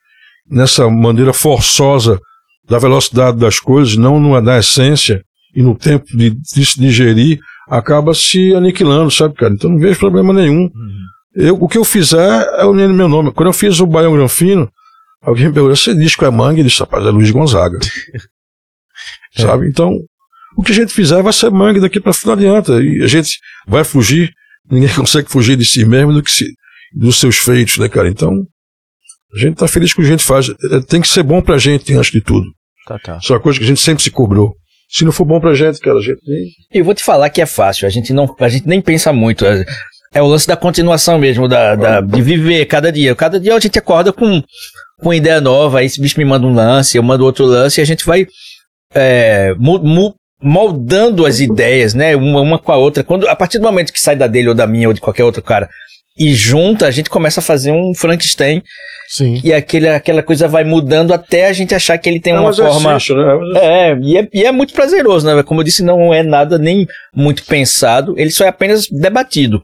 nessa maneira forçosa da velocidade das coisas, não numa, na essência e no tempo de, de se digerir, acaba se aniquilando, sabe, cara? Então não vejo problema nenhum. Eu, o que eu fizer é unir meu nome. Quando eu fiz o Baião Granfino, alguém me perguntou, esse disco é mangue? Eu disse, rapaz, é Luiz Gonzaga. Sabe? Então, o que a gente fizer vai ser mangue daqui pra frente, não adianta. E a gente vai fugir, ninguém consegue fugir de si mesmo do que se, dos seus feitos, né, cara? Então, a gente tá feliz com o que a gente faz. É, Tem que ser bom pra gente, antes de tudo. Tá, tá. Isso é uma coisa que a gente sempre se cobrou. Se não for bom pra gente, cara, a gente. Eu vou te falar que é fácil, a gente não, a gente nem pensa muito. É, é o lance da continuação mesmo, da, da- de viver cada dia. Cada dia a gente acorda com, com uma ideia nova, aí esse bicho me manda um lance, eu mando outro lance, e a gente vai é, mu- mu- moldando as ideias, né? Uma, uma com a outra. Quando, a partir do momento que sai da dele ou da minha ou de qualquer outro cara e junta, a gente começa a fazer um Frankenstein Sim. e aquele, aquela coisa vai mudando até a gente achar que ele tem é um uma forma. né? É. É, e é, e é muito prazeroso, né? Como eu disse, não é nada nem muito pensado, ele só é apenas debatido,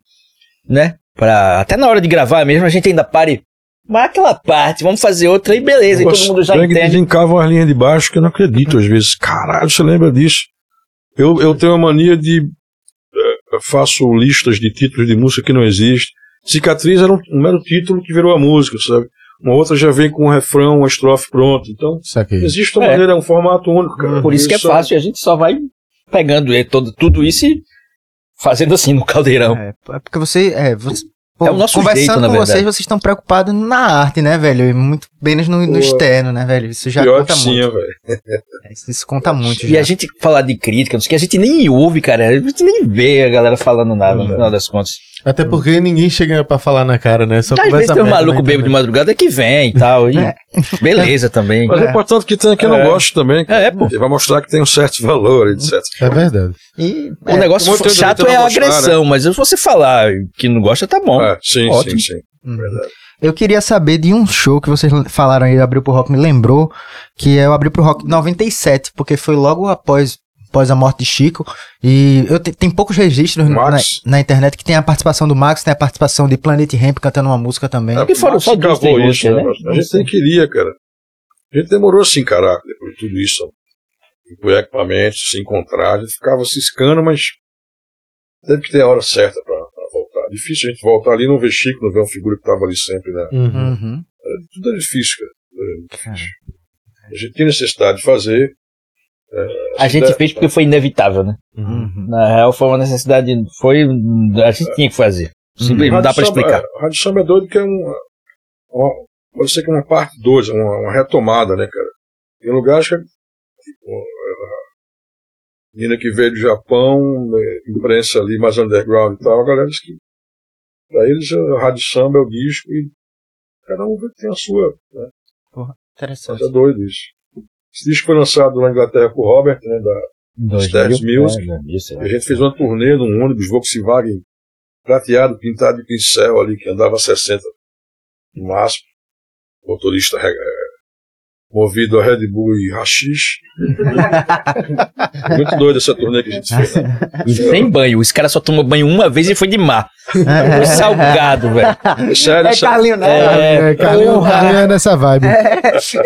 né? Pra, até na hora de gravar mesmo, a gente ainda pare. Mas aquela parte, vamos fazer outra e beleza, e todo mundo já entende. desencavam as linhas de baixo que eu não acredito às vezes. Caralho, você lembra disso? Eu, eu tenho a mania de. eh, eu faço listas de títulos de música que não existem. Cicatriz era um, um mero título que virou a música, sabe? Uma outra já vem com um refrão, uma estrofe pronta. Então, Saquei. existe uma É. maneira, é um formato único, cara. Por isso que é Isso fácil, e a gente só vai pegando todo, tudo isso e fazendo assim no caldeirão. É, é porque você. É, você pô, É o nosso conversando jeito, na com verdade. vocês, vocês estão preocupados na arte, né, velho? E muito menos no, no externo, né, velho? Isso já Pior conta sim, muito. velho. É, Isso, isso conta muito. E já. a gente falar de crítica, não sei o que, a gente nem ouve, cara. A gente nem vê a galera falando nada, no final das contas. Até porque ninguém chega pra falar na cara, né? Só Às vezes conversa tem um maluco na bêbado de madrugada que vem e tal. E É. Beleza também. Mas é, É. importante que tenha quem não É. goste também. cara. É, pô. Ele vai mostrar que tem um certo valor, etc. É verdade. E, O é, negócio muito chato é não a gostar, agressão, mas se você falar que não gosta, tá bom. É, sim, Ótimo. sim, sim. Hum. Verdade. Eu queria saber de um show que vocês falaram aí, Abriu pro Rock, me lembrou, que é o Abriu pro Rock 97, porque foi logo após, após a morte de Chico. E eu te- tem poucos registros na, na internet que tem a participação do Max, tem a participação de Planet Ramp cantando uma música também. É, E foram só duas, gravou três isso, músicas, né? né? A gente nem queria, cara. A gente demorou a se encarar depois de tudo isso. Com equipamentos, se encontrar. A gente ficava ciscando, mas teve que ter a hora certa pra, pra voltar. Difícil a gente voltar ali e não ver Chico, não ver uma figura que tava ali sempre, né? Uhum. Uhum. Tudo é difícil, cara. Muito difícil. A gente tinha necessidade de fazer. A gente fez porque foi inevitável, né? Uhum. Na real, foi uma necessidade. Foi. A gente tinha que fazer. Simplesmente, não dá Samba- explicar. é, Rádio Samba é doido que é uma- Pode ser que é uma parte 2, uma, uma retomada, né, cara? Tem lugares que. é, Tipo, a menina que veio do Japão, né, imprensa ali mais underground e tal, a galera diz que. Pra eles, a Rádio Samba é o disco e cada um tem a sua. Né? Mas Interessante. é doido isso. Esse disco foi lançado na Inglaterra por Robert, né, da, Stairs Music. E a gente fez uma turnê num ônibus Volkswagen prateado, pintado de pincel ali, que andava a 60 no máximo. Motorista movido a Red Bull e Rachixe. Muito doido essa turnê que a gente fez. né? E sem banho. Os caras só tomam banho uma vez e foi de mar. Foi salgado, velho. É sério, É essa- Carlinho, né? É, Carlinho, porra. Carlinho é nessa vibe.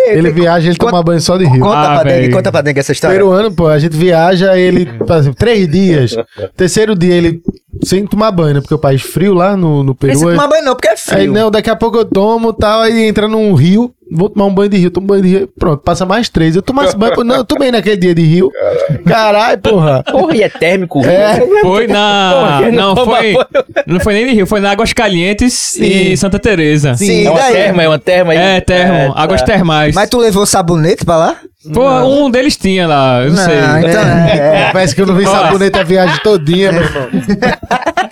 Ele viaja, ele toma banho só de rio. Conta Ah, pra Dengue, conta pra Dengue essa história. Peruano, pô, a gente viaja, ele, por exemplo, três dias. Terceiro dia ele sem tomar banho, né? Porque o país frio lá no, no Peru. Precisa é- tomar banho não, porque é Aí, frio. não, daqui a pouco eu tomo tal, aí entra num rio, vou tomar um banho de rio, tomo banho de rio, pronto, passa mais três. Eu tomasse banho, pô, não, eu tomei naquele dia de rio. Caralho, porra. Porra, e é térmico. É. Foi na. Porra, Não, toma foi. banho. Não foi nem de Rio, foi na Águas Calientes e Santa Teresa. Sim, É uma daí? terma, é uma terma aí. É, termo, É, tá. águas termais. Mas tu levou sabonete pra lá? Pô, um deles tinha lá, eu não, sei. então é. Parece que eu não vi sabonete a viagem todinha, meu irmão.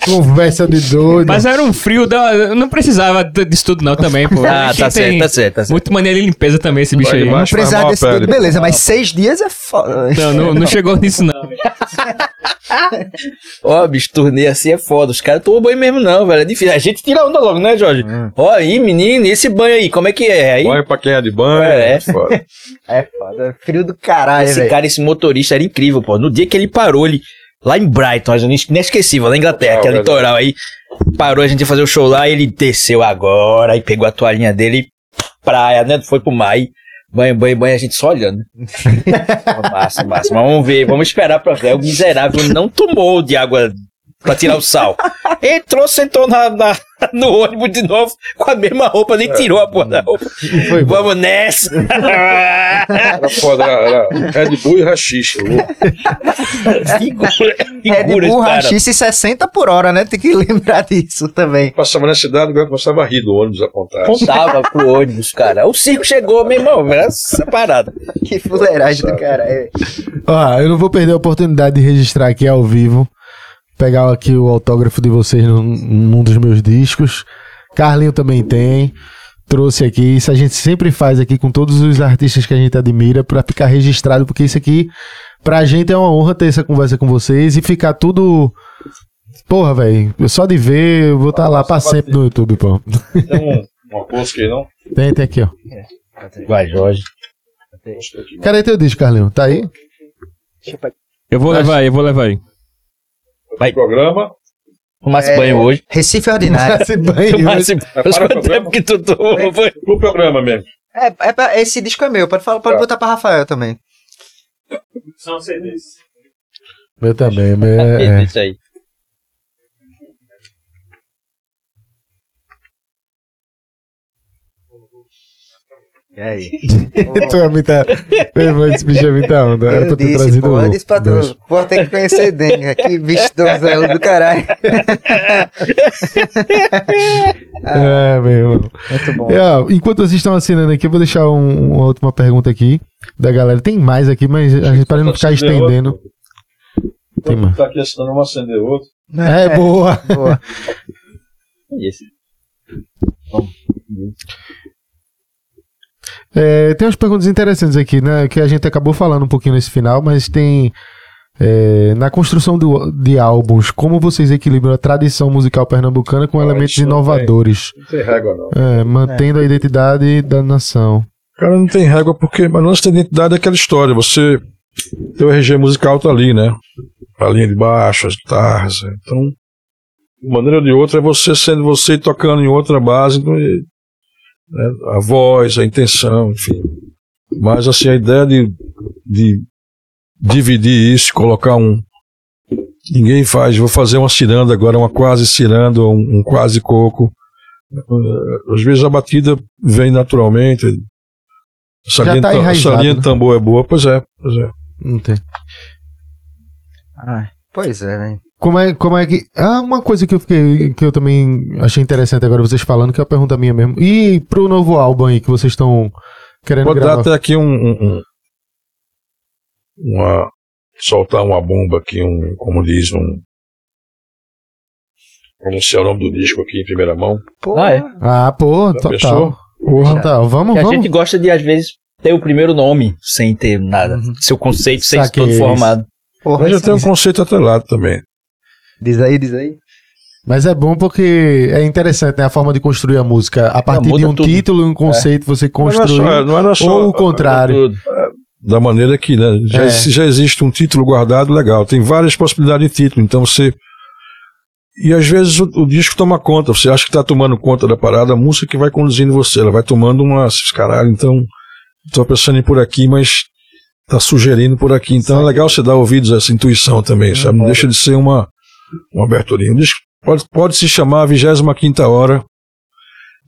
Conversa de doido. Mas era um frio, da- eu não precisava disso tudo não também, pô. Ah, tá certo, tá certo, tá certo. Muito maneira de limpeza também esse bicho aí. Não precisava desse tudo, beleza, mas seis dias é foda. Não, não, não chegou nisso não. Ó, bicho, turnê assim é foda. Os caras tomam banho mesmo, não, velho. É difícil. A gente tira onda logo, né, Jorge? Ó, aí, menino, e esse banho aí, como é que é? Aí, Banho pra quem é de banho. É. É. foda. É foda. Frio do caralho, esse velho. cara, esse motorista era incrível, pô. No dia que ele parou, ele. Lá em Brighton, inesquecível, lá na Inglaterra, que é litoral aí. Parou, a gente ia fazer o show lá, ele desceu agora, e pegou a toalhinha dele e praia, né? Foi pro mar. e Banho, banho, banho, a gente só olhando. massa, massa. Mas vamos ver, vamos esperar pra ver. O miserável não tomou de água pra tirar o sal. Entrou, sentou na, na- no ônibus de novo com a mesma roupa, nem tirou a porra da roupa. Vamos nessa! Era foda, era, era Red Bull e Rachixe. Figura, É burra cara. rachixe 60 por hora, né? Tem que lembrar disso também. Passava na cidade, agora começava a rir do ônibus apontar. Contava pro ônibus, cara. O circo chegou, meu irmão. Era parada. Que fuleiragem do cara. É. Ó, eu não vou perder a oportunidade de registrar aqui ao vivo. Pegar aqui o autógrafo de vocês num, num dos meus discos. Carlinho também tem. Trouxe aqui. Isso a gente sempre faz aqui com todos os artistas que a gente admira pra ficar registrado, porque isso aqui, pra gente é uma honra ter essa conversa com vocês e ficar tudo. Porra, velho. Só de ver, eu vou estar lá pra sempre no YouTube, pô. Tem um, uma aí, não? Tem, tem aqui, ó. Vai, Jorge. Cadê teu disco, Carlinho? Tá aí? Eu vou levar aí, eu vou levar aí. Vai. Programa. Tomasse É. banho hoje. Recife Ordinário. Esse banho. Tomasse Para Faz o quanto programa. tempo que tu tomou banho? Pro programa mesmo. É, é pra- esse disco é meu, pode, falar, pode Tá. botar pra Rafael também. São CDs. Meu também, meu é. Isso aí. E aí? tu é muita. Meu irmão, esse bicho é muita onda. Era pra Eu ter disse, trazido pô, eu disse pra tu. Pô, tem que conhecer Denga. Que bicho donzelo do caralho. É, meu irmão. Muito bom. E, ó, enquanto vocês estão assinando aqui, eu vou deixar um- uma última pergunta aqui da galera. Tem mais aqui, mas a gente para não ficar estendendo. outro. Tem mais. Tá aqui assinando, vamos acender outro. É, boa. Boa. Esse. É, tem umas perguntas interessantes aqui, né? Que a gente acabou falando um pouquinho nesse final, mas tem. é, na construção do- de álbuns, como vocês equilibram a tradição musical pernambucana com Ah, elementos isso não inovadores, Não tem régua, não. É, mantendo a identidade da nação? Cara, não tem régua porque a nossa identidade é aquela história. Você. Teu RG musical tá ali, né? A linha de baixo, as guitarras. Então, de maneira ou de outra, é você sendo você e tocando em outra base. então, né, a voz, a intenção, enfim. Mas, assim, a ideia de, de dividir isso, colocar um. Ninguém faz, vou fazer uma ciranda agora, uma quase ciranda, um, um quase coco. Eh, Às vezes a batida vem naturalmente. Essa Já linha, tá essa linha né? de tambor é boa, pois é, pois é. Não tem. Ai, pois é, velho. Como é, como é que. Ah, uma coisa que eu fiquei. que eu também achei interessante agora vocês falando, que é uma pergunta minha mesmo. E pro novo álbum aí que vocês estão querendo Pode dar gravar? até aqui um, um- um- uma soltar uma bomba aqui, um, como diz, um pronunciar o nome do disco aqui em primeira mão. Pô, Ah, é? Ah, pô, total. pensou? Porra, total. Vamos, Que a vamos. gente gosta de, às vezes, ter o primeiro nome sem ter nada. Uhum. Seu conceito sem Saquei todo formado. porra, Mas já tem um conceito atrelado também. Diz aí, diz aí. Mas é bom porque é interessante, né? A forma de construir a música. A partir muda de um tudo. título, um conceito, você Não era construir. só, não era só ou o contrário. Da maneira que né, já, É. se já existe um título guardado, legal. Tem várias possibilidades de título, então você. E às vezes o, o disco toma conta, você acha que está tomando conta da parada, a música que vai conduzindo você, ela vai tomando umas. Caralho, então. Estou pensando em ir por aqui, mas tá sugerindo por aqui. Então é legal você dar ouvidos a essa intuição também, sabe? Não deixa de ser uma, Um disco pode, pode se chamar a 25 hora,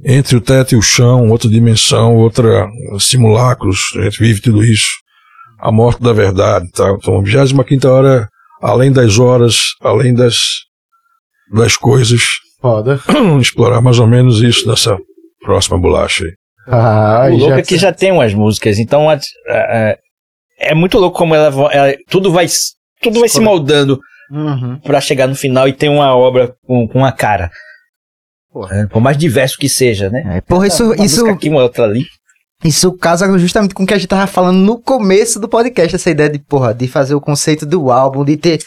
entre o teto e o chão, outra dimensão, outra simulacros, a gente vive tudo isso. A morte da verdade, tá? Então, a 25 hora, além das horas, além das, das coisas, Foda. é explorar mais ou menos isso nessa próxima bolacha aí. Ah, O louco já- é que já tem umas músicas, então a- a- é muito louco como ela, ela- tudo vai tudo vai se moldando Uhum. pra chegar no final e ter uma obra com, com uma cara. É, por mais diverso que seja, né? É, porra, isso, Uma isso, aqui, uma outra ali. isso casa justamente com o que a gente tava falando no começo do podcast, essa ideia de, porra, de fazer o conceito do álbum, de ter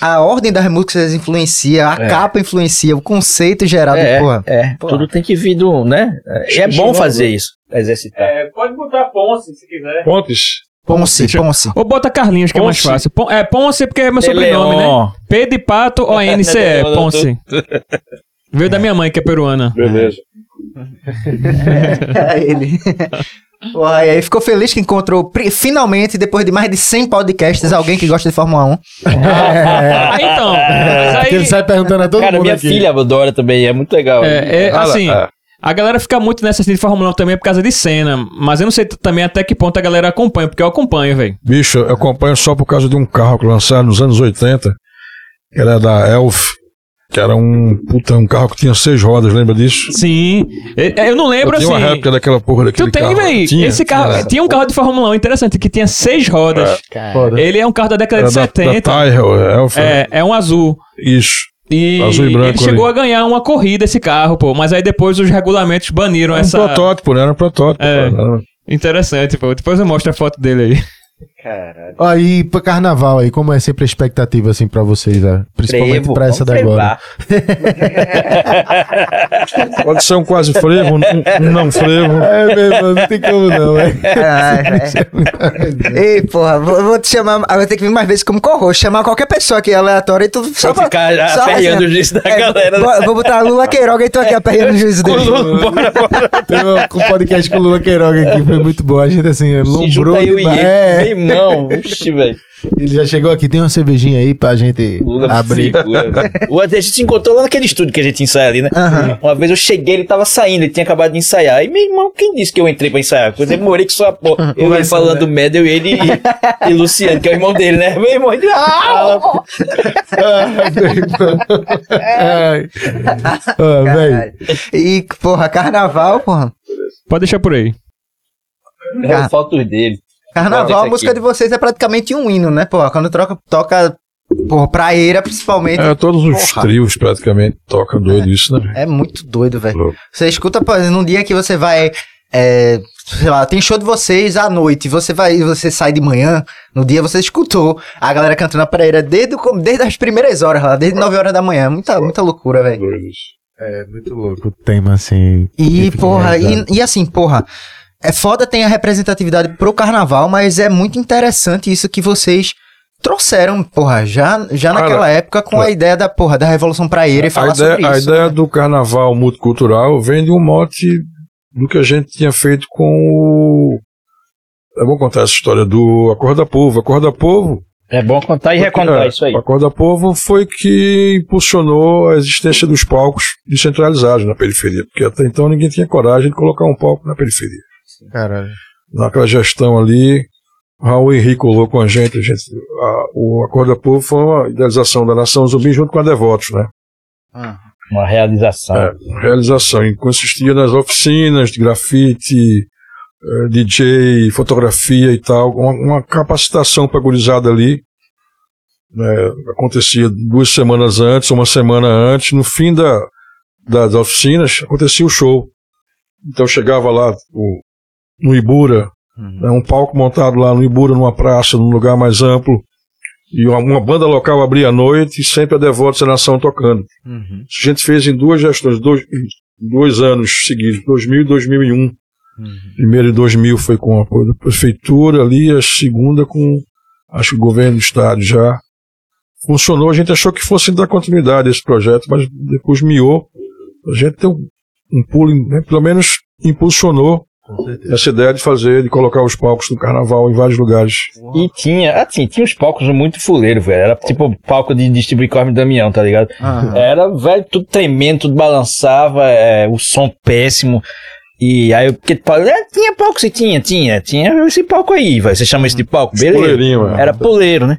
a ordem das músicas influencia, a É. capa influencia, o conceito geral, É, de, porra. é, Porra. tudo tem que vir do, né? É, e é bom fazer isso, exercitar. É, pode botar Ponce se quiser. Pontes, Ponce, Deixa Ponce. Ou bota Carlinhos, que é mais Ponce. fácil. Pon- é Ponce porque é meu sobrenome, né? P de pato, O-N-C-E, Leon, Ponce. Veio da minha mãe, que é peruana. beleza. É ele. Porra, e aí ficou feliz que encontrou finalmente, depois de mais de 100 podcasts, alguém que gosta de Fórmula 1. Ah, então. Porque ele aí, sai perguntando a todo Cara, mundo minha aqui. filha adora também, é muito legal. é, é, Ah, assim, é. A galera fica muito nessa assim, de Fórmula 1 também por causa de cena. Mas eu não sei também até que ponto a galera acompanha, porque eu acompanho, velho. Bicho, eu acompanho só por causa de um carro que lançaram nos anos 80, que era da Elf, que era um, puta, um carro que tinha seis rodas, lembra disso? Sim. Eu, eu não lembro eu tinha assim. uma réplica daquela porra daquele Tu tem, carro. velho? Tinha, Esse carro. tinha. Tinha um carro de Fórmula 1 interessante que tinha seis rodas. Foda. Ele é um carro da década Era de da, da 70. Tyrrell, Elf. é, é um azul. Isso. E Azul e branco ele chegou ali. a ganhar uma corrida esse carro, pô. Mas aí depois os regulamentos baniram Era um essa. protótipo, né? Era um protótipo. É. Era- Interessante, pô. Depois eu mostro a foto dele aí. Aí, pra carnaval aí, como é sempre a expectativa, assim, pra vocês, né? Principalmente Frevo, pra essa da agora. Pode ser um quase frevo, um, não frevo. É mesmo, não tem como não, é. Ei, porra, vou, vou te chamar, eu vou ter que vir mais vezes como co-host, chamar qualquer pessoa aqui aleatória e tu só Só ficar só aperreando assim, o juiz da é, galera. vou, vou botar Lula Queiroga e tu aqui aperreando o juiz dele. bora, bora. Tem um, podcast com o Lula Queiroga aqui, foi muito bom. A gente, assim, Se lombrou junta eu e demais. ele. É, Meu irmão, Oxi, velho. ele já chegou aqui, tem uma cervejinha aí pra gente Lula abrir. velho. O a gente se encontrou lá naquele estúdio que a gente ensaia ali, né? Aham. Uma vez eu cheguei, ele tava saindo, ele tinha acabado de ensaiar. E meu irmão, quem disse que eu entrei pra ensaiar? Eu demorei que só pô, eu ele falando merda, eu ele e, e Luciano, que é o irmão dele, né? Meu irmão, ele. Ah! Ai, Ah, velho. Caralho. E, porra, carnaval, porra. Pode deixar por aí. É, falta os dele. Carnaval, a música aqui. de vocês é praticamente um hino, né, porra? Quando troca, toca, porra, praeira, principalmente. É, todos os Porra. trios praticamente tocam doido isso, né? É muito doido, velho. Você escuta, exemplo, num dia que você vai. é, sei lá, tem show de vocês à noite, você vai, você sai de manhã, no dia você escutou a galera cantando a praeira desde, o desde as primeiras horas lá, desde 9 horas da manhã. Muita, muita loucura, velho. Doido isso. É muito louco o tema, assim. E, porra, e, e assim, porra, é foda tem a representatividade pro carnaval, mas é muito interessante isso que vocês trouxeram, porra, já, já Cara, naquela época com a ideia da, porra, da Revolução Praeira e falar a ideia, sobre a isso. ideia né? do carnaval multicultural vem de um mote do que a gente tinha feito com o. É bom contar essa história do Acorda Povo. Acorda Povo. É bom contar e recontar é, isso aí. O Acorda Povo foi que impulsionou a existência dos palcos descentralizados na periferia, porque até então ninguém tinha coragem de colocar um palco na periferia. Caralho. Naquela gestão ali, Raul Henrique colou com a gente, a gente a- o Acorda Povo foi uma idealização da Nação Zumbi junto com a Devotos, né? Uma realização. É, realização. E consistia nas oficinas de grafite, eh, DJ, fotografia e tal, uma, uma capacitação para gurizada ali. né, acontecia duas semanas antes, uma semana antes, no fim da, das oficinas, acontecia o show. Então chegava lá o- no Ibura, né, um palco montado lá no Ibura, numa praça, num lugar mais amplo, E uma, uma banda local abria à noite e sempre a Devotos da Nação tocando. Uhum. A gente fez em duas gestões, dois, dois anos seguidos, 2000 e 2001. Uhum. Primeiro em 2000 foi com da prefeitura ali, a segunda com, acho que o governo do estado já. Funcionou, a gente achou que fosse dar continuidade a esse projeto, mas depois miou. A gente deu um pulo, né, pelo menos impulsionou essa ideia de fazer, de colocar os palcos do carnaval em vários lugares. E tinha, assim, tinha uns palcos muito fuleiro, velho. Era tipo palco de distribuir Corme Damião, tá ligado? Aham. Era, velho, tudo tremendo, tudo balançava, é, o som péssimo. E aí, porque fala, é, tinha palco, se tinha, tinha, tinha esse palco aí, velho. Você chama isso de palco? Beleza. É. Era poleiro, né?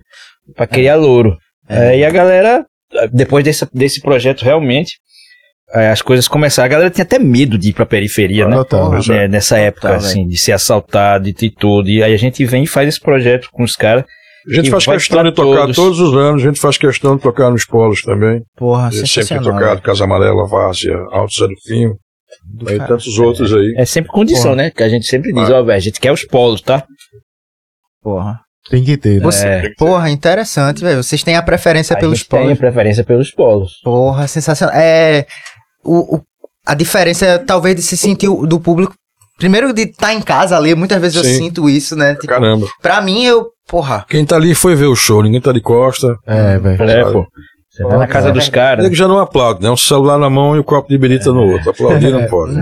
Pra criar louro. É, e a galera, depois desse, desse projeto, realmente, é, as coisas começaram. A galera tinha até medo de ir pra periferia, né? Total. né, nessa época, Total, assim, de ser assaltado e tudo. E aí a gente vem e faz esse projeto com os caras. A gente faz questão de tocar todos. todos os anos, a gente faz questão de tocar nos polos também. Porra, sempre sensacional. tocado, Casa Amarela, Várzea, Alto Zé do Pinho, Do e tantos outros aí. É sempre condição, Porra. né? Que a gente sempre diz, Ah. ó, velho, a gente quer os polos, tá? Porra. Tem que ter. né? Você- É. Porra, interessante, velho. Vocês têm a preferência a pelos gente tem polos. preferência pelos polos. Porra, sensacional. É. O, o- a diferença, é, talvez, de se sentir o- do público. Primeiro, de estar em casa ali, muitas vezes eu Sim. sinto isso, né? Tipo, Caramba. pra mim, eu. Porra. Quem tá ali foi ver o show, ninguém tá de costa. É, velho. É, pô. Você tá na casa dos caras. Nego já não aplaude, né? Um celular na mão e o copo de birita no outro. Aplaudir não pode.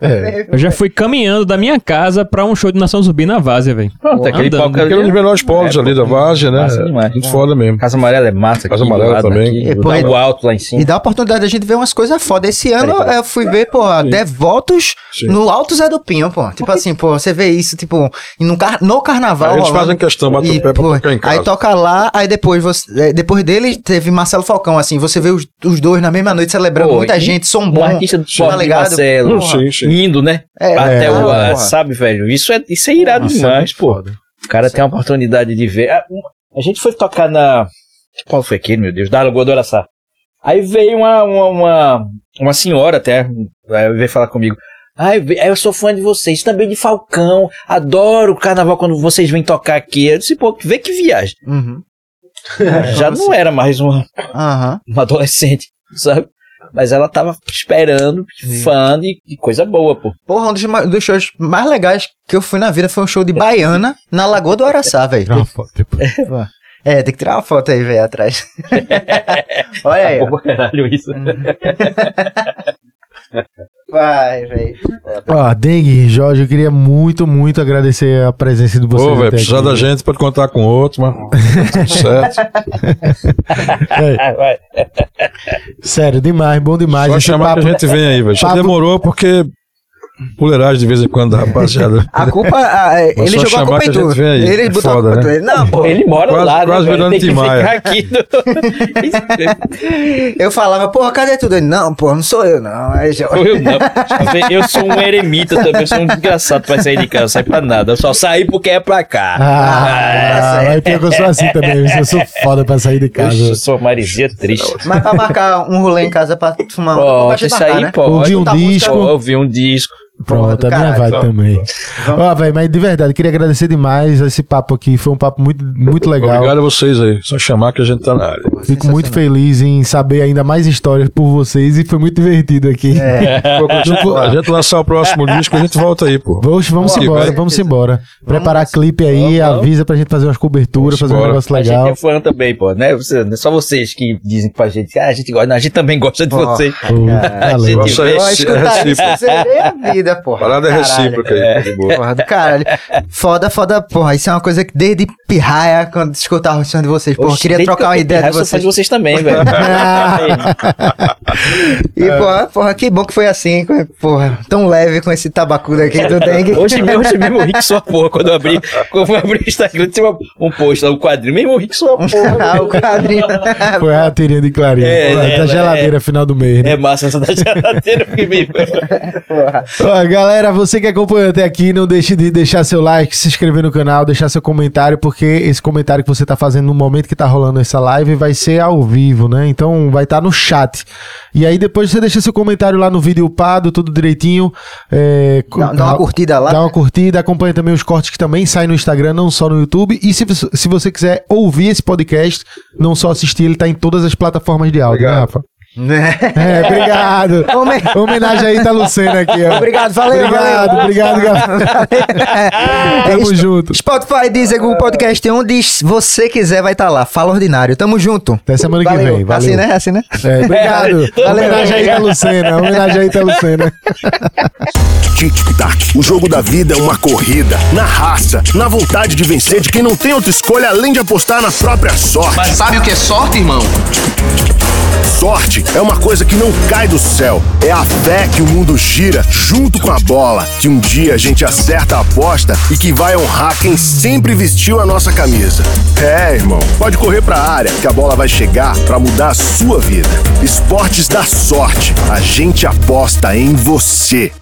É. Eu já fui caminhando da minha casa pra um show de Nação Zumbi na Várzea, velho. Pronto, aquele palco Aquele é um dos ali. menores polos É, ali pô, da Várzea, né? massa demais. Muito foda mesmo. Casa Amarela é massa. Casa Amarela também. Aqui, E, do pô, lado e- alto lá em cima. E dá a oportunidade da gente ver umas coisas foda. Esse ano Peraí, eu fui ver, porra, devotos Sim. no Alto Zé do Pinho, pô. Tipo assim, pô, você vê isso, tipo, no, car no carnaval. Aí eles fazem questão, batem E, o pé pra pô, tocar em casa. Aí toca lá, aí depois você, é, depois dele teve Marcelo Falcão, assim, você vê os, os dois na mesma noite celebrando, Pô, muita gente, som Um bom. artista do tá ligado? Marcelo. Porra. Sim, sim. Indo, né? É, Até é, o. porra. ah, sabe, velho? Isso é, isso é irado Nossa, é demais, muito pô. foda. O cara tem a oportunidade de ver. Ah, um- A gente foi tocar na. Qual foi aquele, meu Deus? Da Lagoa do Araçá. Aí veio uma, uma, uma, uma senhora até, veio falar comigo. Ai, ve- eu sou fã de vocês, também de Falcão. Adoro o carnaval quando vocês vêm tocar aqui. Eu disse, pô, vê que viagem. Uhum. Já não era mais uma, Aham. uma adolescente, sabe? Mas ela tava esperando, fã de, de coisa boa, pô. Porra, um dos, dos shows mais legais que eu fui na vida foi um show de Baiana na Lagoa do Araçá, velho. Tira uma foto depois. É, tem que tirar uma foto aí, velho, atrás. Olha aí. Pô, caralho, isso. Vai, velho. Ó, Dengue, Jorge, eu queria muito, muito agradecer a presença de vocês. Pô, velho, precisar aqui. da gente pode contar com outro, mas certo. Vai. Sério, demais, bom demais. Só chamar que papo- a gente vem aí, velho. Já papo- demorou porque puleiragem de vez em quando, rapaziada. A culpa, a- a- ele jogou a culpa em a gente tu. vem aí. Ele É botou foda, a culpa né? Não, pô. Ele mora Quase- lá, quase né, velho? virando Maia. aqui. no- Eu falava, porra, cadê tudo? Ele, não, pô, não sou eu, não. Aí já... eu não. Eu sou um eremita também, eu sou um desgraçado pra sair de casa, não sai pra nada. Eu só saí porque é pra cá. Ah, Ah, pior que eu sou assim também. Eu sou foda pra sair de casa. Eu sou marizinha triste. Mas pra marcar um rolê em casa pra fumar um Pode, isso aí pode. Ouvir um disco. Eu ouvi um disco. Pronto, a minha vai também. Ó, velho, mas de verdade, queria agradecer demais esse papo aqui. Foi um papo muito, muito legal. Obrigado a vocês aí. Só chamar que a gente tá na área. Fico muito feliz em saber ainda mais histórias por vocês e foi muito divertido aqui. É. Pô, a gente- a lançar o próximo disco, a gente volta aí, pô. Vamos, vamos Vamos embora, vamos embora. Preparar clipe aí, Vamos, avisa pra gente fazer umas coberturas, Vamos fazer um embora. negócio A gente legal. é fã também, pô. Né? Você- não é só vocês que dizem pra gente. Ah, a gente gosta. Não, a gente também gosta de Pô. vocês. Pô, valeu. gente- Nossa, é, Ó, é escutar isso, recíproco. você é a vida, porra. Parada é Caralho. recíproca aí, de boa. Porra do caralho. Foda, foda, porra. Isso é uma coisa que desde pirraia, quando escutava o som de vocês, porra, Oxe, queria trocar que uma ideia de eu sou vocês. de vocês também, velho. E, porra, porra, que bom que foi assim, porra, tão leve com esse tabacudo aqui do dengue. Hoje mesmo, hoje mesmo eu ri que sua porra. Quando eu abri, quando eu abri o Instagram, tinha um post lá, um quadrinho. Mesmo eu ri que sua porra. Ah, o quadrinho. Foi a tirinha de Clarinha. É, Pô, é, da é, geladeira final do mês. né? É massa essa da geladeira. porque me- Porra. Ó, galera, você que acompanhou até aqui, não deixe de deixar seu like, se inscrever no canal, deixar seu comentário, porque esse comentário que você tá fazendo no momento que tá rolando essa live vai ser ao vivo, né? Então vai estar no chat. E aí depois você deixa seu comentário lá no vídeo upado, tudo direitinho. É, Dá, dá uma curtida lá. Dá uma curtida, acompanha também os cortes que também saem no Instagram, não só no YouTube. E se, se você quiser ouvir esse podcast, não só assistir, ele tá em todas as plataformas de áudio, né, Obrigado. Rafa? É, obrigado. Homen- Homenagem aí, tá Lucena aqui, ó. Obrigado, valeu, Obrigado, valeu. obrigado, galera. É Tamo junto. Spotify, Deezer, Google Podcast, onde você quiser vai estar lá. Fala Ordinário. Tamo junto. Até semana que Valeu. vem. Valeu. Assim, né? Assim, né? É, obrigado. Valeu. Homenagem aí, tá Lucena. Homenagem aí, tá Lucena. Tic-tac. O jogo da vida é uma corrida, na raça, na vontade de vencer de quem não tem outra escolha além de apostar na própria sorte. Mas sabe o que é sorte, irmão? Sorte é uma coisa que não cai do céu. É a fé que o mundo gira junto com a bola. Que um dia a gente acerta a aposta e que vai honrar quem sempre vestiu a nossa camisa. É, irmão, pode correr pra área que a bola vai chegar pra mudar a sua vida. Esportes da sorte. A gente aposta em você.